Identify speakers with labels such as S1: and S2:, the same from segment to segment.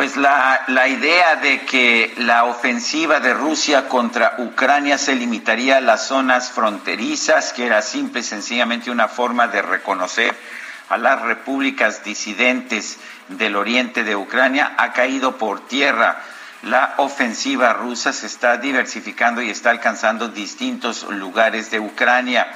S1: Pues la, la, idea de que la ofensiva de Rusia contra Ucrania se limitaría a las zonas fronterizas, que era simple y sencillamente una forma de reconocer a las repúblicas disidentes del oriente de Ucrania, ha caído por tierra. La ofensiva rusa se está diversificando y está alcanzando distintos lugares de Ucrania.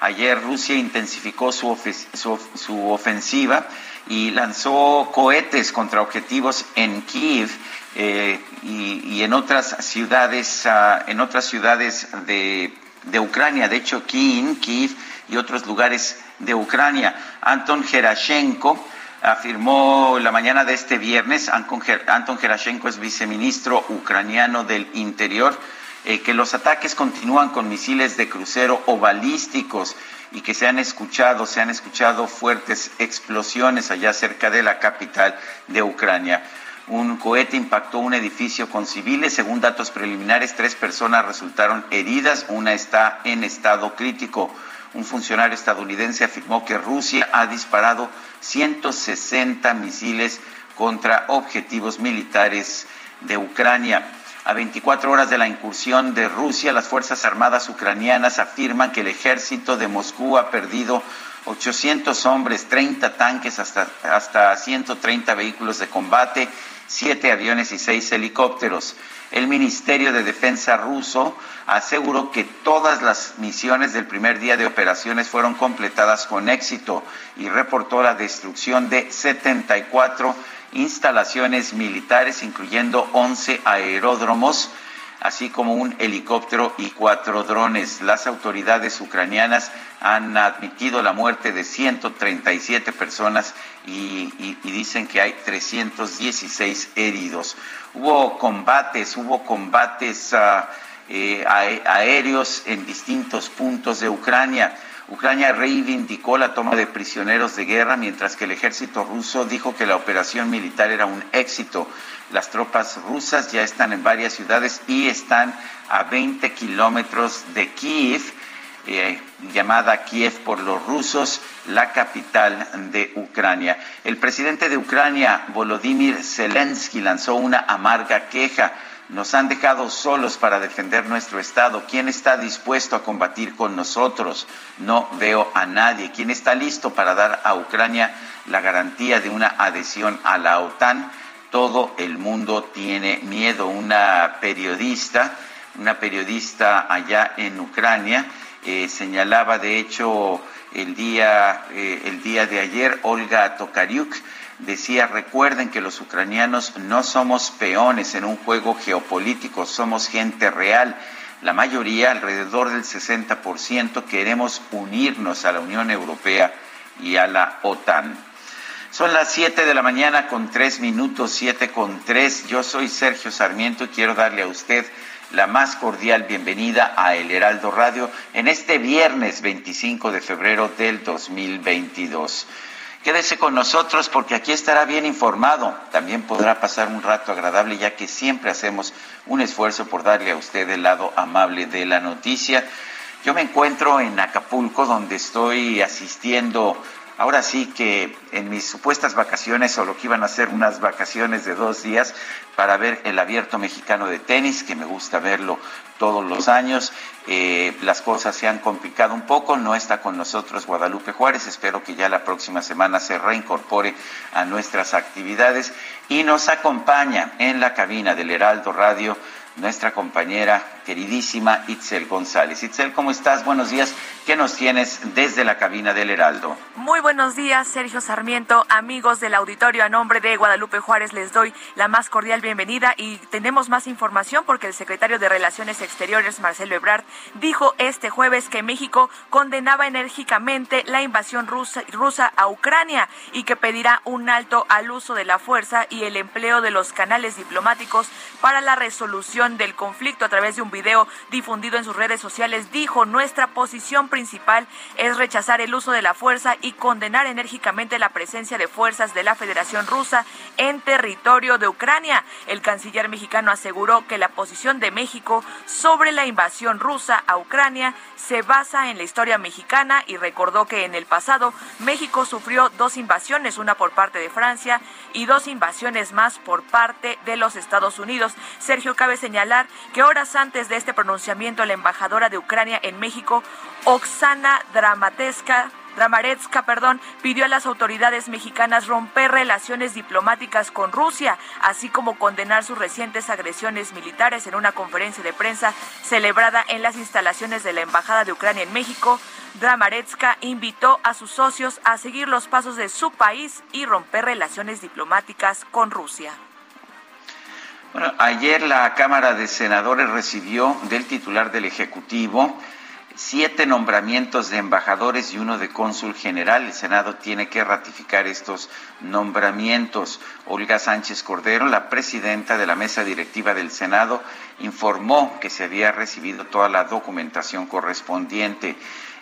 S1: Ayer Rusia intensificó su, su, su ofensiva y lanzó cohetes contra objetivos en Kiev eh, y, en otras ciudades, uh, en otras ciudades de, de, Ucrania, de hecho Kiev, Kiev y otros lugares de Ucrania. Anton Gerashenko afirmó la mañana de este viernes, Anton Gerashenko es viceministro ucraniano del Interior, eh, que los ataques continúan con misiles de crucero o balísticos y que se han escuchado, se han escuchado fuertes explosiones allá cerca de la capital de Ucrania. Un cohete impactó un edificio con civiles. Según datos preliminares, tres personas resultaron heridas. Una está en estado crítico. Un funcionario estadounidense afirmó que Rusia ha disparado 160 misiles contra objetivos militares de Ucrania. A 24 horas de la incursión de Rusia, las Fuerzas Armadas ucranianas afirman que el ejército de Moscú ha perdido 800 hombres, 30 tanques, hasta, hasta 130 vehículos de combate, 7 aviones y 6 helicópteros. El Ministerio de Defensa ruso aseguró que todas las misiones del primer día de operaciones fueron completadas con éxito y reportó la destrucción de 74 instalaciones militares, incluyendo 11 aeródromos, así como un helicóptero y cuatro drones. Las autoridades ucranianas han admitido la muerte de 137 personas y, y, y, dicen que hay 316 heridos. Hubo combates, hubo combates uh, eh, aéreos en distintos puntos de Ucrania. Ucrania reivindicó la toma de prisioneros de guerra, mientras que el ejército ruso dijo que la operación militar era un éxito. Las tropas rusas ya están en varias ciudades y están a 20 kilómetros de Kiev, eh, llamada Kiev por los rusos, la capital de Ucrania. El presidente de Ucrania, Volodymyr Zelensky, lanzó una amarga queja nos han dejado solos para defender nuestro Estado. ¿Quién está dispuesto a combatir con nosotros? No veo a nadie. ¿Quién está listo para dar a Ucrania la garantía de una adhesión a la OTAN? Todo el mundo tiene miedo. Una periodista, una periodista allá en Ucrania, eh, señalaba de hecho el día, eh, el día de ayer, Olga Tokariuk, decía, recuerden que los ucranianos no somos peones en un juego geopolítico, somos gente real. La mayoría, alrededor del 60%, queremos unirnos a la Unión Europea y a la OTAN. Son las 7 de la mañana con 3 minutos, 7 con 3. Yo soy Sergio Sarmiento y quiero darle a usted la más cordial bienvenida a El Heraldo Radio en este viernes 25 de febrero del 2022. Quédese con nosotros porque aquí estará bien informado. También podrá pasar un rato agradable ya que siempre hacemos un esfuerzo por darle a usted el lado amable de la noticia. Yo me encuentro en Acapulco donde estoy asistiendo ahora sí que en mis supuestas vacaciones o lo que iban a ser unas vacaciones de dos días para ver el abierto mexicano de tenis, que me gusta verlo todos los años. Eh, las cosas se han complicado un poco, no está con nosotros Guadalupe Juárez, espero que ya la próxima semana se reincorpore a nuestras actividades y nos acompaña en la cabina del Heraldo Radio nuestra compañera queridísima Itzel González. Itzel, ¿cómo estás? Buenos días. ¿Qué nos tienes desde la cabina del Heraldo?
S2: Muy buenos días, Sergio Sarmiento, amigos del auditorio. A nombre de Guadalupe Juárez les doy la más cordial bienvenida y tenemos más información porque el secretario de Relaciones Exteriores, Marcelo Ebrard, dijo este jueves que México condenaba enérgicamente la invasión rusa, rusa a Ucrania y que pedirá un alto al uso de la fuerza y el empleo de los canales diplomáticos para la resolución del conflicto a través de un video difundido en sus redes sociales, dijo nuestra posición principal es rechazar el uso de la fuerza y condenar enérgicamente la presencia de fuerzas de la Federación Rusa en territorio de Ucrania. El canciller mexicano aseguró que la posición de México sobre la invasión rusa a Ucrania se basa en la historia mexicana y recordó que en el pasado México sufrió dos invasiones, una por parte de Francia y dos invasiones más por parte de los Estados Unidos. Sergio, cabe señalar que horas antes de este pronunciamiento, la embajadora de Ucrania en México, Oksana Dramateska, Dramaretska, perdón, pidió a las autoridades mexicanas romper relaciones diplomáticas con Rusia, así como condenar sus recientes agresiones militares en una conferencia de prensa celebrada en las instalaciones de la Embajada de Ucrania en México. Dramaretska invitó a sus socios a seguir los pasos de su país y romper relaciones diplomáticas con Rusia.
S1: Bueno, ayer la Cámara de Senadores recibió del titular del Ejecutivo siete nombramientos de embajadores y uno de cónsul general. El Senado tiene que ratificar estos nombramientos. Olga Sánchez Cordero, la presidenta de la mesa directiva del Senado, informó que se había recibido toda la documentación correspondiente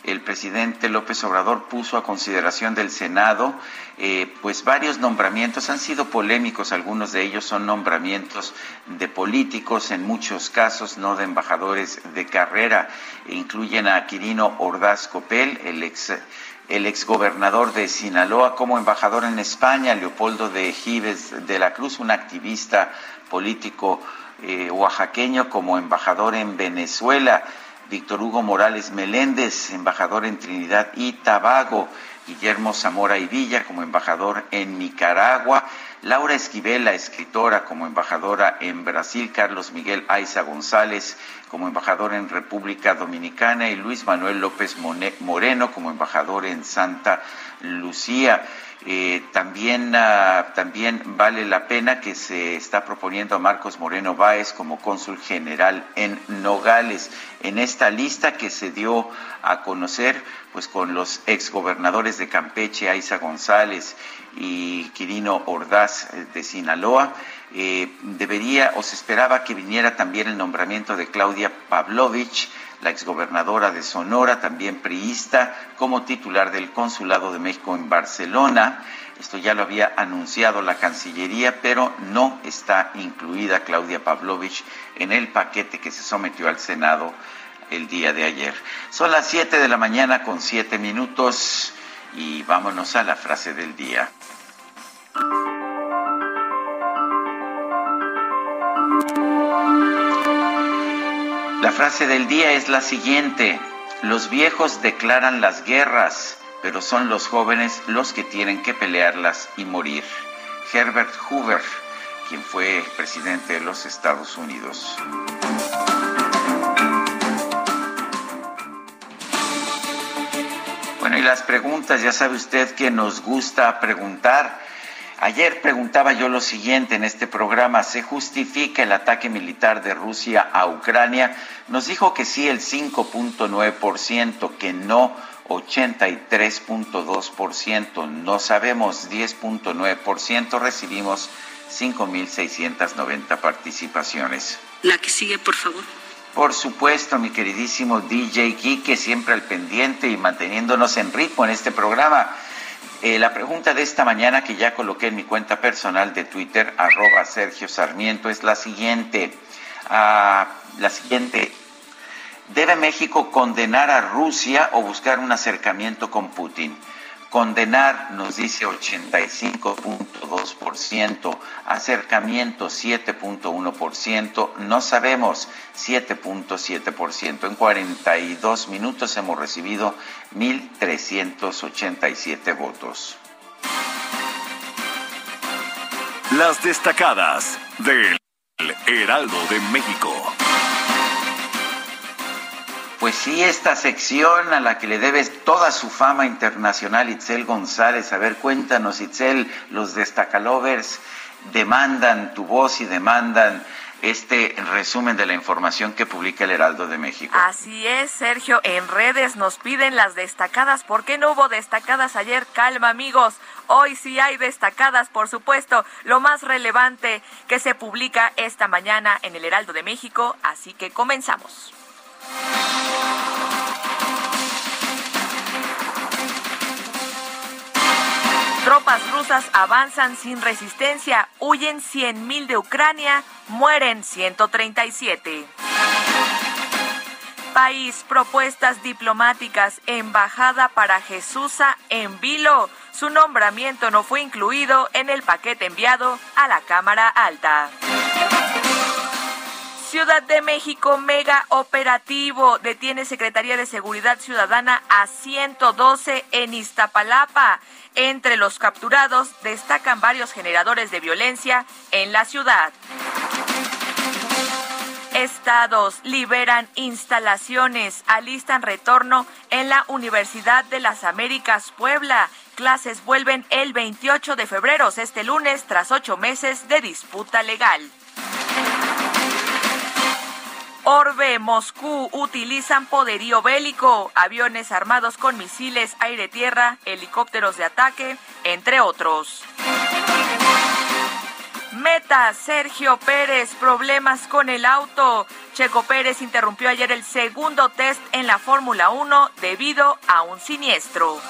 S1: el presidente López Obrador puso a consideración del Senado, eh, pues varios nombramientos. Han sido polémicos, algunos de ellos son nombramientos de políticos, en muchos casos no de embajadores de carrera, e incluyen a Quirino Ordaz Copel, el ex el exgobernador de Sinaloa como embajador en España, Leopoldo de Gives de la Cruz, un activista político eh, oaxaqueño como embajador en Venezuela, Víctor Hugo Morales Meléndez, embajador en Trinidad y Tobago, Guillermo Zamora y Villa como embajador en Nicaragua, Laura Esquivel, escritora, como embajadora en Brasil, Carlos Miguel Aiza González como embajador en República Dominicana y Luis Manuel López Moreno como embajador en Santa Lucía. Eh, también, ah, también vale la pena que se está proponiendo a Marcos Moreno Báez como cónsul general en Nogales. En esta lista que se dio a conocer, pues con los exgobernadores de Campeche, Aiza González y Quirino Ordaz eh, de Sinaloa, eh, debería o se esperaba que viniera también el nombramiento de Claudia Pavlovich la exgobernadora de Sonora, también priista, como titular del Consulado de México en Barcelona. Esto ya lo había anunciado la Cancillería, pero no está incluida Claudia Pavlovich en el paquete que se sometió al Senado el día de ayer. Son las 7 de la mañana con 7 minutos y vámonos a la frase del día. La frase del día es la siguiente. Los viejos declaran las guerras, pero son los jóvenes los que tienen que pelearlas y morir. Herbert Hoover, quien fue presidente de los Estados Unidos. Bueno, y las preguntas, ya sabe usted que nos gusta preguntar. Ayer preguntaba yo lo siguiente en este programa, ¿se justifica el ataque militar de Rusia a Ucrania? Nos dijo que sí el 5.9%, que no 83.2%, no sabemos 10.9%, recibimos 5.690 participaciones.
S3: La que sigue, por favor.
S1: Por supuesto, mi queridísimo DJ Kike, siempre al pendiente y manteniéndonos en ritmo en este programa. Eh, la pregunta de esta mañana que ya coloqué en mi cuenta personal de Twitter, arroba Sergio Sarmiento, es la siguiente. Ah, la siguiente. ¿Debe México condenar a Rusia o buscar un acercamiento con Putin? Condenar, nos dice 85.2%, acercamiento 7.1%, no sabemos 7.7%. En 42 minutos hemos recibido 1.387 votos.
S4: Las destacadas del Heraldo de México.
S1: Pues sí, esta sección a la que le debes toda su fama internacional, Itzel González. A ver, cuéntanos, Itzel, los destacalovers demandan tu voz y demandan este resumen de la información que publica el Heraldo de México.
S2: Así es, Sergio. En redes nos piden las destacadas. ¿Por qué no hubo destacadas ayer? Calma, amigos. Hoy sí hay destacadas, por supuesto. Lo más relevante que se publica esta mañana en el Heraldo de México. Así que comenzamos. Tropas rusas avanzan sin resistencia, huyen 100.000 de Ucrania, mueren 137. País, propuestas diplomáticas, embajada para Jesusa en Vilo. Su nombramiento no fue incluido en el paquete enviado a la Cámara Alta. Ciudad de México, mega operativo. Detiene Secretaría de Seguridad Ciudadana a 112 en Iztapalapa. Entre los capturados destacan varios generadores de violencia en la ciudad. Estados liberan instalaciones, alistan retorno en la Universidad de las Américas Puebla. Clases vuelven el 28 de febrero, este lunes, tras ocho meses de disputa legal. Orbe, Moscú utilizan poderío bélico, aviones armados con misiles aire-tierra, helicópteros de ataque, entre otros. Meta, Sergio Pérez, problemas con el auto. Checo Pérez interrumpió ayer el segundo test en la Fórmula 1 debido a un siniestro.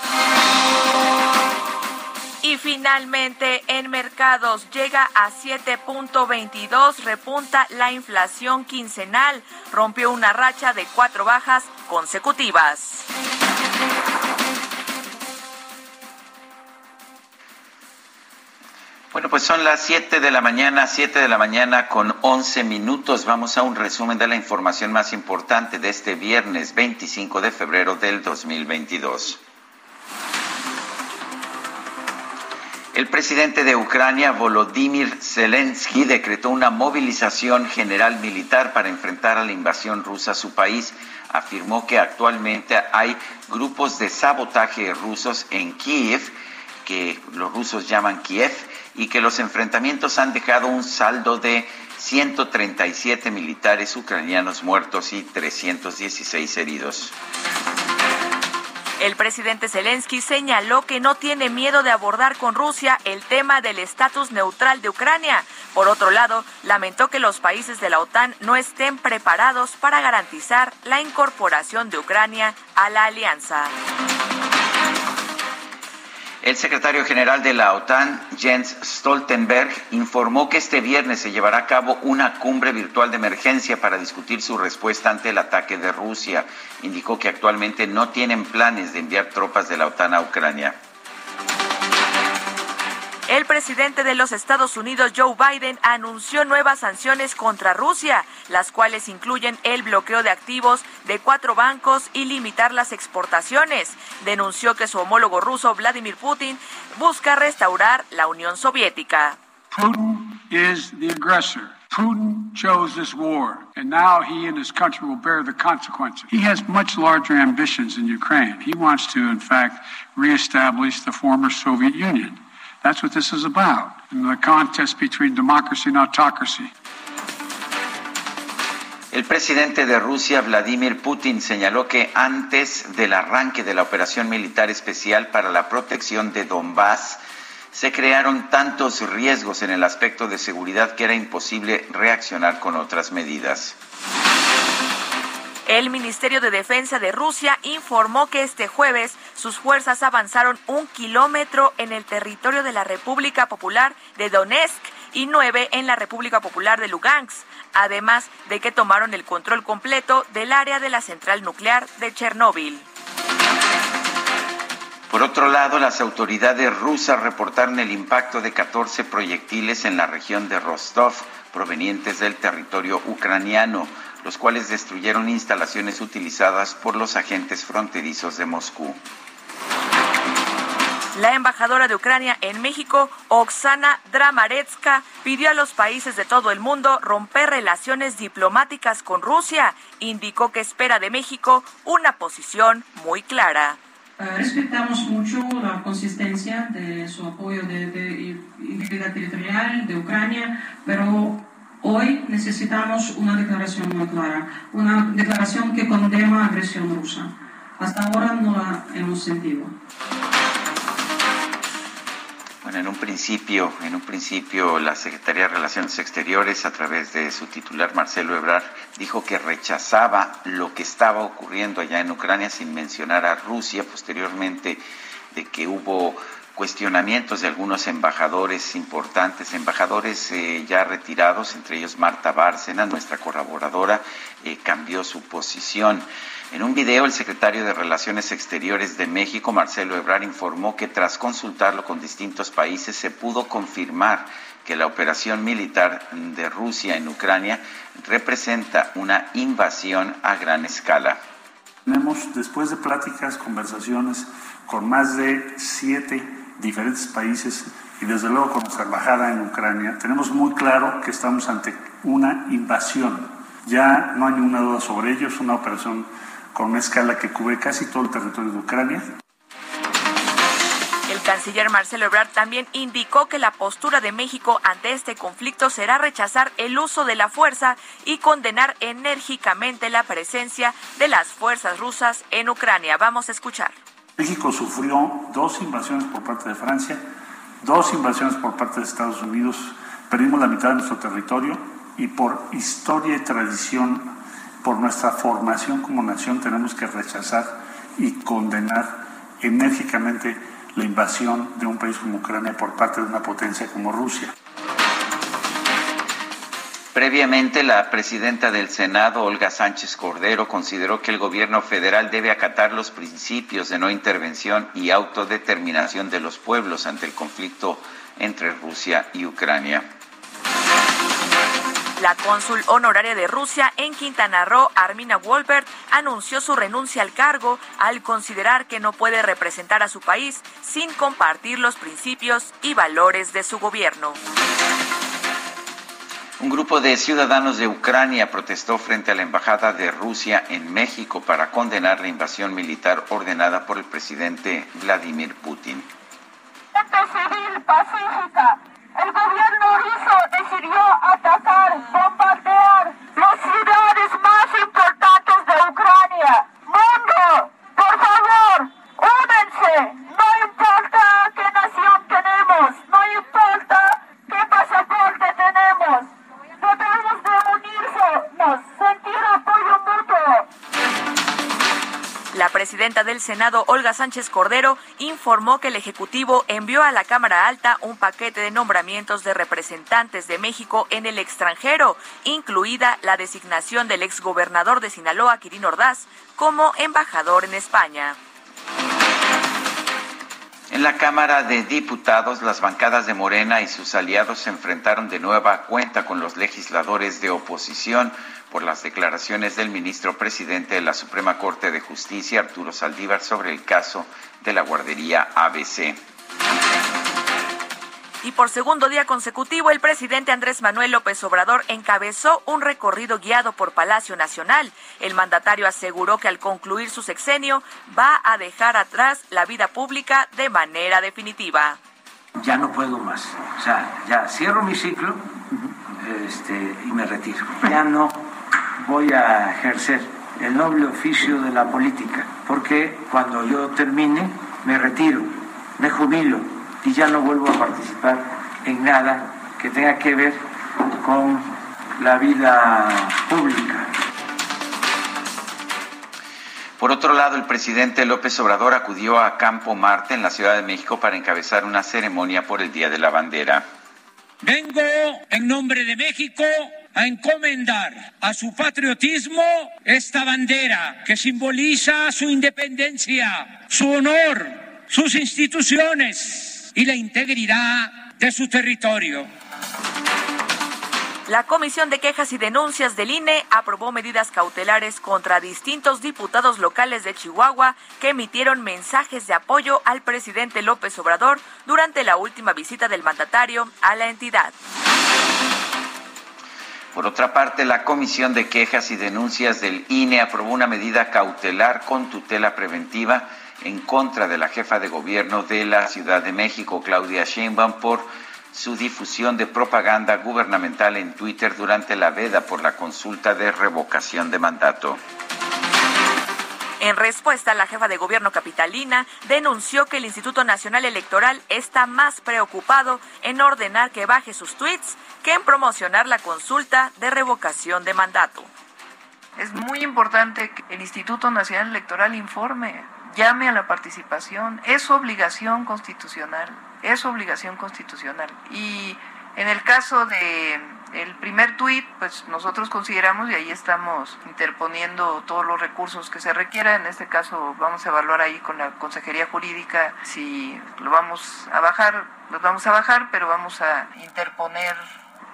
S2: Y finalmente en mercados llega a 7.22, repunta la inflación quincenal, rompió una racha de cuatro bajas consecutivas.
S1: Bueno, pues son las 7 de la mañana, 7 de la mañana con 11 minutos. Vamos a un resumen de la información más importante de este viernes 25 de febrero del 2022. El presidente de Ucrania, Volodymyr Zelensky, decretó una movilización general militar para enfrentar a la invasión rusa a su país. Afirmó que actualmente hay grupos de sabotaje rusos en Kiev, que los rusos llaman Kiev, y que los enfrentamientos han dejado un saldo de 137 militares ucranianos muertos y 316 heridos.
S2: El presidente Zelensky señaló que no tiene miedo de abordar con Rusia el tema del estatus neutral de Ucrania. Por otro lado, lamentó que los países de la OTAN no estén preparados para garantizar la incorporación de Ucrania a la alianza.
S1: El secretario general de la OTAN, Jens Stoltenberg, informó que este viernes se llevará a cabo una cumbre virtual de emergencia para discutir su respuesta ante el ataque de Rusia. Indicó que actualmente no tienen planes de enviar tropas de la OTAN a Ucrania.
S2: El presidente de los Estados Unidos, Joe Biden, anunció nuevas sanciones contra Rusia, las cuales incluyen el bloqueo de activos de cuatro bancos y limitar las exportaciones. Denunció que su homólogo ruso, Vladimir Putin, busca restaurar la Unión Soviética.
S3: Putin is the aggressor. Putin chose this war, and now he and his country will bear the consequences. He has much larger ambitions in Ukraine. He wants to, in fact, reestablish the former Soviet Union. That's what this is about, in the contest between democracy and autocracy.
S1: El presidente de Rusia, Vladimir Putin, señaló que antes del arranque de la operación militar especial para la protección de Donbass, se crearon tantos riesgos en el aspecto de seguridad que era imposible reaccionar con otras medidas.
S2: El Ministerio de Defensa de Rusia informó que este jueves sus fuerzas avanzaron un kilómetro en el territorio de la República Popular de Donetsk y nueve en la República Popular de Lugansk, además de que tomaron el control completo del área de la central nuclear de Chernóbil.
S1: Por otro lado, las autoridades rusas reportaron el impacto de 14 proyectiles en la región de Rostov provenientes del territorio ucraniano, los cuales destruyeron instalaciones utilizadas por los agentes fronterizos de Moscú.
S2: La embajadora de Ucrania en México, Oksana Dramaretska, pidió a los países de todo el mundo romper relaciones diplomáticas con Rusia. Indicó que espera de México una posición muy clara.
S5: Eh, respetamos mucho la consistencia de su apoyo de, integridad territorial de Ucrania, pero hoy necesitamos una declaración muy clara, una declaración que condena la agresión rusa. Hasta ahora no la hemos sentido.
S1: Bueno, en un principio, en un principio la Secretaría de Relaciones Exteriores, a través de su titular Marcelo Ebrard, dijo que rechazaba lo que estaba ocurriendo allá en Ucrania sin mencionar a Rusia. Posteriormente, de que hubo cuestionamientos de algunos embajadores importantes, embajadores eh, ya retirados, entre ellos Marta Bárcena, nuestra colaboradora, eh, cambió su posición. En un video, el secretario de Relaciones Exteriores de México, Marcelo Ebrard, informó que tras consultarlo con distintos países se pudo confirmar que la operación militar de Rusia en Ucrania representa una invasión a gran escala.
S6: Tenemos, después de pláticas, conversaciones con más de siete diferentes países y desde luego con nuestra embajada en Ucrania, tenemos muy claro que estamos ante una invasión. Ya no hay ninguna duda sobre ello, es una operación con una escala que cubre casi todo el territorio de Ucrania.
S2: El canciller Marcelo Ebrard también indicó que la postura de México ante este conflicto será rechazar el uso de la fuerza y condenar enérgicamente la presencia de las fuerzas rusas en Ucrania. Vamos a escuchar.
S6: México sufrió dos invasiones por parte de Francia, dos invasiones por parte de Estados Unidos, perdimos la mitad de nuestro territorio y por historia y tradición por nuestra formación como nación tenemos que rechazar y condenar enérgicamente la invasión de un país como Ucrania por parte de una potencia como Rusia.
S1: Previamente, la presidenta del Senado, Olga Sánchez Cordero, consideró que el gobierno federal debe acatar los principios de no intervención y autodeterminación de los pueblos ante el conflicto entre Rusia y Ucrania.
S2: La cónsul honoraria de Rusia en Quintana Roo, Armina Wolbert, anunció su renuncia al cargo al considerar que no puede representar a su país sin compartir los principios y valores de su gobierno.
S1: Un grupo de ciudadanos de Ucrania protestó frente a la Embajada de Rusia en México para condenar la invasión militar ordenada por el presidente Vladimir Putin.
S7: civil pacífica el gobierno ruso decidió atacar, bombardear las ciudades más importantes de Ucrania. Mundo, por favor, únense. No importa qué nación tenemos, no importa qué pasaporte tenemos.
S2: La presidenta del Senado, Olga Sánchez Cordero, informó que el Ejecutivo envió a la Cámara Alta un paquete de nombramientos de representantes de México en el extranjero, incluida la designación del exgobernador de Sinaloa, Quirino Ordaz, como embajador en España.
S1: En la Cámara de Diputados, las bancadas de Morena y sus aliados se enfrentaron de nueva cuenta con los legisladores de oposición por las declaraciones del ministro presidente de la Suprema Corte de Justicia, Arturo Saldívar, sobre el caso de la guardería ABC.
S2: Y por segundo día consecutivo, el presidente Andrés Manuel López Obrador encabezó un recorrido guiado por Palacio Nacional. El mandatario aseguró que al concluir su sexenio va a dejar atrás la vida pública de manera definitiva.
S8: Ya no puedo más. O sea, ya cierro mi ciclo este, y me retiro. Ya no voy a ejercer el noble oficio de la política, porque cuando yo termine me retiro, me jubilo y ya no vuelvo a participar en nada que tenga que ver con la vida pública.
S1: Por otro lado, el presidente López Obrador acudió a Campo Marte en la Ciudad de México para encabezar una ceremonia por el Día de la Bandera.
S9: Vengo en nombre de México a encomendar a su patriotismo esta bandera que simboliza su independencia, su honor, sus instituciones y la integridad de su territorio.
S2: La Comisión de Quejas y Denuncias del INE aprobó medidas cautelares contra distintos diputados locales de Chihuahua que emitieron mensajes de apoyo al presidente López Obrador durante la última visita del mandatario a la entidad.
S1: Por otra parte, la Comisión de Quejas y Denuncias del INE aprobó una medida cautelar con tutela preventiva en contra de la jefa de gobierno de la Ciudad de México, Claudia Sheinbaum, por su difusión de propaganda gubernamental en Twitter durante la veda por la consulta de revocación de mandato.
S2: En respuesta, la jefa de gobierno capitalina denunció que el Instituto Nacional Electoral está más preocupado en ordenar que baje sus tweets que en promocionar la consulta de revocación de mandato.
S10: Es muy importante que el Instituto Nacional Electoral informe, llame a la participación, es obligación constitucional es obligación constitucional. Y en el caso de el primer tuit, pues nosotros consideramos y ahí estamos interponiendo todos los recursos que se requieran. En este caso vamos a evaluar ahí con la Consejería Jurídica si lo vamos a bajar, lo vamos a bajar, pero vamos a interponer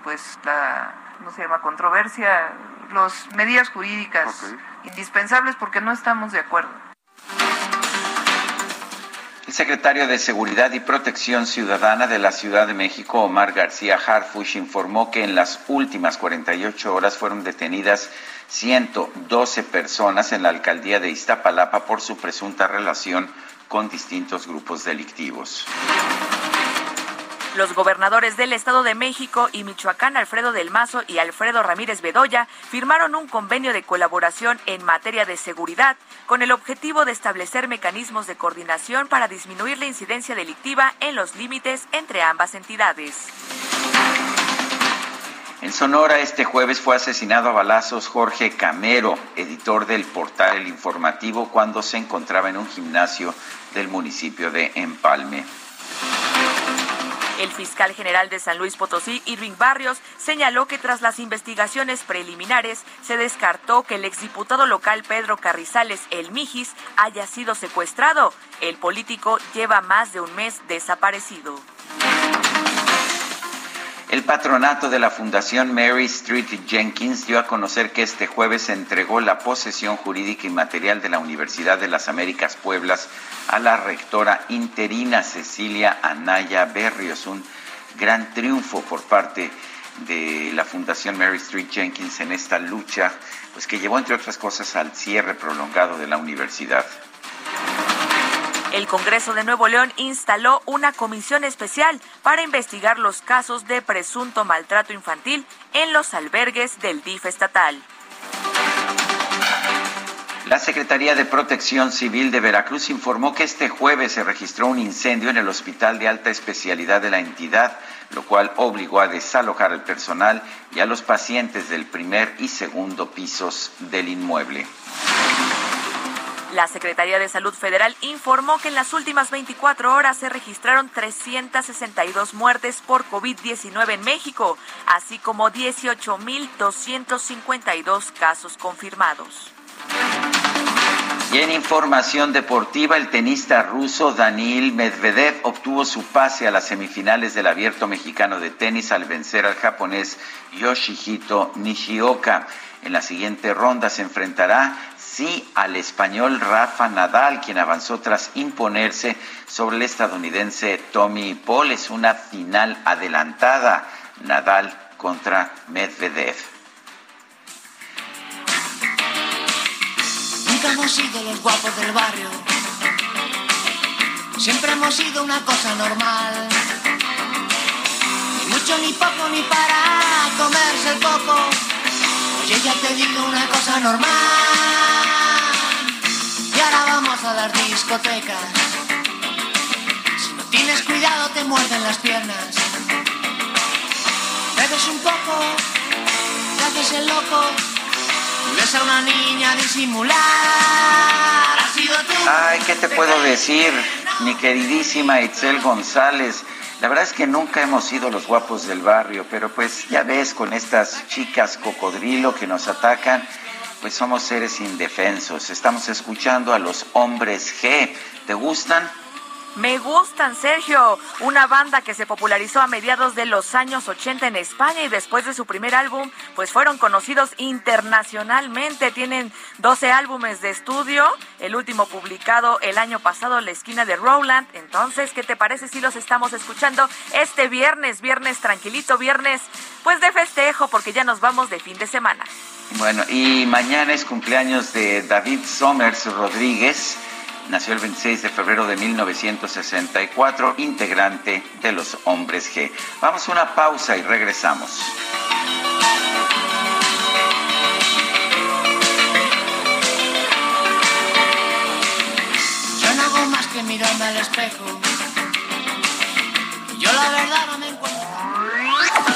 S10: pues la no se llama controversia, las medidas jurídicas indispensables porque no estamos de acuerdo.
S1: El secretario de Seguridad y Protección Ciudadana de la Ciudad de México, Omar García Harfush, informó que en las últimas 48 horas fueron detenidas 112 personas en la alcaldía de Iztapalapa por su presunta relación con distintos grupos delictivos.
S2: Los gobernadores del Estado de México y Michoacán, Alfredo del Mazo y Alfredo Ramírez Bedoya, firmaron un convenio de colaboración en materia de seguridad con el objetivo de establecer mecanismos de coordinación para disminuir la incidencia delictiva en los límites entre ambas entidades.
S1: En Sonora este jueves fue asesinado a balazos Jorge Camero, editor del portal El Informativo, cuando se encontraba en un gimnasio del municipio de Empalme.
S2: El fiscal general de San Luis Potosí, Irving Barrios, señaló que tras las investigaciones preliminares se descartó que el exdiputado local Pedro Carrizales El Mijis haya sido secuestrado. El político lleva más de un mes desaparecido.
S1: El patronato de la Fundación Mary Street Jenkins dio a conocer que este jueves se entregó la posesión jurídica y material de la Universidad de las Américas Pueblas a la rectora interina Cecilia Anaya Berrios, un gran triunfo por parte de la Fundación Mary Street Jenkins en esta lucha, pues que llevó entre otras cosas al cierre prolongado de la universidad.
S2: El Congreso de Nuevo León instaló una comisión especial para investigar los casos de presunto maltrato infantil en los albergues del DIF estatal.
S1: La Secretaría de Protección Civil de Veracruz informó que este jueves se registró un incendio en el Hospital de Alta Especialidad de la entidad, lo cual obligó a desalojar al personal y a los pacientes del primer y segundo pisos del inmueble.
S2: La Secretaría de Salud Federal informó que en las últimas 24 horas se registraron 362 muertes por COVID-19 en México, así como 18.252 casos confirmados.
S1: Y en información deportiva, el tenista ruso Daniil Medvedev obtuvo su pase a las semifinales del Abierto Mexicano de Tenis al vencer al japonés Yoshihito Nishioka. En la siguiente ronda se enfrentará sí al español Rafa Nadal, quien avanzó tras imponerse sobre el estadounidense Tommy Paul. Es una final adelantada. Nadal contra Medvedev.
S11: Nunca hemos sido los guapos del barrio. Siempre hemos sido una cosa normal. Ni mucho, ni poco, ni para comerse el coco. Oye, ya te digo una cosa normal. Vamos a dar discotecas. Si no tienes cuidado te muerden las piernas. Bebes un poco, te haces el loco. Ves a una niña disimular. Ha sido tú.
S1: Ay, ¿qué te puedo decir, mi queridísima Itzel González? La verdad es que nunca hemos sido los guapos del barrio, pero pues ya ves con estas chicas cocodrilo que nos atacan, pues somos seres indefensos. Estamos escuchando a los hombres G. ¿Te gustan?
S2: Me gustan, Sergio, una banda que se popularizó a mediados de los años 80 en España y después de su primer álbum, pues fueron conocidos internacionalmente. Tienen 12 álbumes de estudio, el último publicado el año pasado, La esquina de Rowland. Entonces, ¿qué te parece si los estamos escuchando este viernes, viernes tranquilito, viernes pues de festejo porque ya nos vamos de fin de semana?
S1: Bueno, y mañana es cumpleaños de David Somers Rodríguez Nació el 26 de febrero de 1964, integrante de los Hombres G. Vamos a una pausa y regresamos.
S11: Yo no hago más que mirarme al espejo. Yo la verdad no me encuentro.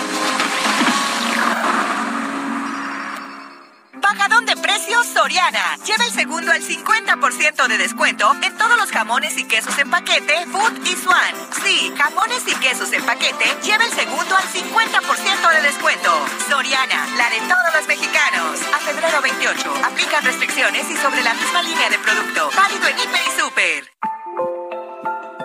S12: Bajadón de precios Soriana. Lleva el segundo al 50% de descuento en todos los jamones y quesos en paquete, Food y Swan. Sí, jamones y quesos en paquete, lleva el segundo al 50% de descuento. Soriana, la de todos los mexicanos. A febrero 28, aplican restricciones y sobre la misma línea de producto. Válido en Hiper y Super.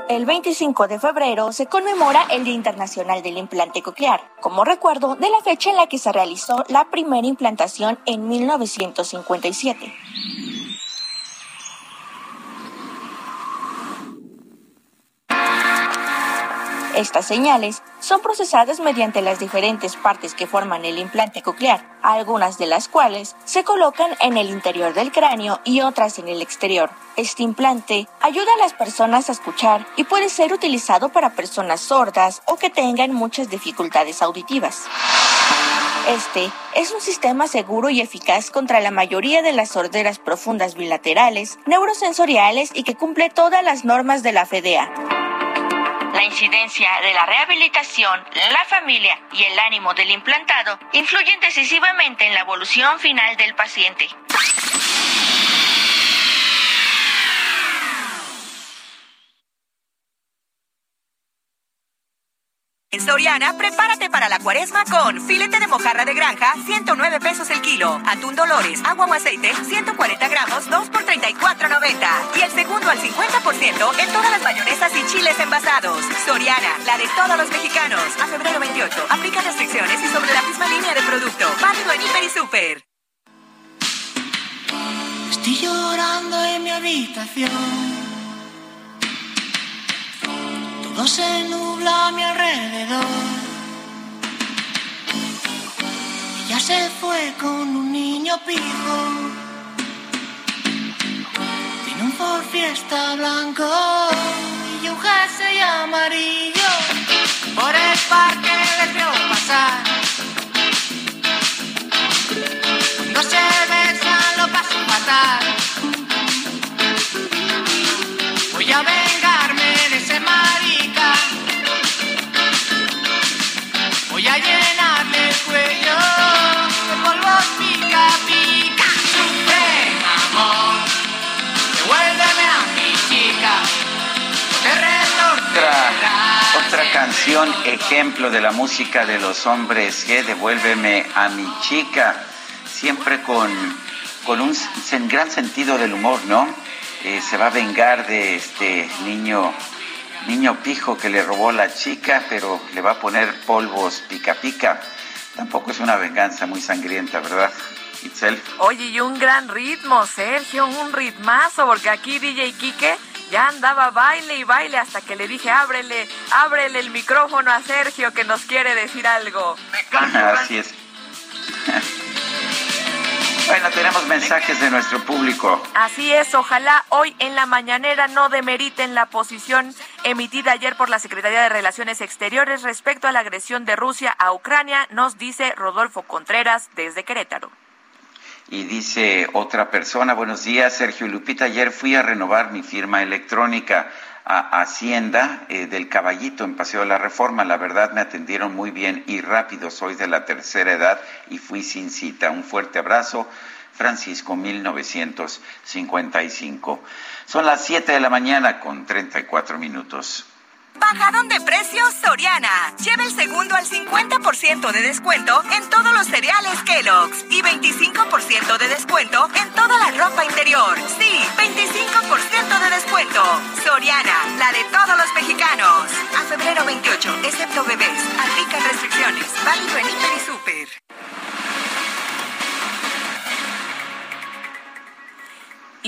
S13: El 25 de febrero se conmemora el Día Internacional del Implante Coclear, como recuerdo de la fecha en la que se realizó la primera implantación en 1957. Estas señales son procesadas mediante las diferentes partes que forman el implante coclear, algunas de las cuales se colocan en el interior del cráneo y otras en el exterior. Este implante ayuda a las personas a escuchar y puede ser utilizado para personas sordas o que tengan muchas dificultades auditivas. Este es un sistema seguro y eficaz contra la mayoría de las sorderas profundas bilaterales, neurosensoriales y que cumple todas las normas de la FDA. La incidencia de la rehabilitación, la familia y el ánimo del implantado influyen decisivamente en la evolución final del paciente.
S12: En Soriana, prepárate para la cuaresma con filete de mojarra de granja, 109 pesos el kilo. Atún Dolores, agua o aceite, 140 gramos, 2 por 34.90. Y el segundo al 50% en todas las mayonesas y chiles envasados. Soriana, la de todos los mexicanos. A febrero 28, aplica restricciones y sobre la misma línea de producto. Válido en Hiper y Super.
S11: Estoy llorando en mi habitación. Todo se nubla a mi alrededor. Ella se fue con un niño pijo. Tiene un Ford Fiesta blanco y un jersey amarillo. Por el parque les veo pasar. Cuando se besan lo paso fatal. Voy a vengarme
S1: canción, ejemplo de la música de los hombres G, Devuélveme a mi chica, siempre con, con un gran sentido del humor, ¿no? Eh, se va a vengar de este niño, niño pijo que le robó la chica, pero le va a poner polvos pica pica. Tampoco es una venganza muy sangrienta, ¿verdad? Itzel.
S2: Oye, y un gran ritmo, Sergio, un ritmazo, porque aquí DJ Quique ya andaba baile y baile hasta que le dije, ábrele, ábrele el micrófono a Sergio que nos quiere decir algo.
S1: Así es. Bueno, tenemos mensajes de nuestro público.
S2: Así es, ojalá hoy en la mañanera no demeriten la posición emitida ayer por la Secretaría de Relaciones Exteriores respecto a la agresión de Rusia a Ucrania, nos dice Rodolfo Contreras desde Querétaro.
S1: Y dice otra persona, buenos días, Sergio Lupita, ayer fui a renovar mi firma electrónica. a Hacienda eh, del Caballito en Paseo de la Reforma. La verdad me atendieron muy bien y rápido. Soy de la tercera edad y fui sin cita. Un fuerte abrazo. Francisco, 1955. Son las 7 de la mañana con 34 minutos.
S12: Bajadón de precios Soriana. Lleva el segundo al 50% de descuento en todos los cereales Kellogg's y 25% de descuento en toda la ropa interior. Sí, 25% de descuento. Soriana, la de todos los mexicanos. A febrero 28, excepto bebés. Aplican restricciones. Válido en Inter y Super.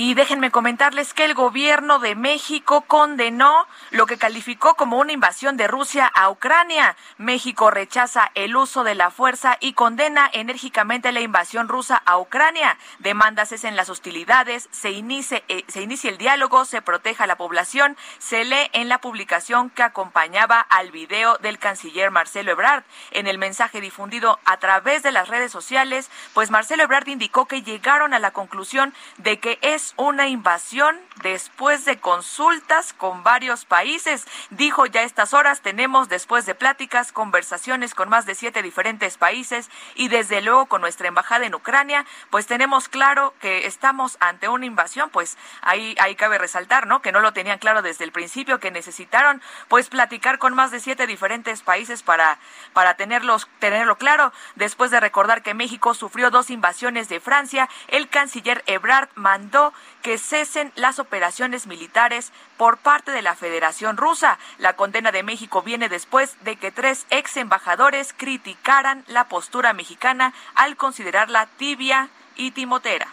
S2: Y déjenme comentarles que el gobierno de México condenó lo que calificó como una invasión de Rusia a Ucrania. México rechaza el uso de la fuerza y condena enérgicamente la invasión rusa a Ucrania. Demanda cesen las hostilidades, se inicie, eh, se inicie el diálogo, se proteja a la población. Se lee en la publicación que acompañaba al video del canciller Marcelo Ebrard. En el mensaje difundido a través de las redes sociales, pues Marcelo Ebrard indicó que llegaron a la conclusión de que es una invasión después de consultas con varios países. Dijo ya estas horas tenemos después de pláticas, conversaciones con más de siete diferentes países y desde luego con nuestra embajada en Ucrania, pues tenemos claro que estamos ante una invasión, pues ahí, ahí cabe resaltar, ¿no? Que no lo tenían claro desde el principio, que necesitaron pues platicar con más de siete diferentes países para, para tenerlos, tenerlo claro. Después de recordar que México sufrió dos invasiones de Francia, el canciller Ebrard mandó que cesen las operaciones militares por parte de la Federación Rusa. La condena de México viene después de que tres ex embajadores criticaran la postura mexicana al considerarla tibia y timotera.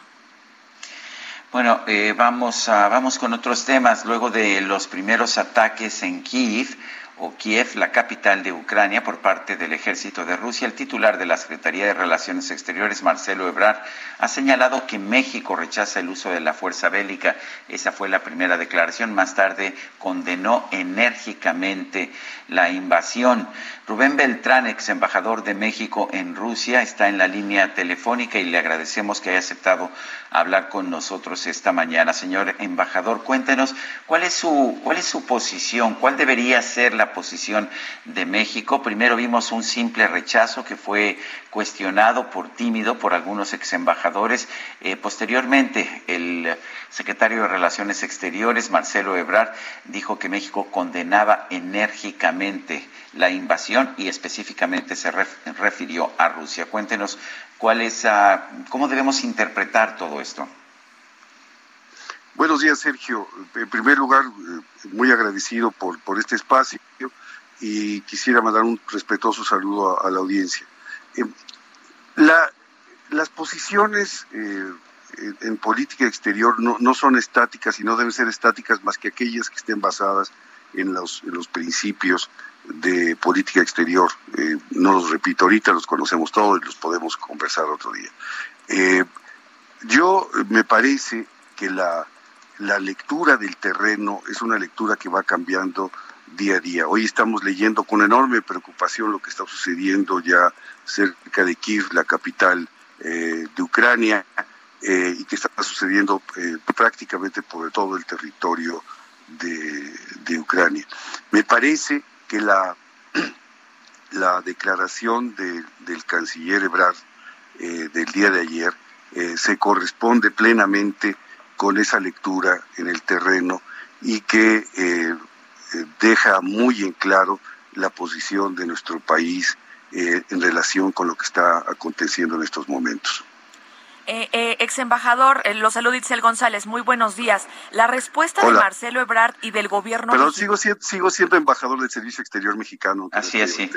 S1: Bueno, eh, vamos, vamos con otros temas. Luego de los primeros ataques en Kiev, o Kiev, la capital de Ucrania, por parte del ejército de Rusia, el titular de la Secretaría de Relaciones Exteriores, Marcelo Ebrard, ha señalado que México rechaza el uso de la fuerza bélica. Esa fue la primera declaración. Más tarde condenó enérgicamente la invasión. Rubén Beltrán, ex embajador de México en Rusia, está en la línea telefónica y le agradecemos que haya aceptado hablar con nosotros esta mañana. Señor embajador, cuéntenos cuál es su, cuál es su posición, cuál debería ser la posición de México. Primero vimos un simple rechazo que fue cuestionado por tímido por algunos ex embajadores. Eh, posteriormente, el secretario de Relaciones Exteriores, Marcelo Ebrard, dijo que México condenaba enérgicamente la invasión y específicamente se refirió a Rusia. Cuéntenos cuál es, ah, cómo debemos interpretar todo esto.
S14: Buenos días, Sergio. En primer lugar, eh, muy agradecido por, por este espacio y quisiera mandar un respetuoso saludo a, la audiencia. Eh, la, las posiciones eh, en política exterior no, no, son estáticas y no deben ser estáticas más que aquellas que estén basadas en los, en los principios de política exterior. Eh, no los repito ahorita, los conocemos todos y los podemos conversar otro día. Eh, yo me parece que la, la lectura del terreno es una lectura que va cambiando día a día. Hoy estamos leyendo con enorme preocupación lo que está sucediendo ya cerca de Kiev, la capital eh, de Ucrania, y que está sucediendo prácticamente por todo el territorio de, de Ucrania. Me parece que la, la declaración del canciller Ebrard eh, del día de ayer eh, se corresponde plenamente con esa lectura en el terreno y que eh, deja muy en claro la posición de nuestro país en relación con lo que está aconteciendo en estos momentos.
S2: Eh, eh, ex embajador, eh, lo saluda Itzel González, muy buenos días. La respuesta de Marcelo Ebrard y del gobierno.
S14: Pero sigo, sigo siendo embajador del Servicio Exterior Mexicano.
S1: Así es, sí.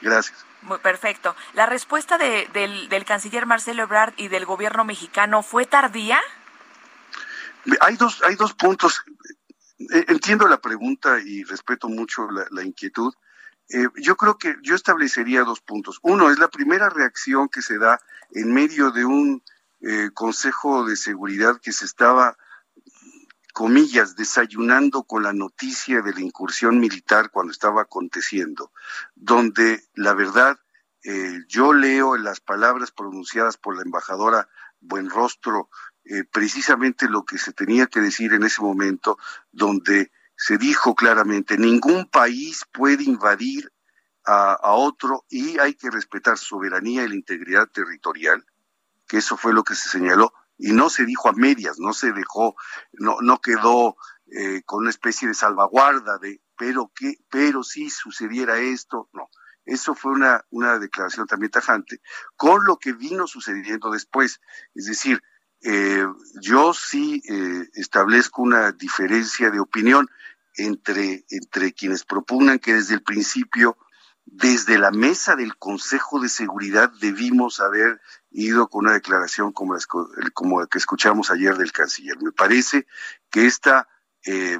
S14: Gracias.
S2: Muy perfecto. ¿La respuesta del, del canciller Marcelo Ebrard y del gobierno mexicano fue tardía?
S14: Hay dos, hay dos puntos. Eh, entiendo la pregunta y respeto mucho la, la inquietud. Eh, yo creo que yo establecería dos puntos. Uno es la primera reacción que se da en medio de un eh, Consejo de Seguridad que se estaba, comillas, desayunando con la noticia de la incursión militar cuando estaba aconteciendo, donde la verdad eh, yo leo en las palabras pronunciadas por la embajadora Buenrostro eh, precisamente lo que se tenía que decir en ese momento, donde se dijo claramente, ningún país puede invadir a, otro y hay que respetar soberanía y la integridad territorial, que eso fue lo que se señaló, y no se dijo a medias, no se dejó, no, no quedó eh, con una especie de salvaguarda de, pero que, pero si sucediera esto, no. Eso fue una, una declaración también tajante, con lo que vino sucediendo después. Es decir, eh, yo sí eh, establezco una diferencia de opinión entre, entre quienes propugnan que desde el principio, desde la mesa del Consejo de Seguridad, debimos haber ido con una declaración como la, como que escuchamos ayer del canciller. Me parece que esta eh,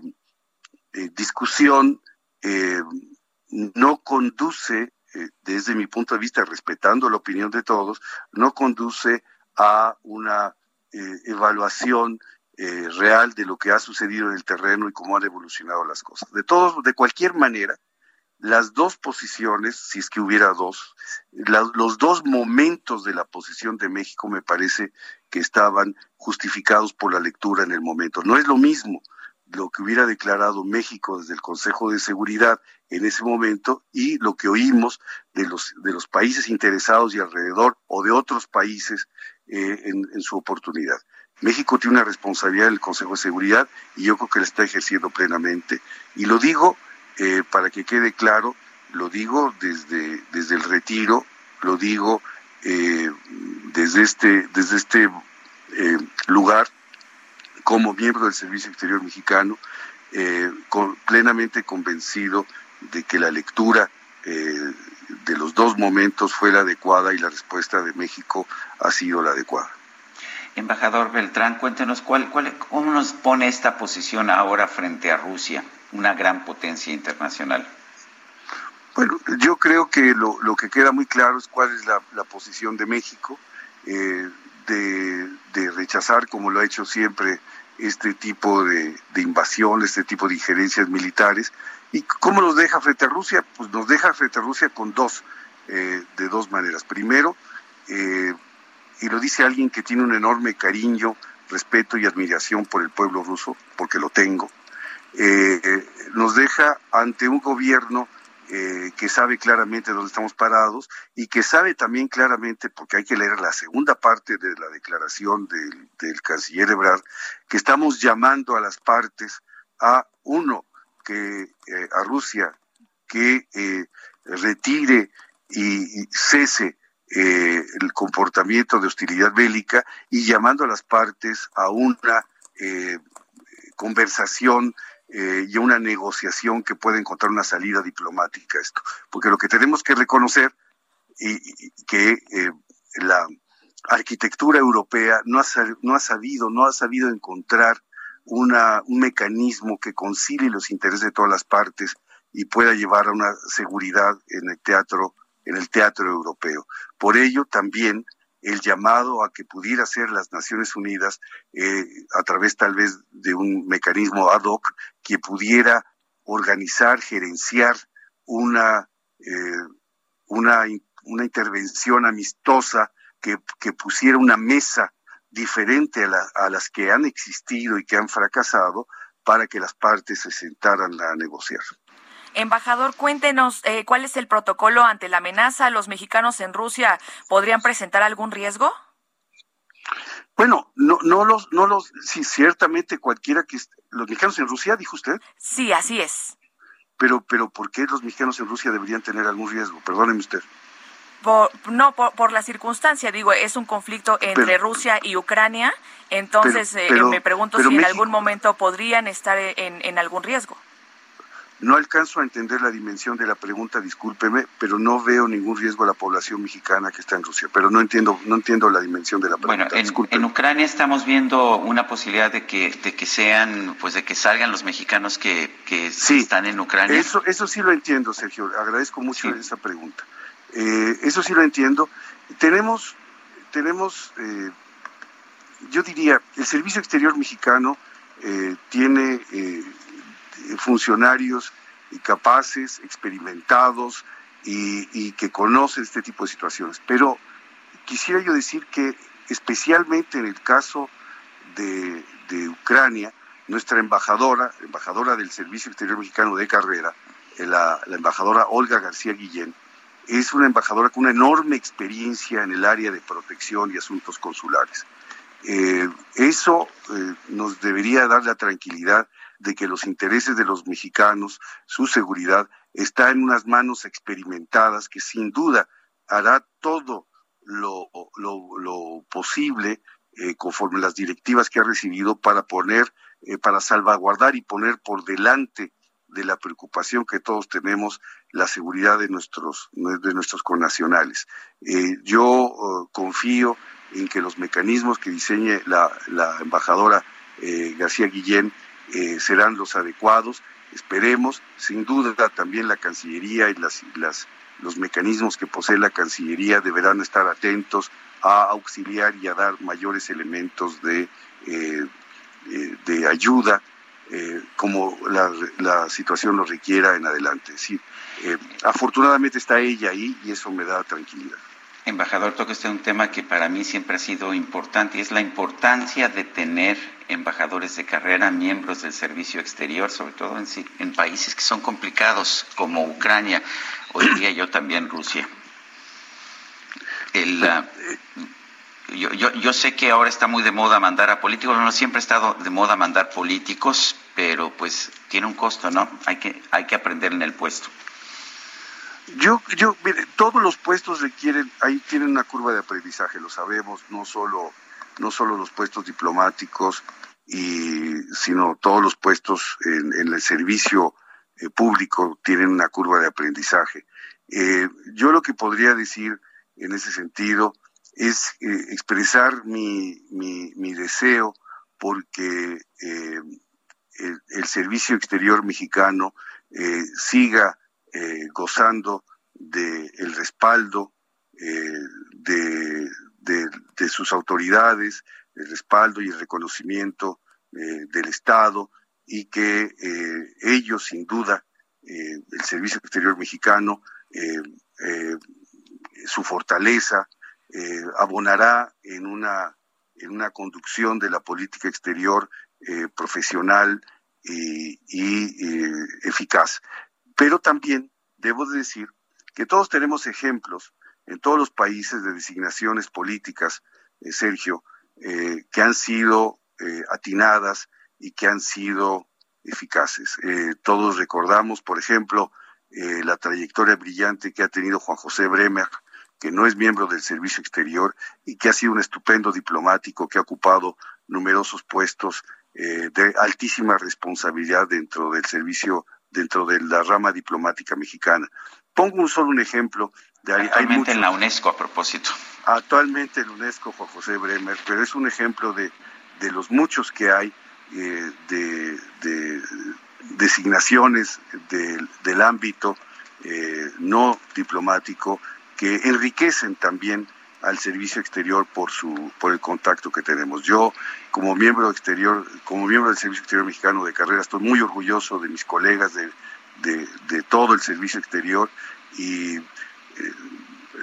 S14: discusión no conduce, desde mi punto de vista, respetando la opinión de todos, no conduce a una eh, evaluación eh, real de lo que ha sucedido en el terreno y cómo han evolucionado las cosas. De todos, de cualquier manera, las dos posiciones, si es que hubiera dos, los dos momentos de la posición de México me parece que estaban justificados por la lectura en el momento. No es lo mismo lo que hubiera declarado México desde el Consejo de Seguridad en ese momento y lo que oímos de los, de los países interesados y alrededor o de otros países eh, en, su oportunidad. México tiene una responsabilidad en el Consejo de Seguridad y yo creo que la está ejerciendo plenamente. Y lo digo eh, para que quede claro, lo digo desde, desde el retiro, lo digo eh, desde este, desde este lugar como miembro del Servicio Exterior Mexicano, plenamente convencido de que la lectura de los dos momentos fue la adecuada y la respuesta de México ha sido la adecuada.
S1: Embajador Beltrán, cuéntenos cuál, cuál, cómo nos pone esta posición ahora frente a Rusia, una gran potencia internacional.
S14: Bueno, yo creo que lo, que queda muy claro es cuál es la, posición de México, eh, de, de, rechazar, como lo ha hecho siempre, este tipo de, de invasión, este tipo de injerencias militares, ¿Y cómo nos deja frente a Rusia? Pues nos deja frente a Rusia con dos, eh, de dos maneras. Primero, eh, y lo dice alguien que tiene un enorme cariño, respeto y admiración por el pueblo ruso, porque lo tengo, eh, nos deja ante un gobierno que sabe claramente dónde estamos parados y que sabe también claramente, porque hay que leer la segunda parte de la declaración del, del canciller Ebrard, que estamos llamando a las partes a, uno, que eh, a Rusia que eh, retire y, cese eh, el comportamiento de hostilidad bélica y llamando a las partes a una conversación y a una negociación que pueda encontrar una salida diplomática a esto. Porque lo que tenemos que reconocer y, que la arquitectura europea no ha, no ha sabido, no ha sabido encontrar una, un mecanismo que concilie los intereses de todas las partes y pueda llevar a una seguridad en el teatro, en el teatro europeo. Por ello también el llamado a que pudiera ser las Naciones Unidas eh, a través tal vez de un mecanismo ad hoc que pudiera organizar, gerenciar una, eh, una, intervención amistosa que, que pusiera una mesa diferente a, las que han existido y que han fracasado para que las partes se sentaran a negociar.
S2: Embajador, cuéntenos eh, cuál es el protocolo ante la amenaza. ¿Los mexicanos en Rusia podrían presentar algún riesgo?
S14: Bueno, no, no los, no los, sí, ciertamente cualquiera que los mexicanos en Rusia, dijo usted.
S2: Sí, así es.
S14: Pero, pero, ¿por qué los mexicanos en Rusia deberían tener algún riesgo? Perdóneme usted.
S2: Por, no, por, la circunstancia, digo, es un conflicto entre Rusia y Ucrania, entonces eh, me pregunto si en algún momento podrían estar en, en algún riesgo.
S14: No alcanzo a entender la dimensión de la pregunta, discúlpeme, pero no veo ningún riesgo a la población mexicana que está en Rusia. Pero no entiendo, no entiendo la dimensión de la pregunta.
S1: Bueno, en, Ucrania estamos viendo una posibilidad de que, de que sean, pues de que salgan los mexicanos que, que están en Ucrania.
S14: Eso, eso sí lo entiendo, Sergio. Agradezco mucho esa pregunta. Eh, eso sí lo entiendo. Tenemos, tenemos eh, yo diría, el Servicio Exterior Mexicano eh, tiene funcionarios capaces, experimentados y, que conocen este tipo de situaciones. Pero quisiera yo decir que especialmente en el caso de, Ucrania, nuestra embajadora, embajadora del Servicio Exterior Mexicano de Carrera, eh, la, embajadora Olga García Guillén, es una embajadora con una enorme experiencia en el área de protección y asuntos consulares. Eh, eso eh, nos debería dar la tranquilidad de que los intereses de los mexicanos, su seguridad, está en unas manos experimentadas que sin duda hará todo lo, posible conforme las directivas que ha recibido para poner, para salvaguardar y poner por delante de la preocupación que todos tenemos la seguridad de nuestros de nuestros connacionales. Eh, yo oh, confío en que los mecanismos que diseñe la, embajadora eh, García Guillén eh, serán los adecuados. Esperemos, sin duda, también la Cancillería y las, las, los mecanismos que posee la Cancillería deberán estar atentos a auxiliar y a dar mayores elementos de, de ayuda eh, como la, situación lo requiera en adelante. Eh, afortunadamente está ella ahí y eso me da tranquilidad.
S1: Embajador, toca usted un tema que para mí siempre ha sido importante y es la importancia de tener embajadores de carrera, miembros del servicio exterior, sobre todo en, en países que son complicados como Ucrania, hoy día yo también Rusia. El, uh, yo, yo, yo, sé que ahora está muy de moda mandar a políticos, no siempre ha estado de moda mandar políticos, pero pues tiene un costo, ¿no? Hay que, hay que aprender en el puesto.
S14: Yo, yo, mire, todos los puestos requieren, ahí tienen una curva de aprendizaje, lo sabemos, no solo, no solo los puestos diplomáticos, y, sino todos los puestos en, el servicio eh, público tienen una curva de aprendizaje. Eh, yo lo que podría decir en ese sentido es eh, expresar mi, mi, deseo porque eh, el, servicio exterior mexicano eh, gozando del el respaldo de, de, sus autoridades, el respaldo y el reconocimiento del Estado y que ellos, sin duda, el servicio exterior mexicano, su fortaleza, eh, abonará en una, en una conducción de la política exterior eh, profesional y, eh, eficaz. Pero también debo decir que todos tenemos ejemplos en todos los países de designaciones políticas, Sergio, que han sido atinadas y que han sido eficaces. todos recordamos, por ejemplo, la trayectoria brillante que ha tenido Juan José Bremer que no es miembro del Servicio Exterior y que ha sido un estupendo diplomático que ha ocupado numerosos puestos eh, de altísima responsabilidad dentro del servicio, dentro de la rama diplomática mexicana. Pongo un solo un ejemplo.
S1: De, actualmente en la UNESCO, a propósito.
S14: Actualmente en la UNESCO, Juan José Bremer, pero es un ejemplo de, de los muchos que hay eh, de, de, designaciones del, del ámbito eh, no diplomático que enriquecen también al servicio exterior por su por el contacto que tenemos. Yo como miembro exterior, como miembro del Servicio Exterior Mexicano de Carrera, estoy muy orgulloso de mis colegas de, de, todo el servicio exterior y eh,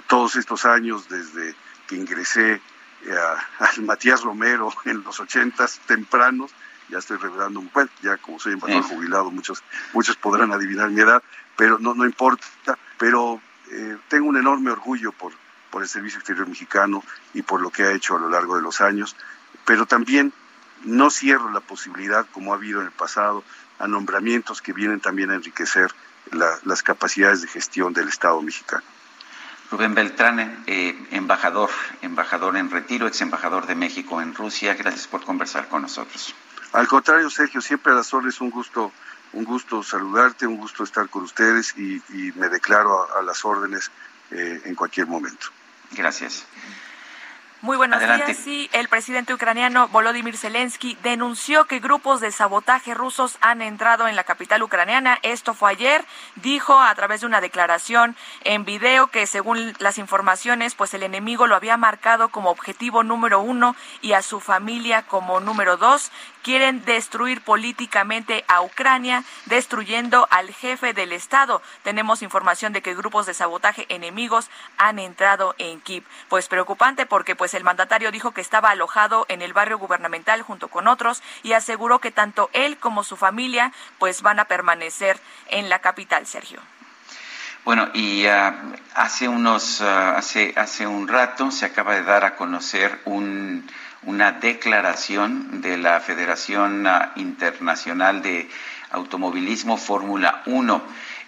S14: todos estos años desde que ingresé al Matías Romero en los ochentas tempranos, ya estoy revelando un bueno, ya como soy embajador jubilado, muchos, muchos podrán adivinar mi edad, pero no, no importa, pero eh, tengo un enorme orgullo por, por el Servicio Exterior Mexicano y por lo que ha hecho a lo largo de los años, pero también no cierro la posibilidad, como ha habido en el pasado, a nombramientos que vienen también a enriquecer las capacidades de gestión del Estado mexicano.
S1: Rubén Beltrán, eh, embajador, embajador en retiro, ex embajador de México en Rusia, gracias por conversar con nosotros.
S14: Al contrario, Sergio, siempre a las órdenes un gusto un gusto saludarte, un gusto estar con ustedes y, me declaro a, las órdenes eh, en cualquier momento.
S1: Gracias.
S2: Muy buenos días. Sí, el presidente ucraniano Volodymyr Zelensky denunció que grupos de sabotaje rusos han entrado en la capital ucraniana. Esto fue ayer. Dijo a través de una declaración en video que según las informaciones, pues el enemigo lo había marcado como objetivo número uno y a su familia como número dos quieren destruir políticamente a Ucrania, destruyendo al jefe del Estado. Tenemos información de que grupos de sabotaje enemigos han entrado en Kiev. Pues preocupante porque pues el mandatario dijo que estaba alojado en el barrio gubernamental junto con otros y aseguró que tanto él como su familia pues van a permanecer en la capital, Sergio.
S1: Bueno, y ah, hace unos, ah, hace, hace un rato se acaba de dar a conocer un, una declaración de la Federación ah, Internacional de Automovilismo Fórmula 1.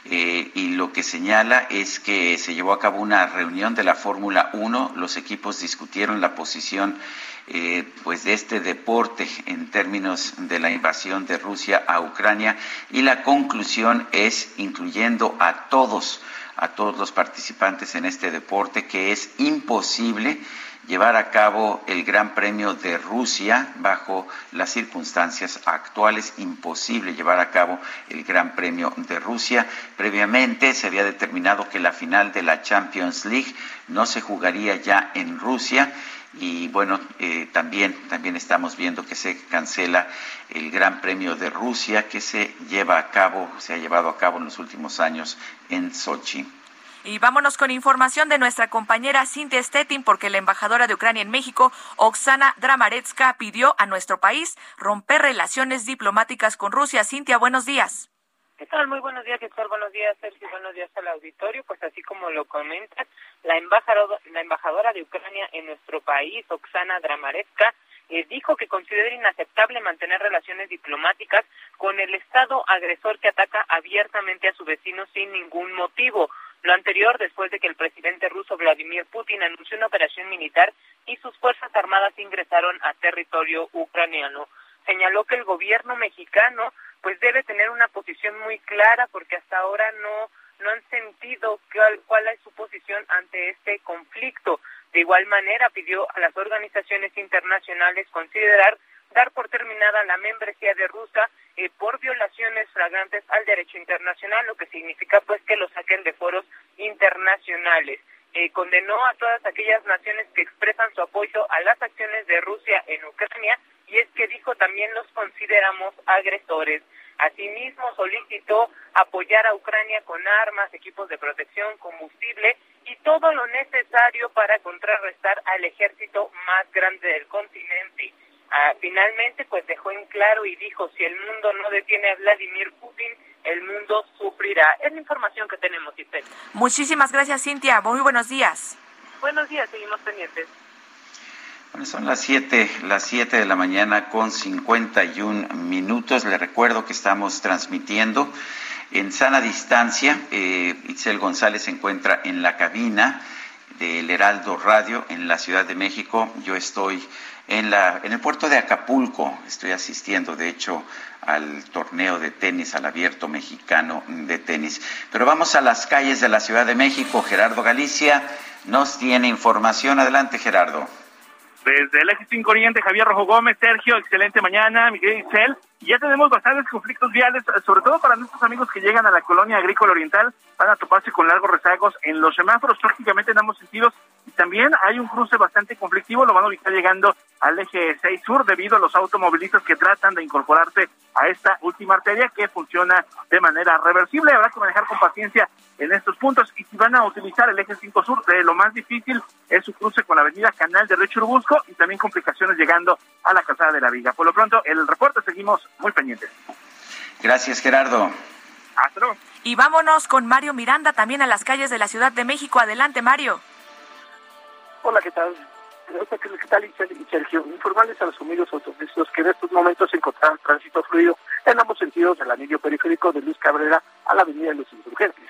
S1: Eh, y lo que señala es que se llevó a cabo una reunión de la Fórmula 1, los equipos discutieron la posición eh, pues de este deporte en términos de la invasión de Rusia a Ucrania y la conclusión es, incluyendo a todos, a todos los participantes en este deporte, que es imposible llevar a cabo el Gran Premio de Rusia bajo las circunstancias actuales. Imposible llevar a cabo el Gran Premio de Rusia. Previamente se había determinado que la final de la Champions League no se jugaría ya en Rusia y bueno, eh, también, también estamos viendo que se cancela el Gran Premio de Rusia que se lleva a cabo, se ha llevado a cabo en los últimos años en Sochi.
S2: Y vámonos con información de nuestra compañera Cintia Stettin, porque la embajadora de Ucrania en México, Oksana Dramaretska, pidió a nuestro país romper relaciones diplomáticas con Rusia. Cintia, buenos días.
S15: ¿Qué tal? Muy buenos días, tal? Buenos días, Sergio. Buenos días al auditorio. Pues así como lo comentas, la embajadora, la embajadora de Ucrania en nuestro país, Oksana Dramaretska, eh, dijo que considera inaceptable mantener relaciones diplomáticas con el Estado agresor que ataca abiertamente a su vecino sin ningún motivo. Lo anterior después de que el presidente ruso Vladimir Putin anunció una operación militar y sus fuerzas armadas ingresaron a territorio ucraniano. Señaló que el gobierno mexicano pues debe tener una posición muy clara porque hasta ahora no no han sentido cuál, cuál es su posición ante este conflicto. De igual manera pidió a las organizaciones internacionales considerar dar por terminada la membresía de Rusia eh, por violaciones flagrantes al derecho internacional, lo que significa pues que lo saquen de foros internacionales. Eh, condenó a todas aquellas naciones que expresan su apoyo a las acciones de Rusia en Ucrania y es que dijo también los consideramos agresores. Asimismo, solicitó apoyar a Ucrania con armas, equipos de protección, combustible y todo lo necesario para contrarrestar al ejército más grande del continente. Ah, finalmente, pues dejó en claro y dijo, si el mundo no detiene a Vladimir Putin, el mundo sufrirá. Es la información que tenemos, Isabel.
S2: Muchísimas gracias, Cintia. Muy buenos días.
S15: Buenos días, seguimos pendientes
S1: son las 7, las 7 de la mañana con 51 minutos. Le recuerdo que estamos transmitiendo en sana distancia. Eh, Itzel González se encuentra en la cabina del Heraldo Radio en la Ciudad de México. Yo estoy en, la, en el puerto de Acapulco. Estoy asistiendo, de hecho, al torneo de tenis, al abierto mexicano de tenis. Pero vamos a las calles de la Ciudad de México. Gerardo Galicia nos tiene información. Adelante, Gerardo.
S16: Desde el eje 5 Oriente, Javier Rojo Gómez, Sergio, excelente mañana, Miguel Isel. Ya tenemos bastantes conflictos viales, sobre todo para nuestros amigos que llegan a la colonia agrícola oriental, van a toparse con largos rezagos en los semáforos prácticamente en ambos sentidos también hay un cruce bastante conflictivo, lo van a ubicar llegando al eje 6 sur debido a los automovilistas que tratan de incorporarse a esta última arteria que funciona de manera reversible. Habrá que manejar con paciencia en estos puntos y si van a utilizar el eje 5 sur, de lo más difícil es su cruce con la avenida Canal de Río Churubusco y también complicaciones llegando a la calzada de la Viga. Por lo pronto, el reporte seguimos muy pendientes.
S1: Gracias, Gerardo.
S16: Hasta luego.
S2: Y vámonos con Mario Miranda también a las calles de la Ciudad de México. Adelante, Mario.
S17: Hola, ¿qué tal? ¿Qué tal, Sergio? Informarles a los amigos automovilistas que en estos momentos se encontrarán tránsito fluido en ambos sentidos del anillo periférico de Luz Cabrera a la Avenida de los Insurgentes.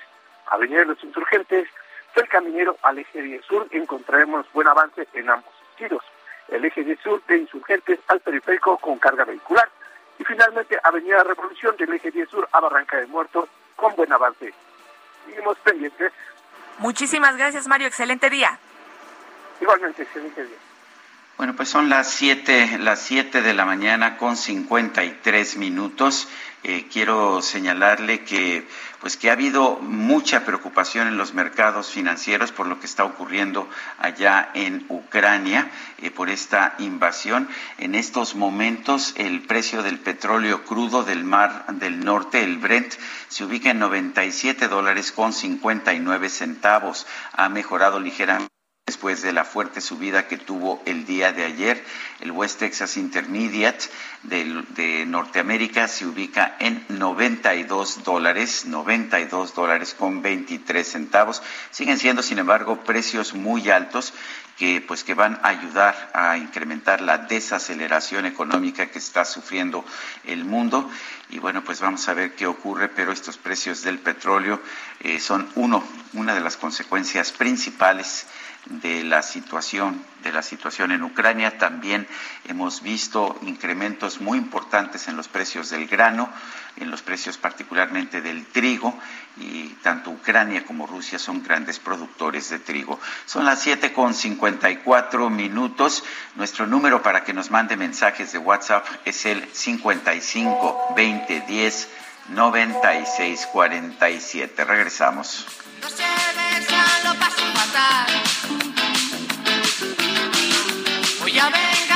S17: Avenida de los Insurgentes, del Caminero al eje 10 sur, encontraremos buen avance en ambos sentidos. El eje 10 sur de Insurgentes al periférico con carga vehicular. Y finalmente, Avenida Revolución del eje 10 sur a Barranca de Muerto con buen avance. Seguimos pendientes.
S2: Muchísimas gracias, Mario. Excelente día.
S17: Igualmente, excelente día.
S1: Bueno, pues son las siete, las siete de la mañana con 53 minutos. Eh, quiero señalarle que, pues que ha habido mucha preocupación en los mercados financieros por lo que está ocurriendo allá en Ucrania, eh, por esta invasión. En estos momentos, el precio del petróleo crudo del Mar del Norte, el Brent, se ubica en 97 dólares con 59 centavos. Ha mejorado ligeramente después de la fuerte subida que tuvo el día de ayer. El West Texas Intermediate de, Norteamérica se ubica en 92 dólares, 92 dólares con 23 centavos. Siguen siendo, sin embargo, precios muy altos que pues que van a ayudar a incrementar la desaceleración económica que está sufriendo el mundo y bueno pues vamos a ver qué ocurre pero estos precios del petróleo eh, son uno una de las consecuencias principales de la situación de la situación en Ucrania. También hemos visto incrementos muy importantes en los precios del grano, en los precios particularmente del trigo, y tanto Ucrania como Rusia son grandes productores de trigo. Son las siete con 54 minutos. Nuestro número para que nos mande mensajes de WhatsApp es el 55 20 10 96 47. Regresamos.
S11: Voy a vengarme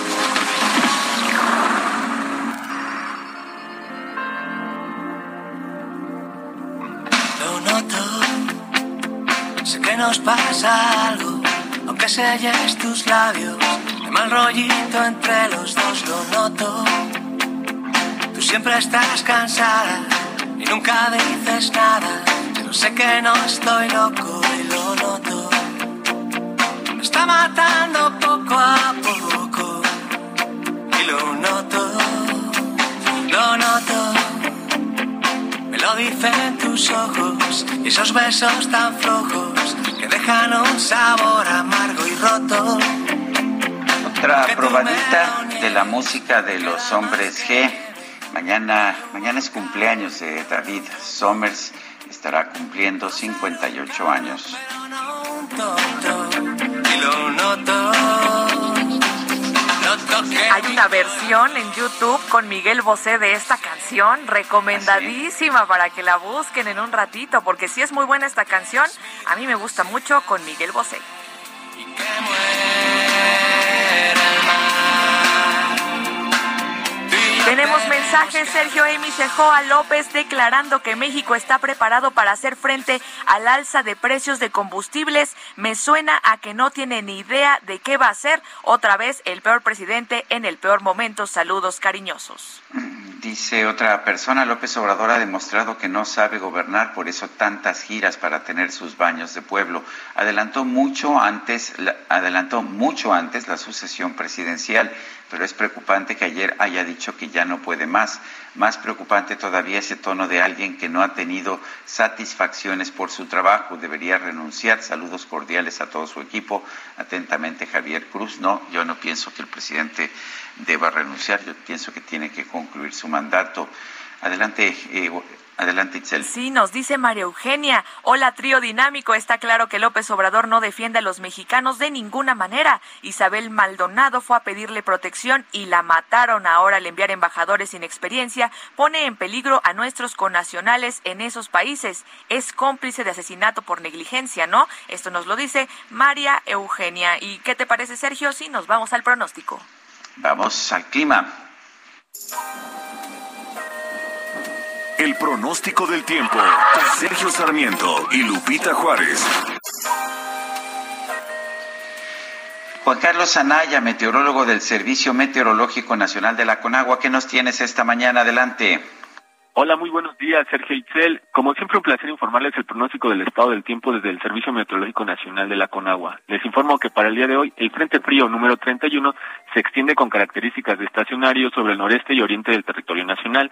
S11: Nos pasa algo, aunque selles tus labios, de mal rollito entre los dos, lo noto. Tú siempre estás cansada y nunca dices nada, pero sé que no estoy loco y lo noto. Me está matando poco a poco y lo noto, lo noto. Lo dicen tus ojos y esos besos tan flojos que dejan un sabor amargo y roto.
S1: Otra probadita de la música de los hombres G. Mañana, mañana es cumpleaños de David Somers. Estará cumpliendo 58 años.
S2: Hay una versión en YouTube con Miguel Bosé de esta canción, recomendadísima para que la busquen en un ratito, porque si es muy buena esta canción, a mí me gusta mucho con Miguel Bosé. Tenemos mensajes, Sergio Emi Cejoa López declarando que México está preparado para hacer frente al alza de precios de combustibles. Me suena a que no tiene ni idea de qué va a hacer otra vez el peor presidente en el peor momento. Saludos cariñosos.
S1: Dice otra persona, López Obrador ha demostrado que no sabe gobernar, por eso tantas giras para tener sus baños de pueblo. Adelantó mucho antes, la- adelantó mucho antes la sucesión presidencial, pero es preocupante que ayer haya dicho que ya no puede más. Más preocupante todavía ese tono de alguien que no ha tenido satisfacciones por su trabajo. Debería renunciar. Saludos cordiales a todo su equipo. Atentamente, Javier Cruz. No, yo no pienso que el presidente deba renunciar. Yo pienso que tiene que concluir su mandato. Adelante, eh, adelante, Itzel.
S2: Sí, nos dice María Eugenia. Hola, trío dinámico. Está claro que López Obrador no defiende a los mexicanos de ninguna manera. Isabel Maldonado fue a pedirle protección y la mataron. Ahora al enviar embajadores sin experiencia pone en peligro a nuestros connacionales en esos países. Es cómplice de asesinato por negligencia, ¿no? Esto nos lo dice María Eugenia. ¿Y qué te parece, Sergio? Si nos vamos al pronóstico.
S1: Vamos al clima.
S4: El pronóstico del tiempo. Sergio Sarmiento y Lupita Juárez.
S1: Juan Carlos Anaya, meteorólogo del Servicio Meteorológico Nacional de la Conagua, ¿qué nos tienes esta mañana? Adelante.
S18: Hola, muy buenos días, Sergio Itzel. Como siempre, un placer informarles el pronóstico del estado del tiempo desde el Servicio Meteorológico Nacional de la Conagua. Les informo que para el día de hoy, el Frente Frío número 31 se extiende con características de estacionario sobre el noreste y oriente del territorio nacional.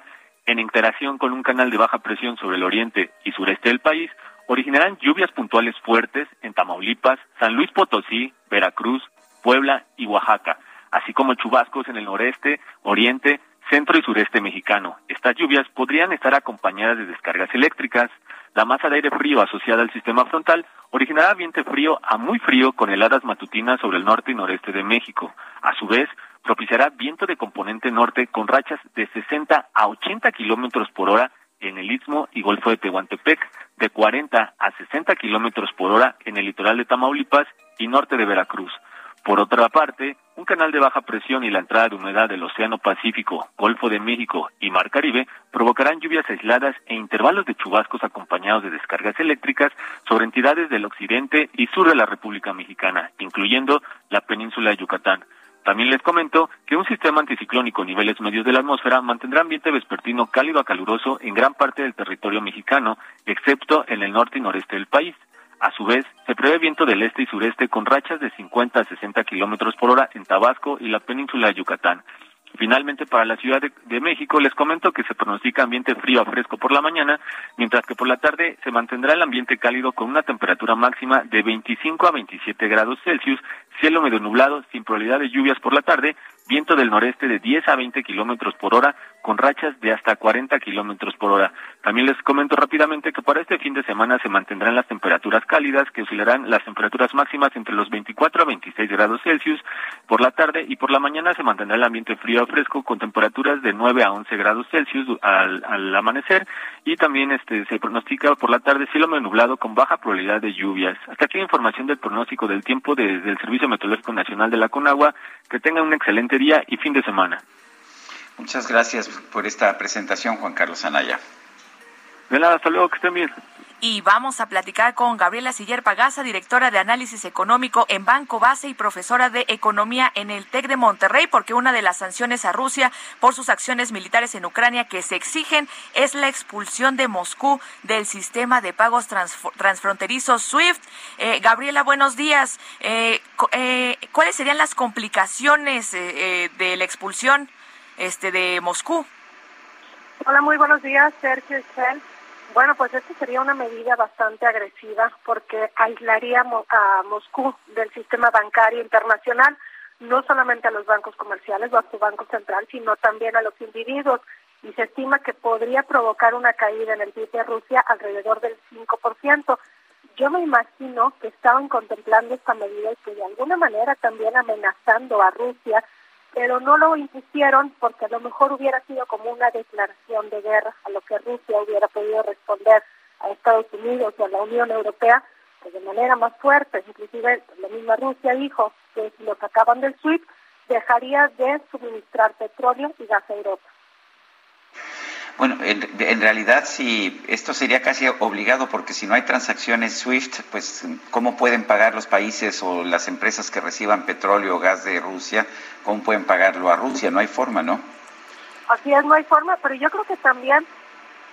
S18: En interacción con un canal de baja presión sobre el oriente y sureste del país, originarán lluvias puntuales fuertes en Tamaulipas, San Luis Potosí, Veracruz, Puebla y Oaxaca, así como chubascos en el noreste, oriente, centro y sureste mexicano. Estas lluvias podrían estar acompañadas de descargas eléctricas. La masa de aire frío asociada al sistema frontal originará viento frío a muy frío con heladas matutinas sobre el norte y noreste de México. A su vez, propiciará viento de componente norte con rachas de 60 a 80 kilómetros por hora en el Istmo y Golfo de Tehuantepec, de 40 a 60 kilómetros por hora en el litoral de Tamaulipas y norte de Veracruz. Por otra parte, un canal de baja presión y la entrada de humedad del Océano Pacífico, Golfo de México y Mar Caribe provocarán lluvias aisladas e intervalos de chubascos acompañados de descargas eléctricas sobre entidades del occidente y sur de la República Mexicana, incluyendo la península de Yucatán. También les comento que un sistema anticiclónico a niveles medios de la atmósfera mantendrá ambiente vespertino cálido a caluroso en gran parte del territorio mexicano, excepto en el norte y noreste del país. A su vez, se prevé viento del este y sureste con rachas de 50 a 60 kilómetros por hora en Tabasco y la península de Yucatán. Finalmente, para la Ciudad de, México, les comento que se pronostica ambiente frío a fresco por la mañana, mientras que por la tarde se mantendrá el ambiente cálido con una temperatura máxima de 25 a 27 grados Celsius, cielo medio nublado, sin probabilidad de lluvias por la tarde, viento del noreste de 10 a 20 kilómetros por hora, con rachas de hasta 40 kilómetros por hora. También les comento rápidamente que para este fin de semana se mantendrán las temperaturas cálidas, que oscilarán las temperaturas máximas entre los 24 a 26 grados Celsius por la tarde y por la mañana se mantendrá el ambiente frío a fresco con temperaturas de 9 a 11 grados Celsius al, al amanecer y también este se pronostica por la tarde cielo nublado con baja probabilidad de lluvias. Hasta aquí información del pronóstico del tiempo desde el Servicio Meteorológico Nacional de la Conagua. Que tengan un excelente día y fin de semana.
S1: Muchas gracias por esta presentación, Juan Carlos Anaya.
S18: De nada, hasta luego, que estén bien.
S2: Y vamos a platicar con Gabriela Siller Pagaza, directora de Análisis Económico en Banco Base y profesora de Economía en el TEC de Monterrey, porque una de las sanciones a Rusia por sus acciones militares en Ucrania que se exigen es la expulsión de Moscú del sistema de pagos transfronterizos SWIFT. Eh, Gabriela, buenos días. Eh, eh, ¿Cuáles serían las complicaciones de la expulsión este, de Moscú?
S19: Hola, muy buenos días, Sergio Chel. Bueno, pues esta sería una medida bastante agresiva porque aislaría a Moscú del sistema bancario internacional, no solamente a los bancos comerciales o a su banco central, sino también a los individuos. Y se estima que podría provocar una caída en el PIB de Rusia alrededor del 5%. Yo me imagino que estaban contemplando esta medida y que de alguna manera también amenazando a Rusia pero no lo impusieron porque a lo mejor hubiera sido como una declaración de guerra a lo que Rusia hubiera podido responder a Estados Unidos o a la Unión Europea pues de manera más fuerte. Inclusive la misma Rusia dijo que si lo sacaban del SWIFT dejaría de suministrar petróleo y gas a Europa.
S1: Bueno, en, realidad sí, esto sería casi obligado porque si no hay transacciones SWIFT, pues ¿cómo pueden pagar los países o las empresas que reciban petróleo o gas de Rusia? ¿Cómo pueden pagarlo a Rusia? No hay forma, ¿no?
S19: Así es, no hay forma, pero yo creo que también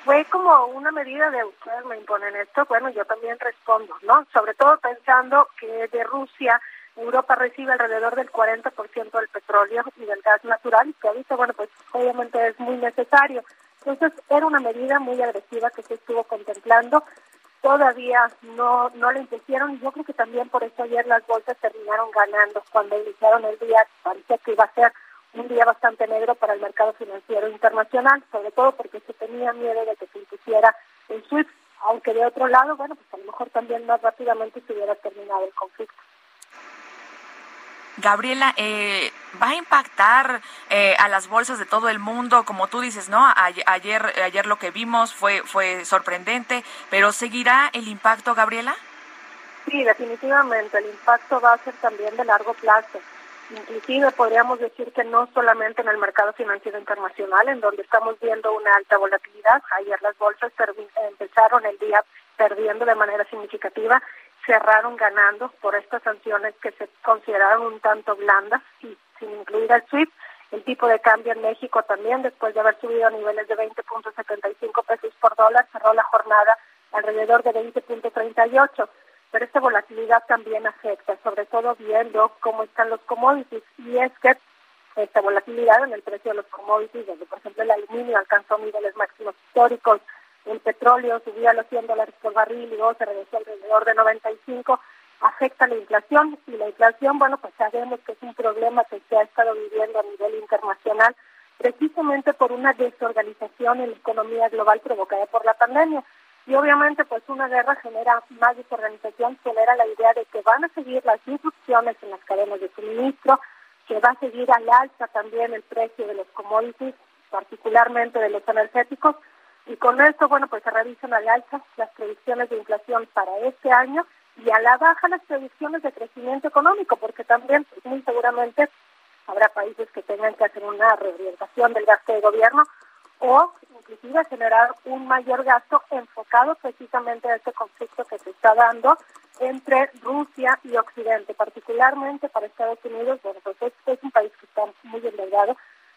S19: fue como una medida de ustedes me imponen esto, bueno, yo también respondo, ¿no? Sobre todo pensando que de Rusia Europa recibe alrededor del 40% del petróleo y del gas natural, que ahorita, bueno, pues obviamente es muy necesario. Entonces era una medida muy agresiva que se estuvo contemplando. Todavía no, no la impusieron yo creo que también por eso ayer las bolsas terminaron ganando. Cuando iniciaron el día parecía que iba a ser un día bastante negro para el mercado financiero internacional, sobre todo porque se tenía miedo de que se impusiera el SWIFT, aunque de otro lado, bueno, pues a lo mejor también más rápidamente se hubiera terminado el conflicto.
S2: Gabriela, eh, ¿va a impactar eh, a las bolsas de todo el mundo? Como tú dices, ¿no? Ayer, ayer lo que vimos fue, fue sorprendente, pero ¿seguirá el impacto, Gabriela?
S19: Sí, definitivamente. El impacto va a ser también de largo plazo. Inclusive podríamos decir que no solamente en el mercado financiero internacional, en donde estamos viendo una alta volatilidad. Ayer las bolsas empezaron el día perdiendo de manera significativa, cerraron ganando por estas sanciones que se consideraron un tanto blandas y sin incluir el SWIFT. El tipo de cambio en México también, después de haber subido a niveles de 20.75 pesos por dólar, cerró la jornada alrededor de 20.38. Pero esta volatilidad también afecta, sobre todo viendo cómo están los commodities. Y es que esta volatilidad en el precio de los commodities, donde por ejemplo el aluminio alcanzó niveles máximos históricos, el petróleo subía a los 100 dólares por barril y luego se regresó alrededor de 95, afecta la inflación y la inflación, bueno, pues sabemos que es un problema que se ha estado viviendo a nivel internacional precisamente por una desorganización en la economía global provocada por la pandemia. Y obviamente pues una guerra genera más desorganización, genera la idea de que van a seguir las instrucciones en las cadenas de suministro, que va a seguir al alza también el precio de los commodities, particularmente de los energéticos, y con esto, bueno, pues se revisan al alza las predicciones de inflación para este año y a la baja las predicciones de crecimiento económico, porque también pues, muy seguramente habrá países que tengan que hacer una reorientación del gasto de gobierno o inclusive generar un mayor gasto enfocado precisamente a este conflicto que se está dando entre Rusia y Occidente, particularmente para Estados Unidos, bueno, pues es, es un país que está muy endeudado,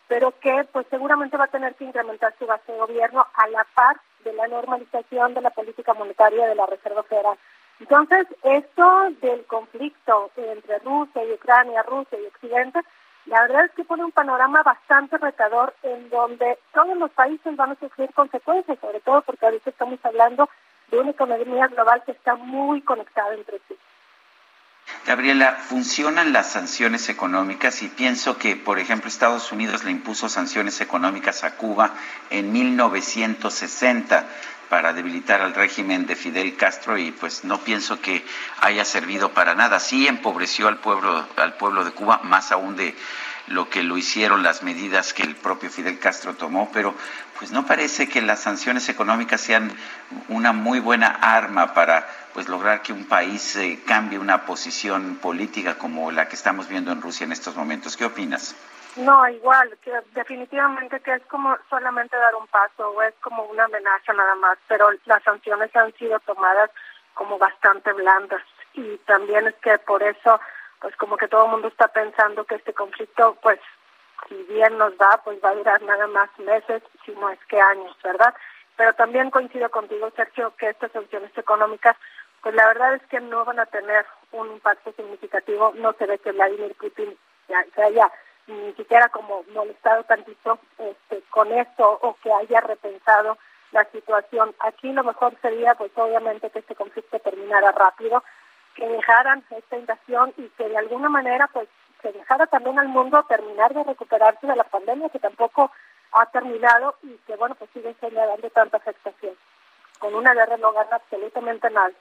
S19: pero que pues seguramente va a tener que incrementar su base de gobierno a la par de la normalización de la política monetaria de la Reserva Federal. Entonces, esto del conflicto entre Rusia y Ucrania, Rusia y Occidente, la verdad es que pone un panorama bastante retador en donde todos los países van a sufrir consecuencias, sobre todo porque ahorita estamos hablando de una economía global que está muy conectada entre sí.
S1: Gabriela, funcionan las sanciones económicas y pienso que, por ejemplo, Estados Unidos le impuso sanciones económicas a Cuba en 1960 para debilitar al régimen de Fidel Castro y pues no pienso que haya servido para nada. Sí empobreció al pueblo, al pueblo de Cuba, más aún de lo que lo hicieron las medidas que el propio Fidel Castro tomó, pero pues no parece que las sanciones económicas sean una muy buena arma para pues lograr que un país eh, cambie una posición política como la que estamos viendo en Rusia en estos momentos. ¿Qué opinas?
S19: No, igual, que definitivamente que es como solamente dar un paso o es como una amenaza nada más, pero las sanciones han sido tomadas como bastante blandas y también es que por eso pues como que todo el mundo está pensando que este conflicto pues si bien nos va pues va a durar nada más meses, si no es que años, ¿verdad? Pero también coincido contigo, Sergio, que estas sanciones económicas pues la verdad es que no van a tener un impacto significativo. No se ve que Vladimir Putin ya, se haya ni siquiera como molestado tantito este, con esto o que haya repensado la situación. Aquí lo mejor sería, pues obviamente, que este conflicto terminara rápido, que dejaran esta invasión y que de alguna manera, pues, se dejara también al mundo terminar de recuperarse de la pandemia, que tampoco ha terminado y que, bueno, pues sigue generando tanta afectación. Con una guerra no gana absolutamente nada.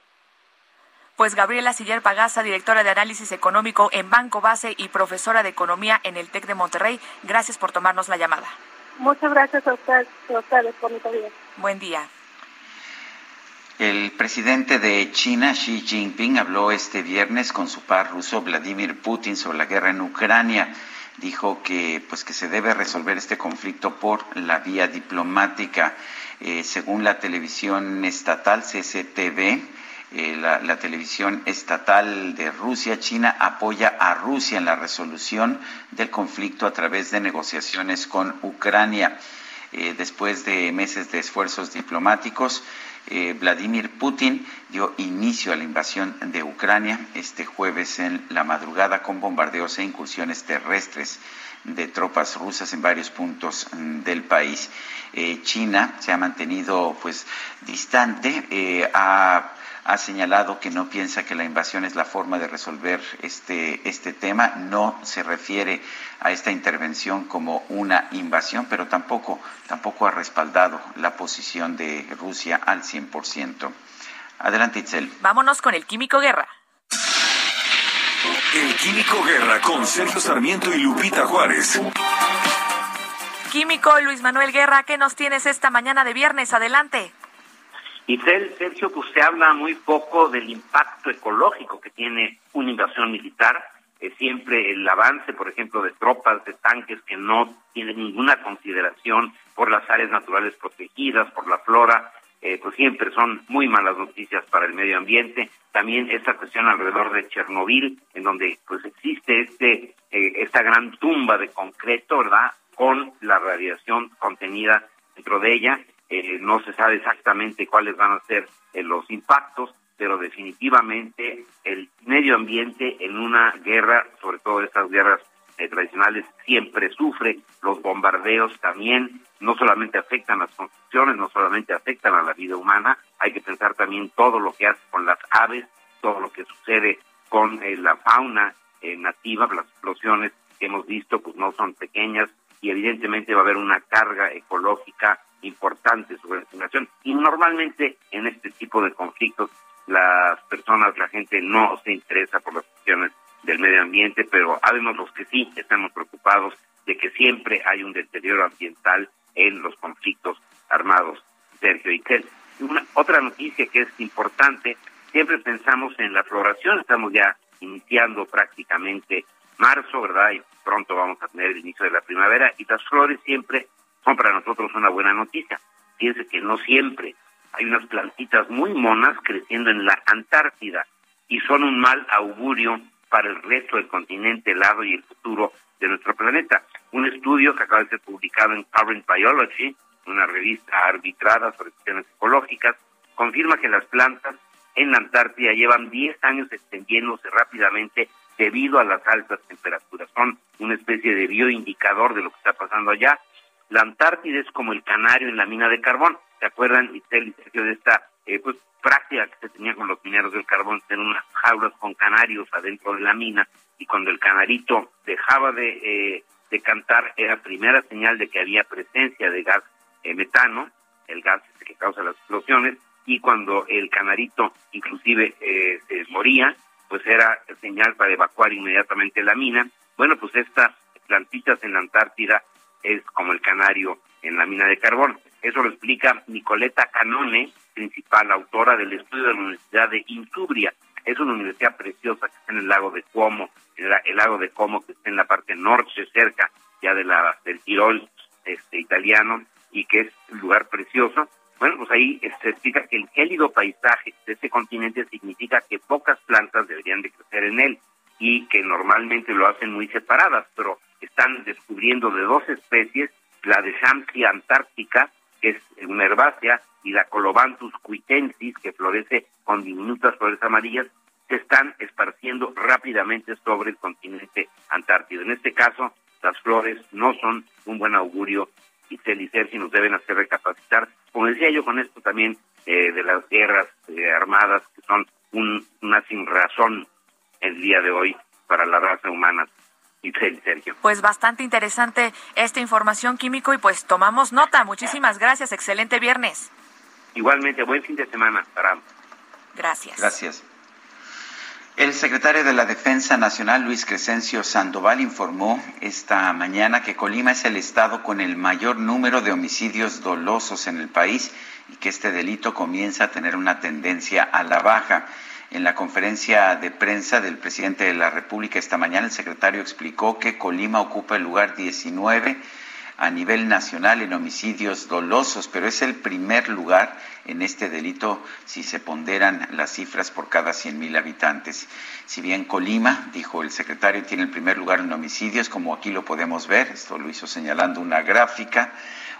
S2: Pues Gabriela Siller Pagasa, directora de análisis económico en Banco Base y profesora de economía en el TEC de Monterrey, gracias por tomarnos la llamada.
S19: Muchas gracias a ustedes, a ustedes por día.
S2: Buen día.
S1: El presidente de China, Xi Jinping, habló este viernes con su par ruso Vladimir Putin sobre la guerra en Ucrania. Dijo que, pues, que se debe resolver este conflicto por la vía diplomática. Eh, según la televisión estatal CCTV, eh, la, televisión estatal de Rusia, China apoya a Rusia en la resolución del conflicto a través de negociaciones con Ucrania. Eh, después de meses de esfuerzos diplomáticos, eh, Vladimir Putin dio inicio a la invasión de Ucrania este jueves en la madrugada con bombardeos e incursiones terrestres de tropas rusas en varios puntos mm, del país. China se ha mantenido pues distante, ha ha señalado que no piensa que la invasión es la forma de resolver este, este tema. No se refiere a esta intervención como una invasión, pero tampoco, tampoco ha respaldado la posición de Rusia al 100%. Adelante, Itzel.
S2: Vámonos con el Químico Guerra.
S4: El Químico Guerra con Sergio Sarmiento y Lupita Juárez.
S2: Químico Luis Manuel Guerra, ¿qué nos tienes esta mañana de viernes? Adelante.
S20: Y Sergio, pues se habla muy poco del impacto ecológico que tiene una invasión militar. siempre el avance, por ejemplo, de tropas, de tanques que no tienen ninguna consideración por las áreas naturales protegidas, por la flora, eh, pues siempre son muy malas noticias para el medio ambiente. También esta cuestión alrededor de Chernobyl, en donde pues existe este eh, esta gran tumba de concreto, ¿verdad? Con la radiación contenida dentro de ella. Eh, no se sabe exactamente cuáles van a ser los impactos, pero definitivamente el medio ambiente en una guerra, sobre todo estas guerras tradicionales, siempre sufre. Los bombardeos también no solamente afectan las construcciones, no solamente afectan a la vida humana, hay que pensar también todo lo que hace con las aves, todo lo que sucede con eh, la fauna eh, nativa, las explosiones que hemos visto pues no son pequeñas y evidentemente va a haber una carga ecológica importante sobre la población. Y normalmente en este tipo de conflictos las personas, la gente no se interesa por las cuestiones del medio ambiente, pero habemos los que sí estamos preocupados de que siempre hay un deterioro ambiental en los conflictos armados, Sergio y Una, otra noticia que es importante, siempre pensamos en la floración, estamos ya iniciando prácticamente marzo, ¿verdad? Y pronto vamos a tener el inicio de la primavera y las flores siempre son para nosotros una buena noticia. Fíjense que no siempre hay unas plantitas muy monas creciendo en la Antártida y son un mal augurio para el resto del continente helado y el futuro de nuestro planeta. Un estudio que acaba de ser publicado en Current Biology, una revista arbitrada sobre cuestiones ecológicas, confirma que las plantas en la Antártida llevan 10 años extendiéndose rápidamente debido a las altas temperaturas. Son una especie de bioindicador de lo que está pasando allá. La Antártida es como el canario en la mina de carbón. ¿Se acuerdan, Isel de esta eh, pues, práctica que se tenía con los mineros del carbón, tener unas jaulas con canarios adentro de la mina y cuando el canarito dejaba de, eh, cantar era primera señal de que había presencia de gas eh, metano, el gas que causa las explosiones, y cuando el canarito inclusive eh, se moría, pues era señal para evacuar inmediatamente la mina. Bueno, pues estas plantitas en la Antártida es como el canario en la mina de carbón. Eso lo explica Nicoleta Canone, principal autora del estudio de la Universidad de Intubria. Es una universidad preciosa que está en el lago de Como, el, lago de Como que está en la parte norte, cerca ya de la del Tirol este, italiano, y que es un lugar precioso. Bueno, pues ahí se explica que el gélido paisaje de este continente significa que pocas plantas deberían de crecer en él y que normalmente lo hacen muy separadas, pero están descubriendo de dos especies, la de Shamsia antártica, que es una herbácea, y la Colobanthus cuitensis, que florece con diminutas flores amarillas, se están esparciendo rápidamente sobre el continente antártico. En este caso, las flores no son un buen augurio y Celicer si nos deben hacer recapacitar. Como decía yo con esto también eh, de las guerras eh, armadas, que son una sin razón el día de hoy para la raza humana. Sergio.
S2: Pues bastante interesante esta información químico y pues tomamos nota. Muchísimas gracias. Excelente viernes.
S20: Igualmente, buen fin de semana para
S2: Gracias.
S1: Gracias. El secretario de la Defensa Nacional, Luis Crescencio Sandoval, informó esta mañana que Colima es el estado con el mayor número de homicidios dolosos en el país y que este delito comienza a tener una tendencia a la baja. En la conferencia de prensa del presidente de la República esta mañana, el secretario explicó que Colima ocupa el lugar 19 a nivel nacional en homicidios dolosos, pero es el primer lugar en este delito si se ponderan las cifras por cada 100.000 habitantes. Si bien Colima, dijo el secretario, tiene el primer lugar en homicidios, como aquí lo podemos ver, esto lo hizo señalando una gráfica,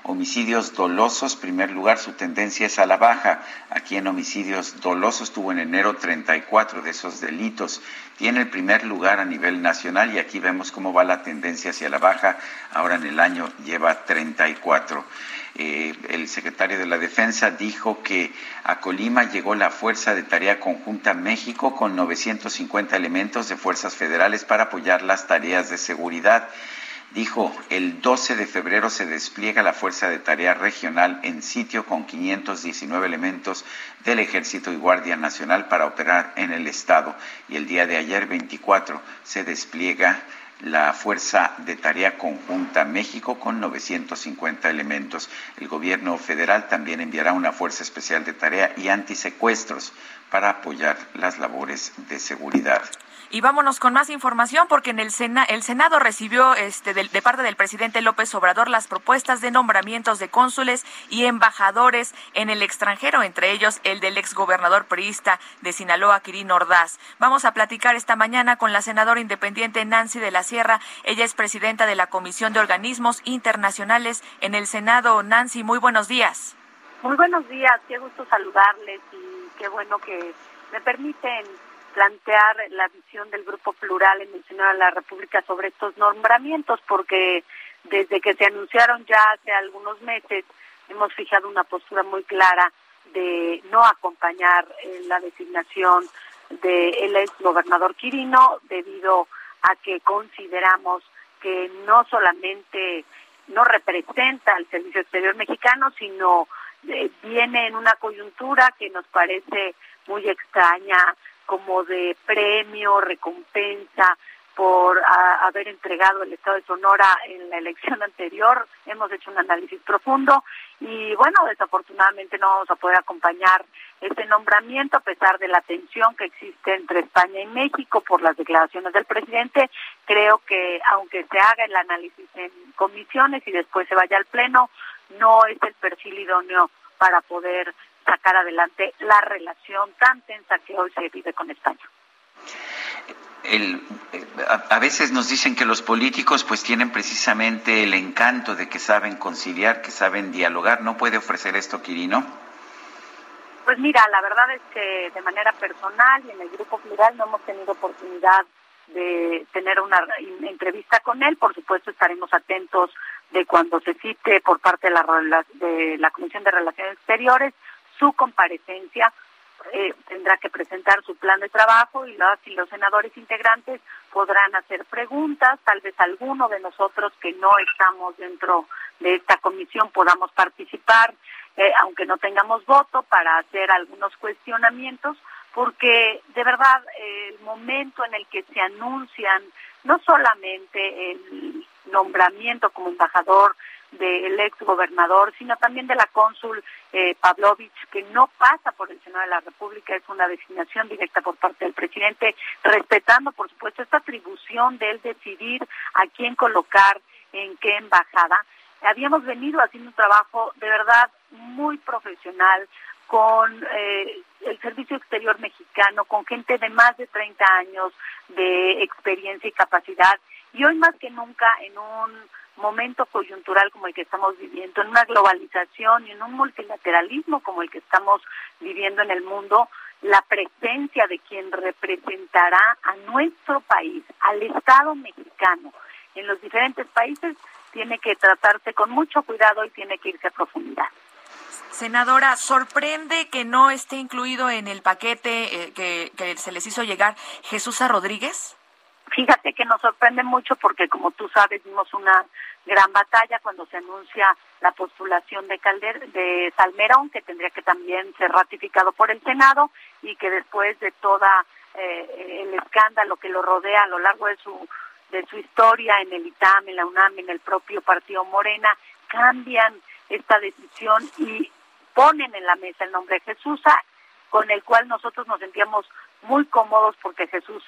S1: Homicidios dolosos, primer lugar, su tendencia es a la baja. Aquí en homicidios dolosos tuvo en enero 34 de esos delitos. Tiene el primer lugar a nivel nacional y aquí vemos cómo va la tendencia hacia la baja. Ahora en el año lleva 34. Eh, el secretario de la Defensa dijo que a Colima llegó la Fuerza de Tarea Conjunta México con 950 elementos de fuerzas federales para apoyar las tareas de seguridad dijo, el 12 de febrero se despliega la Fuerza de Tarea Regional en sitio con 519 elementos del Ejército y Guardia Nacional para operar en el Estado. Y el día de ayer, 24, se despliega la Fuerza de Tarea Conjunta México con 950 elementos. El gobierno federal también enviará una Fuerza Especial de Tarea y Antisecuestros para apoyar las labores de seguridad.
S2: Y vámonos con más información porque en el, Sena, el Senado recibió este, de, de, parte del presidente López Obrador las propuestas de nombramientos de cónsules y embajadores en el extranjero, entre ellos el del exgobernador priista de Sinaloa, Quirino Ordaz. Vamos a platicar esta mañana con la senadora independiente Nancy de la Sierra. Ella es presidenta de la Comisión de Organismos Internacionales en el Senado. Nancy, muy buenos días.
S21: Muy buenos días, qué gusto saludarles y qué bueno que me permiten plantear la visión del Grupo Plural en el Senado de la República sobre estos nombramientos, porque desde que se anunciaron ya hace algunos meses hemos fijado una postura muy clara de no acompañar la designación del ex gobernador Quirino debido a que consideramos que no solamente no representa al servicio exterior mexicano, sino eh, viene en una coyuntura que nos parece muy extraña, como de premio, recompensa por haber entregado el Estado de Sonora en la elección anterior. Hemos hecho un análisis profundo y bueno, desafortunadamente no vamos a poder acompañar este nombramiento a pesar de la tensión que existe entre España y México por las declaraciones del presidente. Creo que aunque se haga el análisis en comisiones y después se vaya al Pleno, no es el perfil idóneo para poder sacar adelante la relación tan tensa que hoy se vive con España.
S1: El, a, a, veces nos dicen que los políticos pues tienen precisamente el encanto de que saben conciliar, que saben dialogar. ¿No puede ofrecer esto Quirino?
S21: Pues mira, la verdad es que de manera personal y en el Grupo Plural no hemos tenido oportunidad de tener una entrevista con él. Por supuesto estaremos atentos de cuando se cite por parte de la, de la Comisión de Relaciones Exteriores su comparecencia eh, tendrá que presentar su plan de trabajo y los, los senadores integrantes podrán hacer preguntas, tal vez alguno de nosotros que no estamos dentro de esta comisión podamos participar, eh, aunque no tengamos voto, para hacer algunos cuestionamientos, porque de verdad el momento en el que se anuncian no solamente el nombramiento como embajador del ex gobernador, sino también de la cónsul eh, Pavlovich, que no pasa por el Senado de la República, es una designación directa por parte del presidente, respetando, por supuesto, esta atribución de él decidir a quién colocar en qué embajada. Habíamos venido haciendo un trabajo de verdad muy profesional con eh, el Servicio Exterior Mexicano, con gente de más de 30 años de experiencia y capacidad, y hoy más que nunca en un momento coyuntural como el que estamos viviendo, en una globalización y en un multilateralismo como el que estamos viviendo en el mundo, la presencia de quien representará a nuestro país, al Estado mexicano, en los diferentes países, tiene que tratarse con mucho cuidado y tiene que irse a profundidad.
S2: Senadora, ¿sorprende que no esté incluido en el paquete eh, que, se les hizo llegar Jesús Rodríguez?
S21: Fíjate que nos sorprende mucho porque, como tú sabes, vimos una gran batalla cuando se anuncia la postulación de Calder, de Salmerón, que tendría que también ser ratificado por el Senado y que después de toda eh, el escándalo que lo rodea a lo largo de su de su historia en el ITAM, en la UNAM, en el propio partido Morena, cambian esta decisión y ponen en la mesa el nombre de Jesús, con el cual nosotros nos sentíamos muy cómodos porque Jesús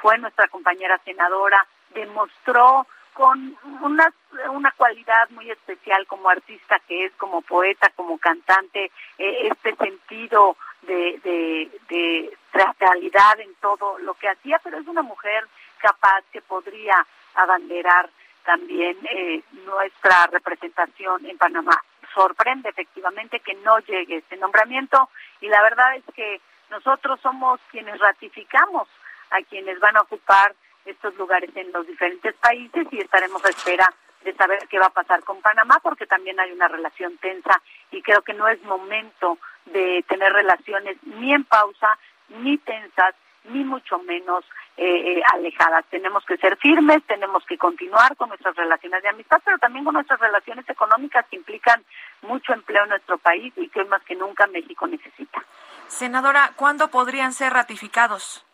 S21: fue nuestra compañera senadora, demostró con una, una cualidad muy especial como artista que es, como poeta, como cantante, eh, este sentido de, de, de teatralidad en todo lo que hacía, pero es una mujer capaz que podría abanderar también eh, nuestra representación en Panamá. Sorprende efectivamente que no llegue este nombramiento y la verdad es que nosotros somos quienes ratificamos a quienes van a ocupar estos lugares en los diferentes países y estaremos a espera de saber qué va a pasar con Panamá porque también hay una relación tensa y creo que no es momento de tener relaciones ni en pausa, ni tensas, ni mucho menos eh, eh, alejadas. Tenemos que ser firmes, tenemos que continuar con nuestras relaciones de amistad, pero también con nuestras relaciones económicas que implican mucho empleo en nuestro país y que hoy más que nunca México necesita.
S2: Senadora, ¿cuándo podrían ser ratificados?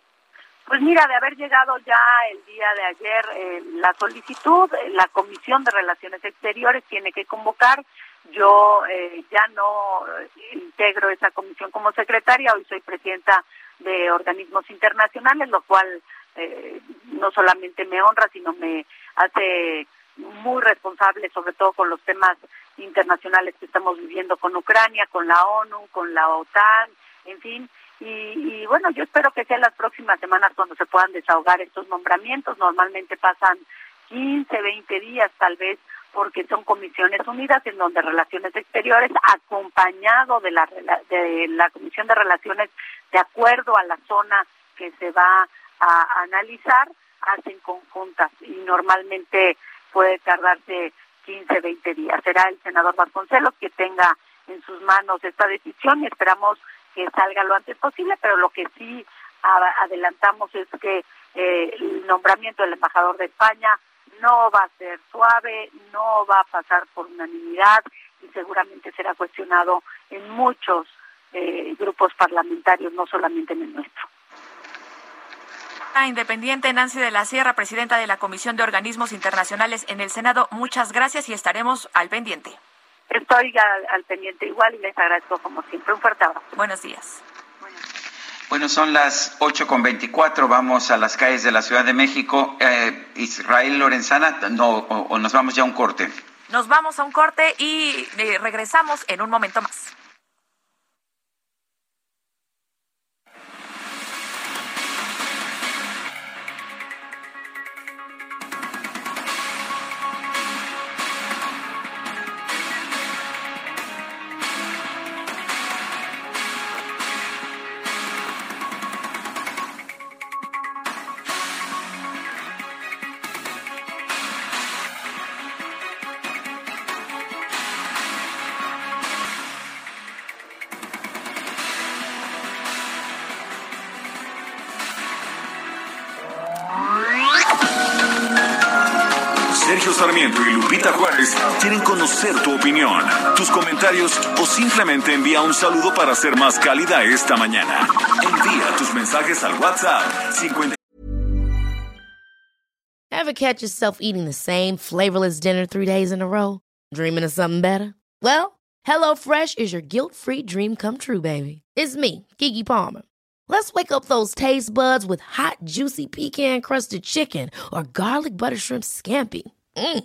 S21: Pues mira, de haber llegado ya el día de ayer eh, la solicitud, eh, la Comisión de Relaciones Exteriores tiene que convocar. Yo eh, ya no integro esa comisión como secretaria, hoy soy presidenta de organismos internacionales, lo cual eh, no solamente me honra, sino me hace muy responsable, sobre todo con los temas internacionales que estamos viviendo con Ucrania, con la ONU, con la OTAN, en fin. Y, y bueno, yo espero que sean las próximas semanas cuando se puedan desahogar estos nombramientos. Normalmente pasan 15, 20 días tal vez porque son comisiones unidas en donde Relaciones Exteriores, acompañado de la, de la Comisión de Relaciones, de acuerdo a la zona que se va a analizar, hacen conjuntas y normalmente puede tardarse 15, 20 días. Será el senador Vasconcelos que tenga en sus manos esta decisión y esperamos que salga lo antes posible, pero lo que sí adelantamos es que eh, el nombramiento del embajador de España no va a ser suave, no va a pasar por unanimidad y seguramente será cuestionado en muchos eh, grupos parlamentarios, no solamente en el nuestro.
S2: Independiente Nancy de la Sierra, presidenta de la Comisión de Organismos Internacionales en el Senado, muchas gracias y estaremos al pendiente.
S21: Estoy al, al pendiente igual y les agradezco como siempre. Un fuerte abrazo.
S2: Buenos días.
S1: Bueno, son las ocho con veinticuatro. Vamos a las calles de la Ciudad de México. Eh, Israel Lorenzana, no, o, o, nos vamos ya a un corte.
S2: Nos vamos a un corte y eh, regresamos en un momento más.
S4: Lupita Juárez quieren conocer tu opinión, tus comentarios o simplemente envía un saludo para ser más cálida esta mañana. Envía tus mensajes al WhatsApp 50.
S22: Ever catch yourself eating the same flavorless dinner three days in a row? Dreaming of something better? Well, HelloFresh is your guilt-free dream come true, baby. It's me, Kiki Palmer. Let's wake up those taste buds with hot, juicy pecan crusted chicken or garlic butter shrimp scampi. Mm.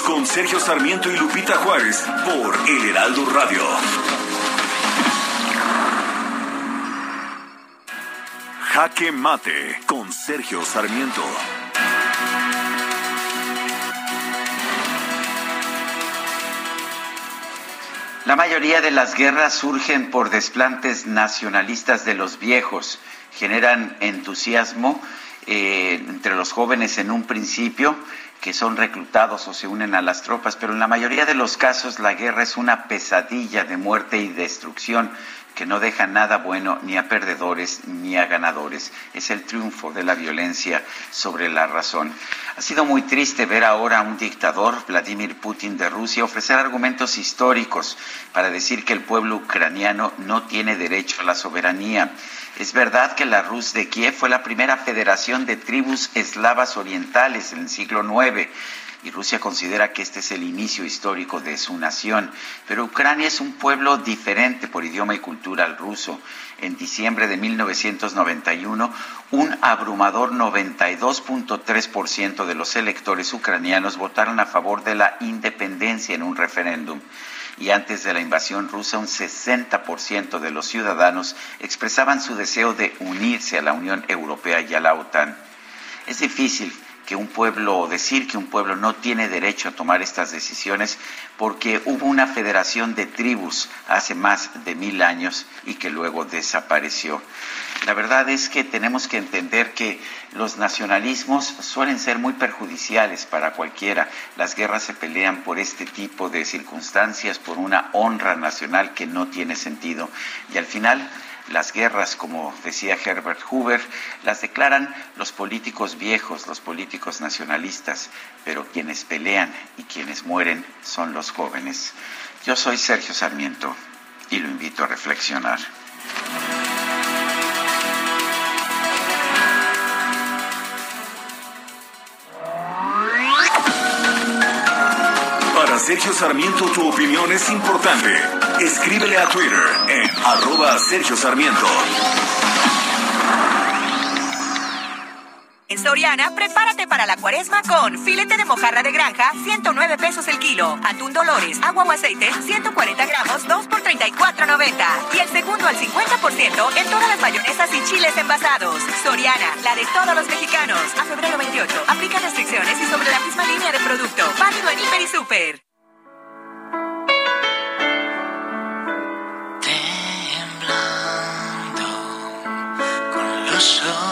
S4: Con Sergio Sarmiento y Lupita Juárez por El Heraldo Radio. Jaque Mate con Sergio Sarmiento.
S1: La mayoría de las guerras surgen por desplantes nacionalistas de los viejos, generan entusiasmo eh, entre los jóvenes en un principio, que son reclutados o se unen a las tropas, pero en la mayoría de los casos la guerra es una pesadilla de muerte y destrucción que no deja nada bueno ni a perdedores ni a ganadores. Es el triunfo de la violencia sobre la razón. Ha sido muy triste ver ahora a un dictador, Vladimir Putin de Rusia, ofrecer argumentos históricos para decir que el pueblo ucraniano no tiene derecho a la soberanía. Es verdad que la Rus de Kiev fue la primera federación de tribus eslavas orientales en el siglo IX y Rusia considera que este es el inicio histórico de su nación. Pero Ucrania es un pueblo diferente por idioma y cultura al ruso. En diciembre de 1991, un abrumador 92.3% de los electores ucranianos votaron a favor de la independencia en un referéndum y antes de la invasión rusa un 60% de los ciudadanos expresaban su deseo de unirse a la Unión Europea y a la OTAN. Es difícil que un pueblo, decir que un pueblo no tiene derecho a tomar estas decisiones porque hubo una federación de tribus hace más de mil años y que luego desapareció. La verdad es que tenemos que entender que los nacionalismos suelen ser muy perjudiciales para cualquiera. Las guerras se pelean por este tipo de circunstancias, por una honra nacional que no tiene sentido. Y al final Las guerras, como decía Herbert Hoover, las declaran los políticos viejos, los políticos nacionalistas, pero quienes pelean y quienes mueren son los jóvenes. Yo soy Sergio Sarmiento y lo invito a reflexionar.
S4: Sergio Sarmiento tu opinión es importante. Escríbele a Twitter en arroba Sergio Sarmiento.
S12: En Soriana, prepárate para la cuaresma con filete de mojarra de granja, 109 pesos el kilo. Atún Dolores, agua o aceite, 140 gramos, 2 por 34.90. Y el segundo al 50% en todas las mayonesas y chiles envasados. Soriana, la de todos los mexicanos. A febrero 28, aplica restricciones y sobre la misma línea de producto. Válido en Hiper y Super.
S11: Con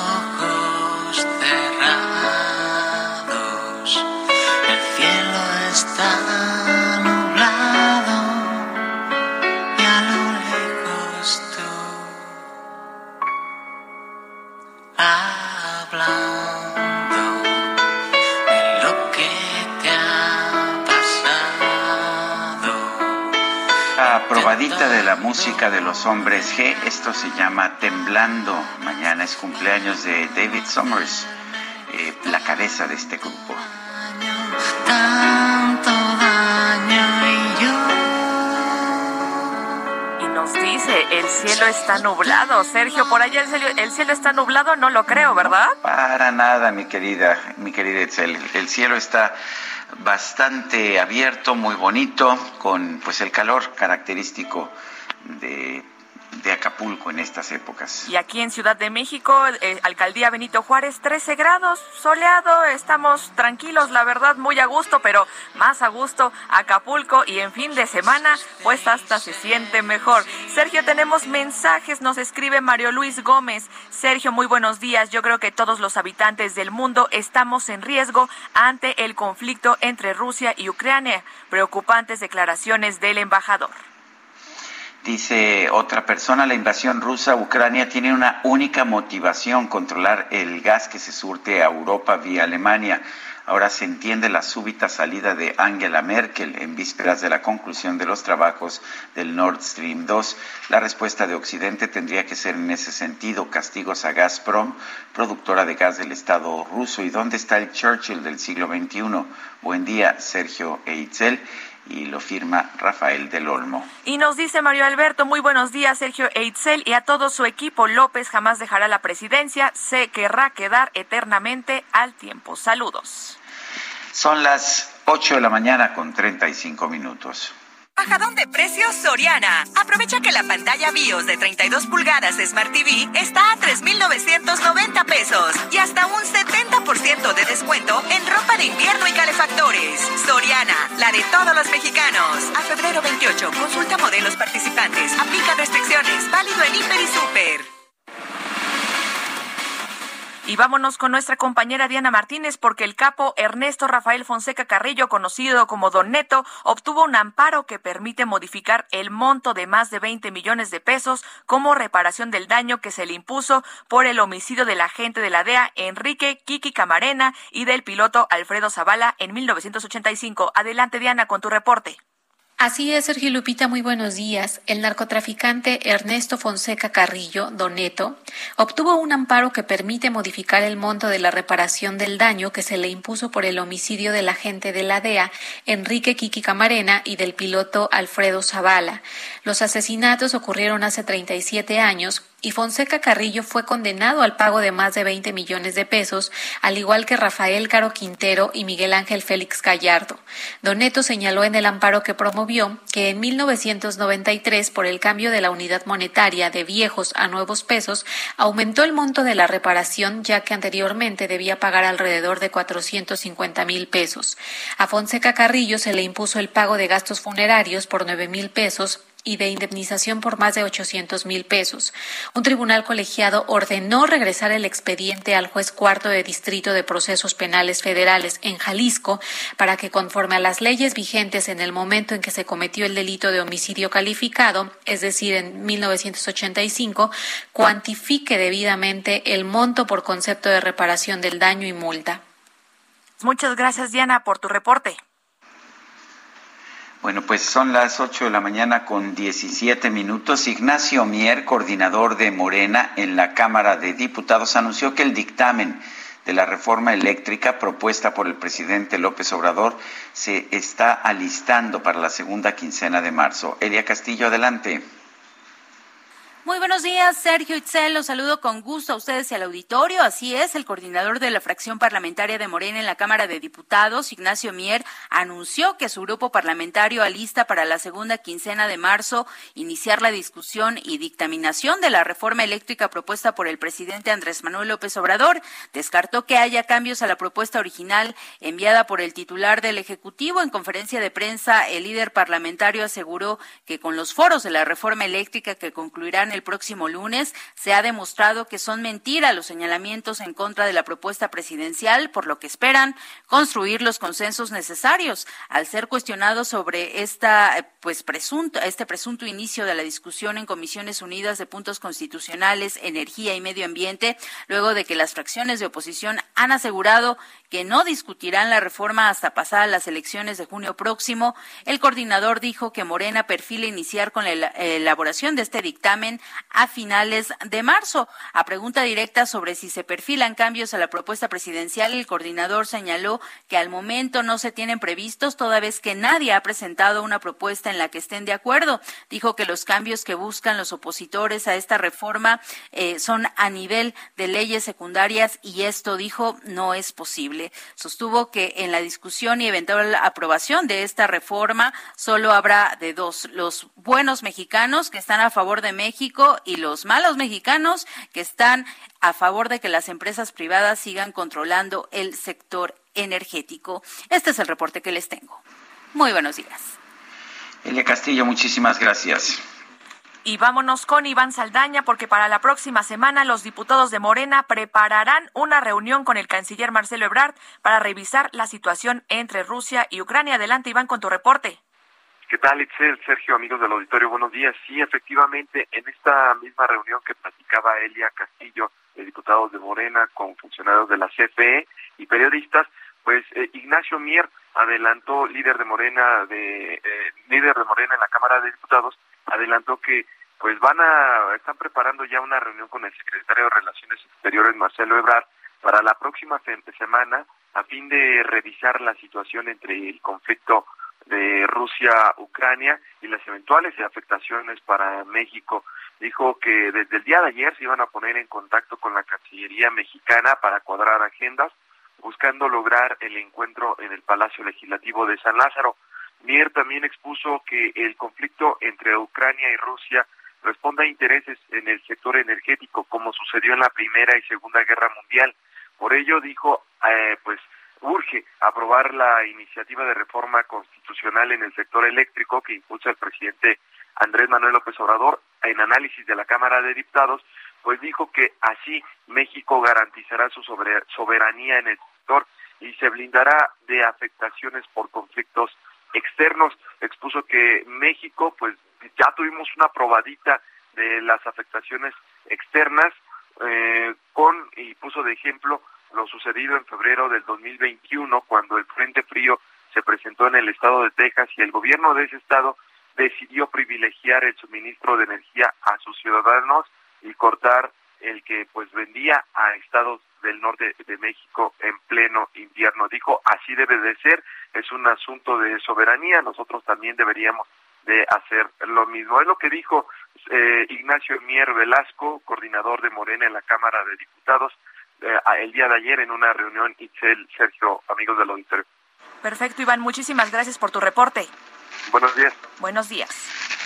S1: La probadita de la música de los hombres G, esto se llama Temblando. Mañana es cumpleaños de David Summers, eh, la cabeza de este grupo.
S11: Tanto daño y yo.
S2: Y nos dice, el cielo está nublado. Sergio, por allá el cielo, el cielo está nublado, no lo creo, ¿verdad?
S1: Para nada, mi querida, mi querida Etzel. El cielo está bastante abierto, muy bonito, con pues el calor característico de, de Acapulco en estas épocas.
S2: Y aquí en Ciudad de México, eh, Alcaldía Benito Juárez, 13 grados, soleado, estamos tranquilos, la verdad, muy a gusto, pero más a gusto Acapulco y en fin de semana, pues hasta se siente mejor. Sergio, tenemos mensajes, nos escribe Mario Luis Gómez. Sergio, muy buenos días. Yo creo que todos los habitantes del mundo estamos en riesgo ante el conflicto entre Rusia y Ucrania. Preocupantes declaraciones del embajador.
S1: Dice otra persona, la invasión rusa a Ucrania tiene una única motivación, controlar el gas que se surte a Europa vía Alemania. Ahora se entiende la súbita salida de Angela Merkel en vísperas de la conclusión de los trabajos del Nord Stream 2. La respuesta de Occidente tendría que ser en ese sentido castigos a Gazprom, productora de gas del Estado ruso. ¿Y dónde está el Churchill del siglo XXI? Buen día, Sergio Eitzel y lo firma Rafael del Olmo.
S2: Y nos dice Mario Alberto, muy buenos días, Sergio Eitzel y a todo su equipo. López jamás dejará la presidencia, se querrá quedar eternamente al tiempo. Saludos.
S1: Son las 8 de la mañana con 35 minutos.
S12: Bajadón de precios Soriana. Aprovecha que la pantalla BIOS de 32 pulgadas Smart TV está a 3,990 pesos y hasta un 70% de descuento en ropa de invierno y calefactores. Soriana, la de todos los mexicanos. A febrero 28, consulta modelos participantes. Aplica restricciones. Válido en Hiper y Super.
S2: Y vámonos con nuestra compañera Diana Martínez porque el capo Ernesto Rafael Fonseca Carrillo, conocido como Don Neto, obtuvo un amparo que permite modificar el monto de más de 20 millones de pesos como reparación del daño que se le impuso por el homicidio del agente de la DEA Enrique Kiki Camarena y del piloto Alfredo Zavala en 1985. Adelante Diana con tu reporte.
S23: Así es, Sergio Lupita, muy buenos días. El narcotraficante Ernesto Fonseca Carrillo, Doneto, obtuvo un amparo que permite modificar el monto de la reparación del daño que se le impuso por el homicidio del agente de la DEA, Enrique Kiki Camarena, y del piloto Alfredo Zavala. Los asesinatos ocurrieron hace 37 años y Fonseca Carrillo fue condenado al pago de más de 20 millones de pesos, al igual que Rafael Caro Quintero y Miguel Ángel Félix Gallardo. Doneto señaló en el amparo que promovió que en 1993, por el cambio de la unidad monetaria de viejos a nuevos pesos, aumentó el monto de la reparación, ya que anteriormente debía pagar alrededor de 450 mil pesos. A Fonseca Carrillo se le impuso el pago de gastos funerarios por 9 mil pesos y de indemnización por más de 800 mil pesos. Un tribunal colegiado ordenó regresar el expediente al juez cuarto de Distrito de Procesos Penales Federales en Jalisco para que, conforme a las leyes vigentes en el momento en que se cometió el delito de homicidio calificado, es decir, en 1985, cuantifique debidamente el monto por concepto de reparación del daño y multa.
S2: Muchas gracias, Diana, por tu reporte.
S1: Bueno, pues son las 8 de la mañana con 17 minutos. Ignacio Mier, coordinador de Morena en la Cámara de Diputados, anunció que el dictamen de la reforma eléctrica propuesta por el presidente López Obrador se está alistando para la segunda quincena de marzo. Elia Castillo, adelante.
S24: Muy buenos días, Sergio Itzel. Los saludo con gusto a ustedes y al auditorio. Así es, el coordinador de la fracción parlamentaria de Morena en la Cámara de Diputados, Ignacio Mier, anunció que su grupo parlamentario alista para la segunda quincena de marzo iniciar la discusión y dictaminación de la reforma eléctrica propuesta por el presidente Andrés Manuel López Obrador. Descartó que haya cambios a la propuesta original enviada por el titular del Ejecutivo. En conferencia de prensa, el líder parlamentario aseguró que con los foros de la reforma eléctrica que concluirán el próximo lunes, se ha demostrado que son mentiras los señalamientos en contra de la propuesta presidencial, por lo que esperan construir los consensos necesarios. Al ser cuestionado sobre esta, eh, pues presunto, este presunto inicio de la discusión en Comisiones Unidas de Puntos Constitucionales, Energía y Medio Ambiente, luego de que las fracciones de oposición han asegurado que no discutirán la reforma hasta pasadas las elecciones de junio próximo, el coordinador dijo que Morena perfila iniciar con la elaboración de este dictamen a finales de marzo. A pregunta directa sobre si se perfilan cambios a la propuesta presidencial, el coordinador señaló que al momento no se tienen previstos, toda vez que nadie ha presentado una propuesta en la que estén de acuerdo. Dijo que los cambios que buscan los opositores a esta reforma eh, son a nivel de leyes secundarias y esto, dijo, no es posible. Sostuvo que en la discusión y eventual aprobación de esta reforma solo habrá de dos, los buenos mexicanos que están a favor de México y los malos mexicanos que están a favor de que las empresas privadas sigan controlando el sector energético. Este es el reporte que les tengo. Muy buenos días.
S1: Elia Castillo, muchísimas gracias.
S2: Y vámonos con Iván Saldaña, porque para la próxima semana los diputados de Morena prepararán una reunión con el canciller Marcelo Ebrard para revisar la situación entre Rusia y Ucrania. Adelante, Iván, con tu reporte.
S25: ¿Qué tal, Itzel? Sergio, amigos del auditorio, buenos días. Sí, efectivamente, en esta misma reunión que platicaba Elia Castillo, de diputados de Morena, con funcionarios de la CFE y periodistas, pues eh, Ignacio Mier adelantó, líder de Morena, de eh, líder de Morena en la Cámara de Diputados, adelantó que pues van a, están preparando ya una reunión con el secretario de Relaciones Exteriores, Marcelo Ebrard, para la próxima semana, a fin de revisar la situación entre el conflicto de Rusia-Ucrania y las eventuales afectaciones para México. Dijo que desde el día de ayer se iban a poner en contacto con la Cancillería mexicana para cuadrar agendas, buscando lograr el encuentro en el Palacio Legislativo de San Lázaro. Mier también expuso que el conflicto entre Ucrania y Rusia responde a intereses en el sector energético, como sucedió en la Primera y Segunda Guerra Mundial. Por ello, dijo, eh, pues urge aprobar la iniciativa de reforma constitucional en el sector eléctrico que impulsa el presidente Andrés Manuel López Obrador en análisis de la Cámara de Diputados, pues dijo que así México garantizará su soberanía en el sector y se blindará de afectaciones por conflictos externos. Expuso que México, pues ya tuvimos una probadita de las afectaciones externas eh, con, y puso de ejemplo, lo sucedido en febrero del 2021 cuando el Frente Frío se presentó en el estado de Texas y el gobierno de ese estado decidió privilegiar el suministro de energía a sus ciudadanos y cortar el que pues vendía a estados del norte de México en pleno invierno. Dijo, así debe de ser, es un asunto de soberanía, nosotros también deberíamos de hacer lo mismo. Es lo que dijo eh, Ignacio Mier Velasco, coordinador de Morena en la Cámara de Diputados, eh, el día de ayer en una reunión Itzel, Sergio, amigos del auditorio.
S2: Perfecto, Iván, muchísimas gracias por tu reporte.
S25: Buenos días.
S2: Buenos días.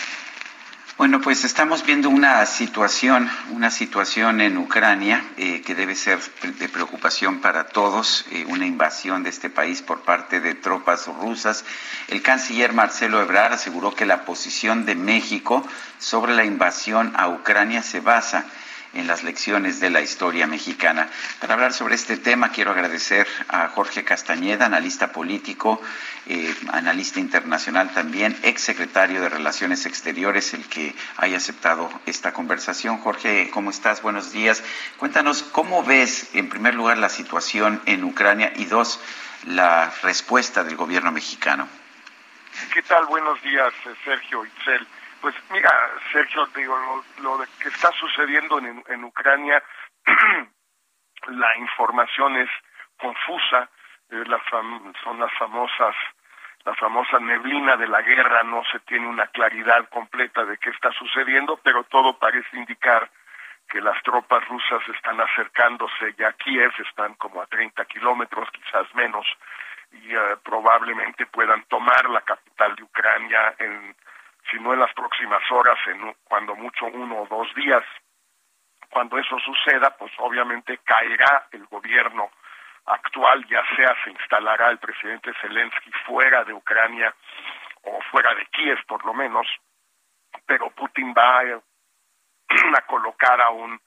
S1: Bueno, pues estamos viendo una situación, una situación en Ucrania eh, que debe ser de preocupación para todos, eh, una invasión de este país por parte de tropas rusas. El canciller Marcelo Ebrard aseguró que la posición de México sobre la invasión a Ucrania se basa en las lecciones de la historia mexicana. Para hablar sobre este tema quiero agradecer a Jorge Castañeda, analista político, eh, analista internacional también, ex secretario de Relaciones Exteriores, el que haya aceptado esta conversación. Jorge, ¿cómo estás? Buenos días. Cuéntanos cómo ves, en primer lugar, la situación en Ucrania y dos, la respuesta del gobierno mexicano.
S26: ¿Qué tal? Buenos días, Sergio Itzel. Pues mira, Sergio, digo, lo, que está sucediendo en, Ucrania, la información es confusa, eh, son las famosas, la famosa neblina de la guerra, no se tiene una claridad completa de qué está sucediendo, pero todo parece indicar que las tropas rusas están acercándose ya a Kiev, están como a 30 kilómetros, quizás menos, y eh, probablemente puedan tomar la capital de Ucrania en si no en las próximas horas, en cuando mucho uno o dos días. Cuando eso suceda, pues obviamente caerá el gobierno actual, ya sea se instalará el presidente Zelensky fuera de Ucrania o fuera de Kiev por lo menos, pero Putin va a colocar a un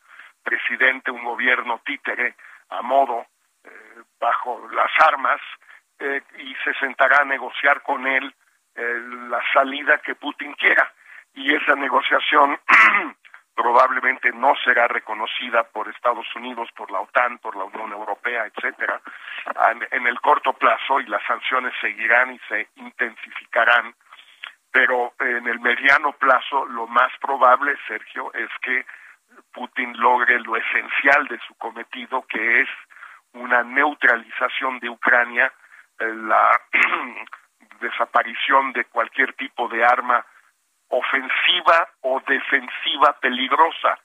S26: presidente, un gobierno títere a modo eh, bajo las armas eh, y se sentará a negociar con él la salida que Putin quiera. Y esa negociación probablemente no será reconocida por Estados Unidos, por la OTAN, por la Unión Europea, etcétera, en el corto plazo y las sanciones seguirán y se intensificarán, pero en el mediano plazo lo más probable, Sergio, es que Putin logre lo esencial de su cometido, que es una neutralización de Ucrania, eh, la desaparición de cualquier tipo de arma ofensiva o defensiva peligrosa,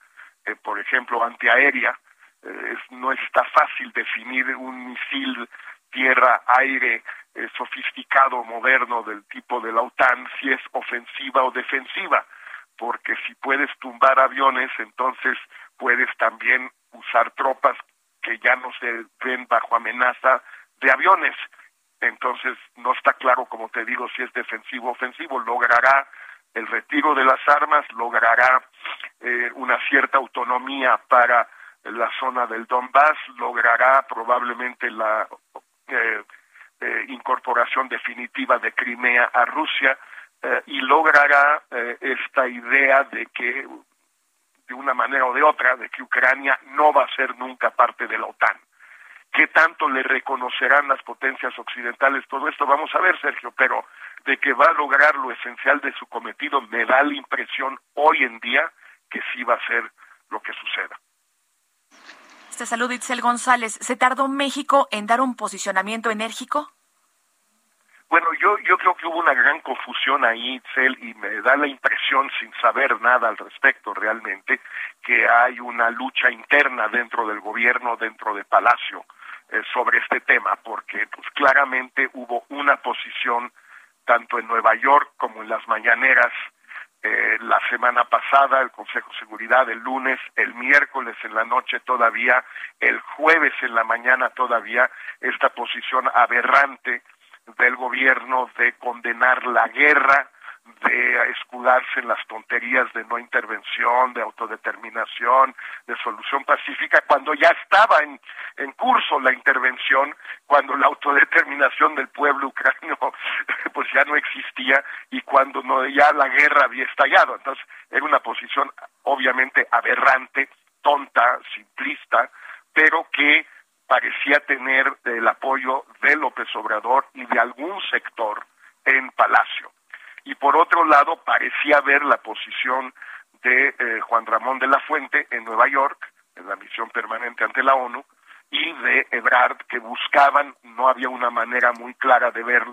S26: eh, por ejemplo, antiaérea. Eh, no está fácil definir un misil tierra-aire eh, sofisticado, moderno del tipo de la OTAN, si es ofensiva o defensiva, porque si puedes tumbar aviones, entonces puedes también usar tropas que ya no se ven bajo amenaza de aviones entonces no está claro, como te digo, si es defensivo o ofensivo, logrará el retiro de las armas, logrará eh, una cierta autonomía para la zona del Donbass, logrará probablemente la eh, eh, incorporación definitiva de Crimea a Rusia y logrará esta idea de que, de una manera o de otra, de que Ucrania no va a ser nunca parte de la OTAN qué tanto le reconocerán las potencias occidentales, todo esto vamos a ver, Sergio, pero de que va a lograr lo esencial de su cometido, me da la impresión hoy en día que sí va a ser lo que suceda.
S2: Este salud, Itzel González. ¿Se tardó México en dar un posicionamiento enérgico?
S26: Bueno, yo, yo creo que hubo una gran confusión ahí, Itzel, y me da la impresión, sin saber nada al respecto realmente, que hay una lucha interna dentro del gobierno, dentro de Palacio, eh, sobre este tema, porque pues claramente hubo una posición tanto en Nueva York como en las mañaneras eh, la semana pasada, el Consejo de Seguridad el lunes, el miércoles en la noche todavía, el jueves en la mañana todavía, esta posición aberrante del gobierno de condenar la guerra, de escudarse en las tonterías de no intervención, de autodeterminación, de solución pacífica, cuando ya estaba en, en curso la intervención, cuando la autodeterminación del pueblo ucraniano pues ya no existía y cuando no, ya la guerra había estallado. Entonces era una posición obviamente aberrante, tonta, simplista, pero que parecía tener el apoyo de López Obrador y de algún sector en Palacio y por otro lado parecía ver la posición de eh, Juan Ramón de la Fuente en Nueva York, en la misión permanente ante la ONU, y de Ebrard, que buscaban, no había una manera muy clara de ver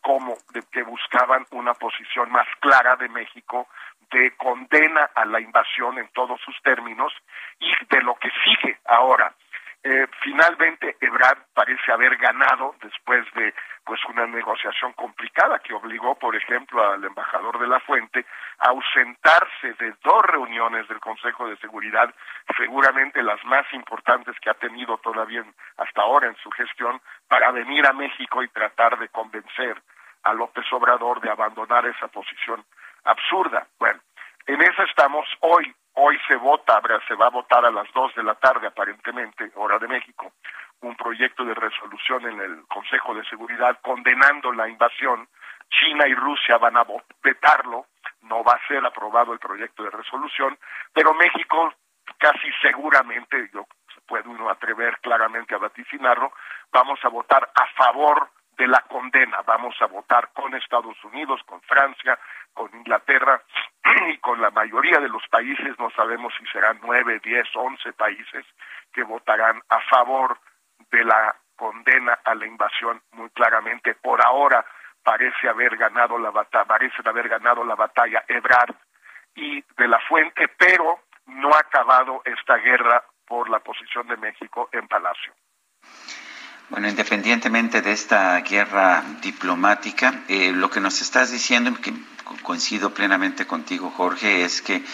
S26: cómo, de que buscaban una posición más clara de México de condena a la invasión en todos sus términos y de lo que sigue ahora. Eh, finalmente, Ebrard parece haber ganado después de pues una negociación complicada que obligó, por ejemplo, al embajador de la Fuente a ausentarse de dos reuniones del Consejo de Seguridad, seguramente las más importantes que ha tenido todavía hasta ahora en su gestión, para venir a México y tratar de convencer a López Obrador de abandonar esa posición absurda. Bueno, en eso estamos hoy. Hoy se vota, se va a votar a las dos de la tarde aparentemente, hora de México, un proyecto de resolución en el Consejo de Seguridad condenando la invasión. China y Rusia van a vetarlo, no va a ser aprobado el proyecto de resolución, pero México casi seguramente, yo puede uno atrever claramente a vaticinarlo, vamos a votar a favor de la condena. Vamos a votar con Estados Unidos, con Francia, con Inglaterra y con la mayoría de los países, no sabemos si serán nueve, diez, once países que votarán a favor de la condena a la invasión muy claramente. Por ahora parece haber ganado la batalla, parecen haber ganado la batalla Ebrard y de la Fuente, pero no ha acabado esta guerra por la posición de México en Palacio.
S1: Bueno, independientemente de esta guerra diplomática, eh, lo que nos estás diciendo, que coincido plenamente contigo, Jorge, es que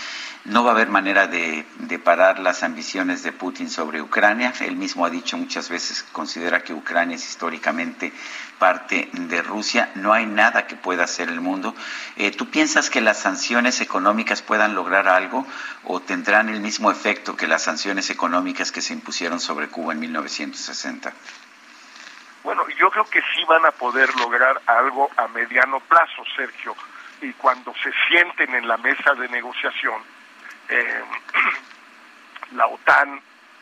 S1: no va a haber manera de, parar las ambiciones de Putin sobre Ucrania. Él mismo ha dicho muchas veces que considera que Ucrania es históricamente parte de Rusia. No hay nada que pueda hacer el mundo. Eh, ¿Tú piensas que las sanciones económicas puedan lograr algo o tendrán el mismo efecto que las sanciones económicas que se impusieron sobre Cuba en 1960?
S26: Bueno, yo creo que sí van a poder lograr algo a mediano plazo, Sergio. Y cuando se sienten en la mesa de negociación, eh, la OTAN,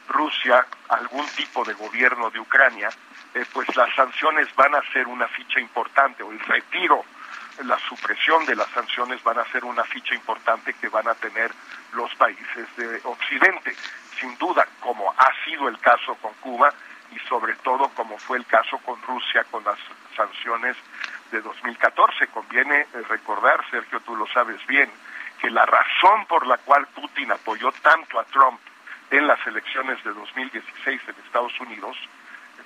S26: Rusia, algún tipo de gobierno de Ucrania, eh, pues las sanciones van a ser una ficha importante, o el retiro, la supresión de las sanciones van a ser una ficha importante que van a tener los países de Occidente. Sin duda, como ha sido el caso con Cuba, y sobre todo como fue el caso con Rusia con las sanciones de 2014. Conviene eh, recordar, Sergio, tú lo sabes bien, que la razón por la cual Putin apoyó tanto a Trump en las elecciones de 2016 en Estados Unidos,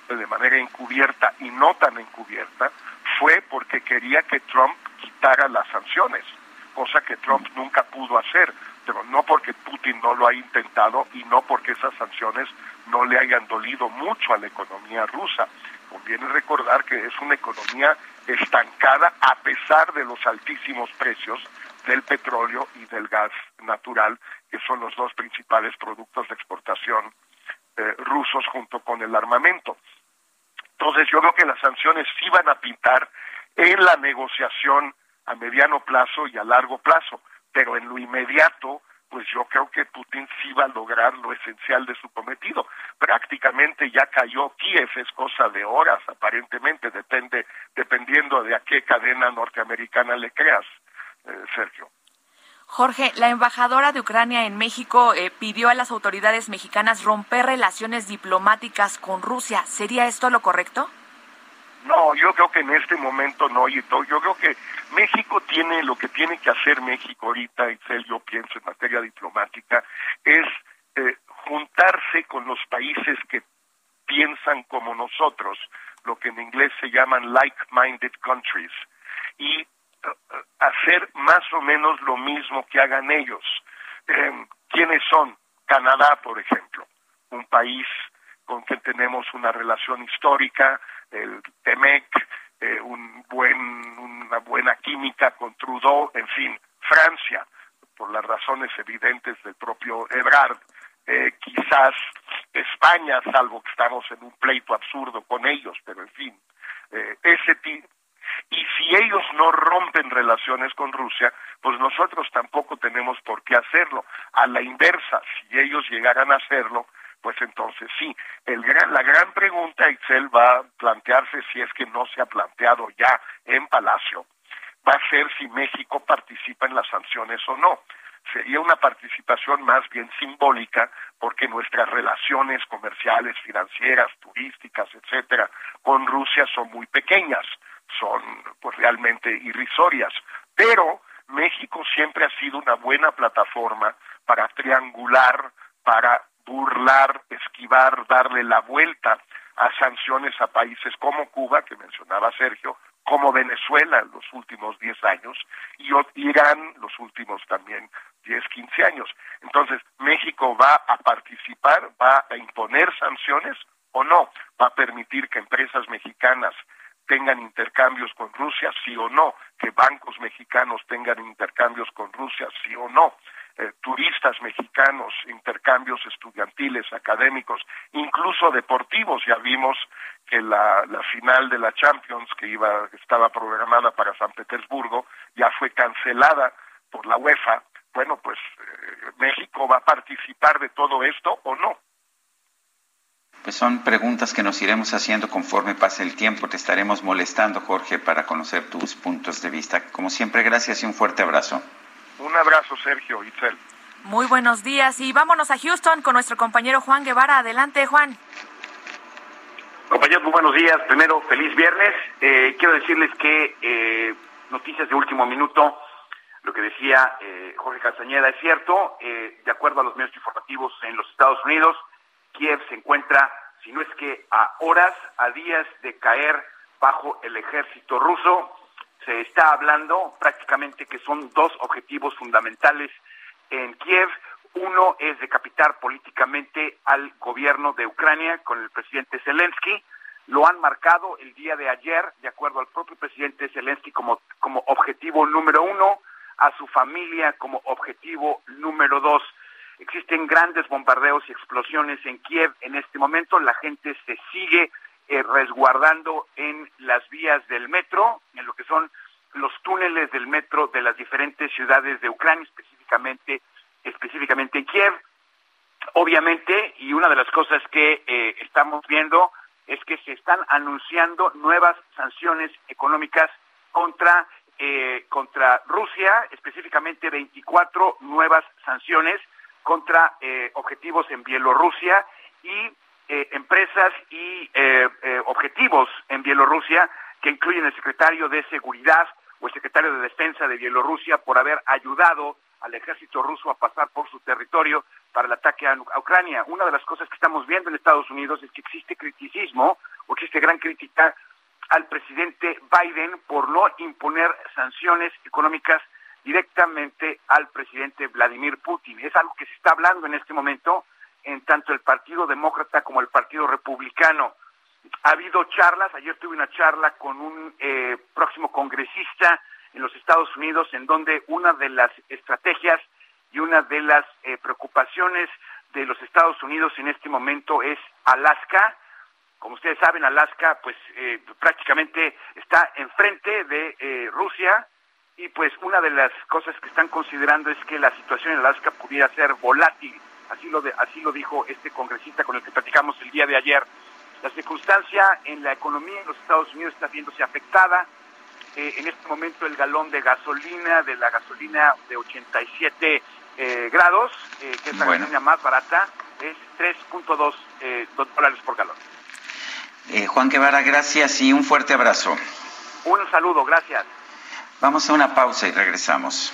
S26: eh, de manera encubierta y no tan encubierta, fue porque quería que Trump quitara las sanciones, cosa que Trump nunca pudo hacer, pero no porque Putin no lo ha intentado y no porque esas sanciones no le hayan dolido mucho a la economía rusa. Conviene recordar que es una economía estancada a pesar de los altísimos precios del petróleo y del gas natural, que son los dos principales productos de exportación eh, rusos junto con el armamento. Entonces yo creo que las sanciones sí van a pintar en la negociación a mediano plazo y a largo plazo, pero en lo inmediato pues yo creo que Putin sí va a lograr lo esencial de su cometido. Prácticamente ya cayó Kiev, es cosa de horas, aparentemente, depende, dependiendo de a qué cadena norteamericana le creas, eh, Sergio.
S2: Jorge, la embajadora de Ucrania en México eh, pidió a las autoridades mexicanas romper relaciones diplomáticas con Rusia. ¿Sería esto lo correcto?
S26: No, yo creo que en este momento no, y yo creo que México tiene lo que tiene que hacer México ahorita, Excel, yo pienso en materia diplomática, es eh, juntarse con los países que piensan como nosotros, lo que en inglés se llaman like-minded countries, y eh, hacer más o menos lo mismo que hagan ellos. Eh, ¿Quiénes son? Canadá, por ejemplo, un país con quien tenemos una relación histórica, el TEMEC, eh, un buen, una buena química con Trudeau, en fin, Francia, por las razones evidentes del propio Ebrard, eh, quizás España, salvo que estamos en un pleito absurdo con ellos, pero en fin, eh, ese tipo. Y si ellos no rompen relaciones con Rusia, pues nosotros tampoco tenemos por qué hacerlo. A la inversa, si ellos llegaran a hacerlo, pues entonces sí. El gran, la gran pregunta, Excel, va a plantearse si es que no se ha planteado ya en Palacio, va a ser si México participa en las sanciones o no. Sería una participación más bien simbólica porque nuestras relaciones comerciales, financieras, turísticas, etcétera, con Rusia son muy pequeñas, son pues realmente irrisorias, pero México siempre ha sido una buena plataforma para triangular, para burlar, esquivar, darle la vuelta a sanciones a países como Cuba, que mencionaba Sergio, como Venezuela en los últimos 10 años y Irán los últimos también 10, 15 años. Entonces, México va a participar, va a imponer sanciones o no, va a permitir que empresas mexicanas tengan intercambios con Rusia, sí o no, que bancos mexicanos tengan intercambios con Rusia, sí o no, eh, turistas mexicanos, intercambios estudiantiles, académicos, incluso deportivos. Ya vimos que la, final de la Champions, que iba, estaba programada para San Petersburgo, ya fue cancelada por la UEFA. Bueno, pues eh, México va a participar de todo esto o no.
S1: Pues son preguntas que nos iremos haciendo conforme pase el tiempo. Te estaremos molestando, Jorge, para conocer tus puntos de vista. Como siempre, gracias y un fuerte abrazo.
S26: Un abrazo, Sergio, Itzel.
S2: Muy buenos días y vámonos a Houston con nuestro compañero Juan Guevara. Adelante, Juan.
S27: Compañeros, muy buenos días. Primero, feliz viernes. Eh, quiero decirles que eh, noticias de último minuto, lo que decía eh, Jorge Castañeda es cierto. de acuerdo a los medios informativos en los Estados Unidos, Kiev se encuentra, si no es que a horas, a días de caer bajo el ejército ruso se está hablando prácticamente que son dos objetivos fundamentales en Kiev. Uno es decapitar políticamente al gobierno de Ucrania con el presidente Zelensky. Lo han marcado el día de ayer, de acuerdo al propio presidente Zelensky, como, como objetivo número uno, a su familia como objetivo número dos. Existen grandes bombardeos y explosiones en Kiev en este momento. La gente se sigue eh, resguardando en las vías del metro, en lo que son los túneles del metro de las diferentes ciudades de Ucrania, específicamente, específicamente en Kiev. Obviamente, y una de las cosas que eh, estamos viendo es que se están anunciando nuevas sanciones económicas contra eh, contra Rusia, específicamente 24 nuevas sanciones contra objetivos en Bielorrusia y eh, empresas y eh, eh, objetivos en Bielorrusia que incluyen el secretario de Seguridad o el secretario de Defensa de Bielorrusia por haber ayudado al ejército ruso a pasar por su territorio para el ataque a, Ucrania. Una de las cosas que estamos viendo en Estados Unidos es que existe criticismo o existe gran crítica al presidente Biden por no imponer sanciones económicas directamente al presidente Vladimir Putin. Es algo que se está hablando en este momento en tanto el Partido Demócrata como el Partido Republicano. Ha habido charlas, ayer tuve una charla con un eh, próximo congresista en los Estados Unidos en donde una de las estrategias y una de las eh, preocupaciones de los Estados Unidos en este momento es Alaska. Como ustedes saben, Alaska pues eh, prácticamente está enfrente de Rusia y pues una de las cosas que están considerando es que la situación en Alaska pudiera ser volátil así lo, de, así lo dijo este congresista con el que platicamos el día de ayer. La circunstancia en la economía en los Estados Unidos está viéndose afectada. Eh, en este momento el galón de gasolina, de la gasolina de 87 eh, grados, eh, que es la gasolina más barata, es 3.2 dólares por galón.
S1: Juan Guevara, gracias y un fuerte abrazo.
S27: Un saludo, gracias.
S1: Vamos a una pausa y regresamos.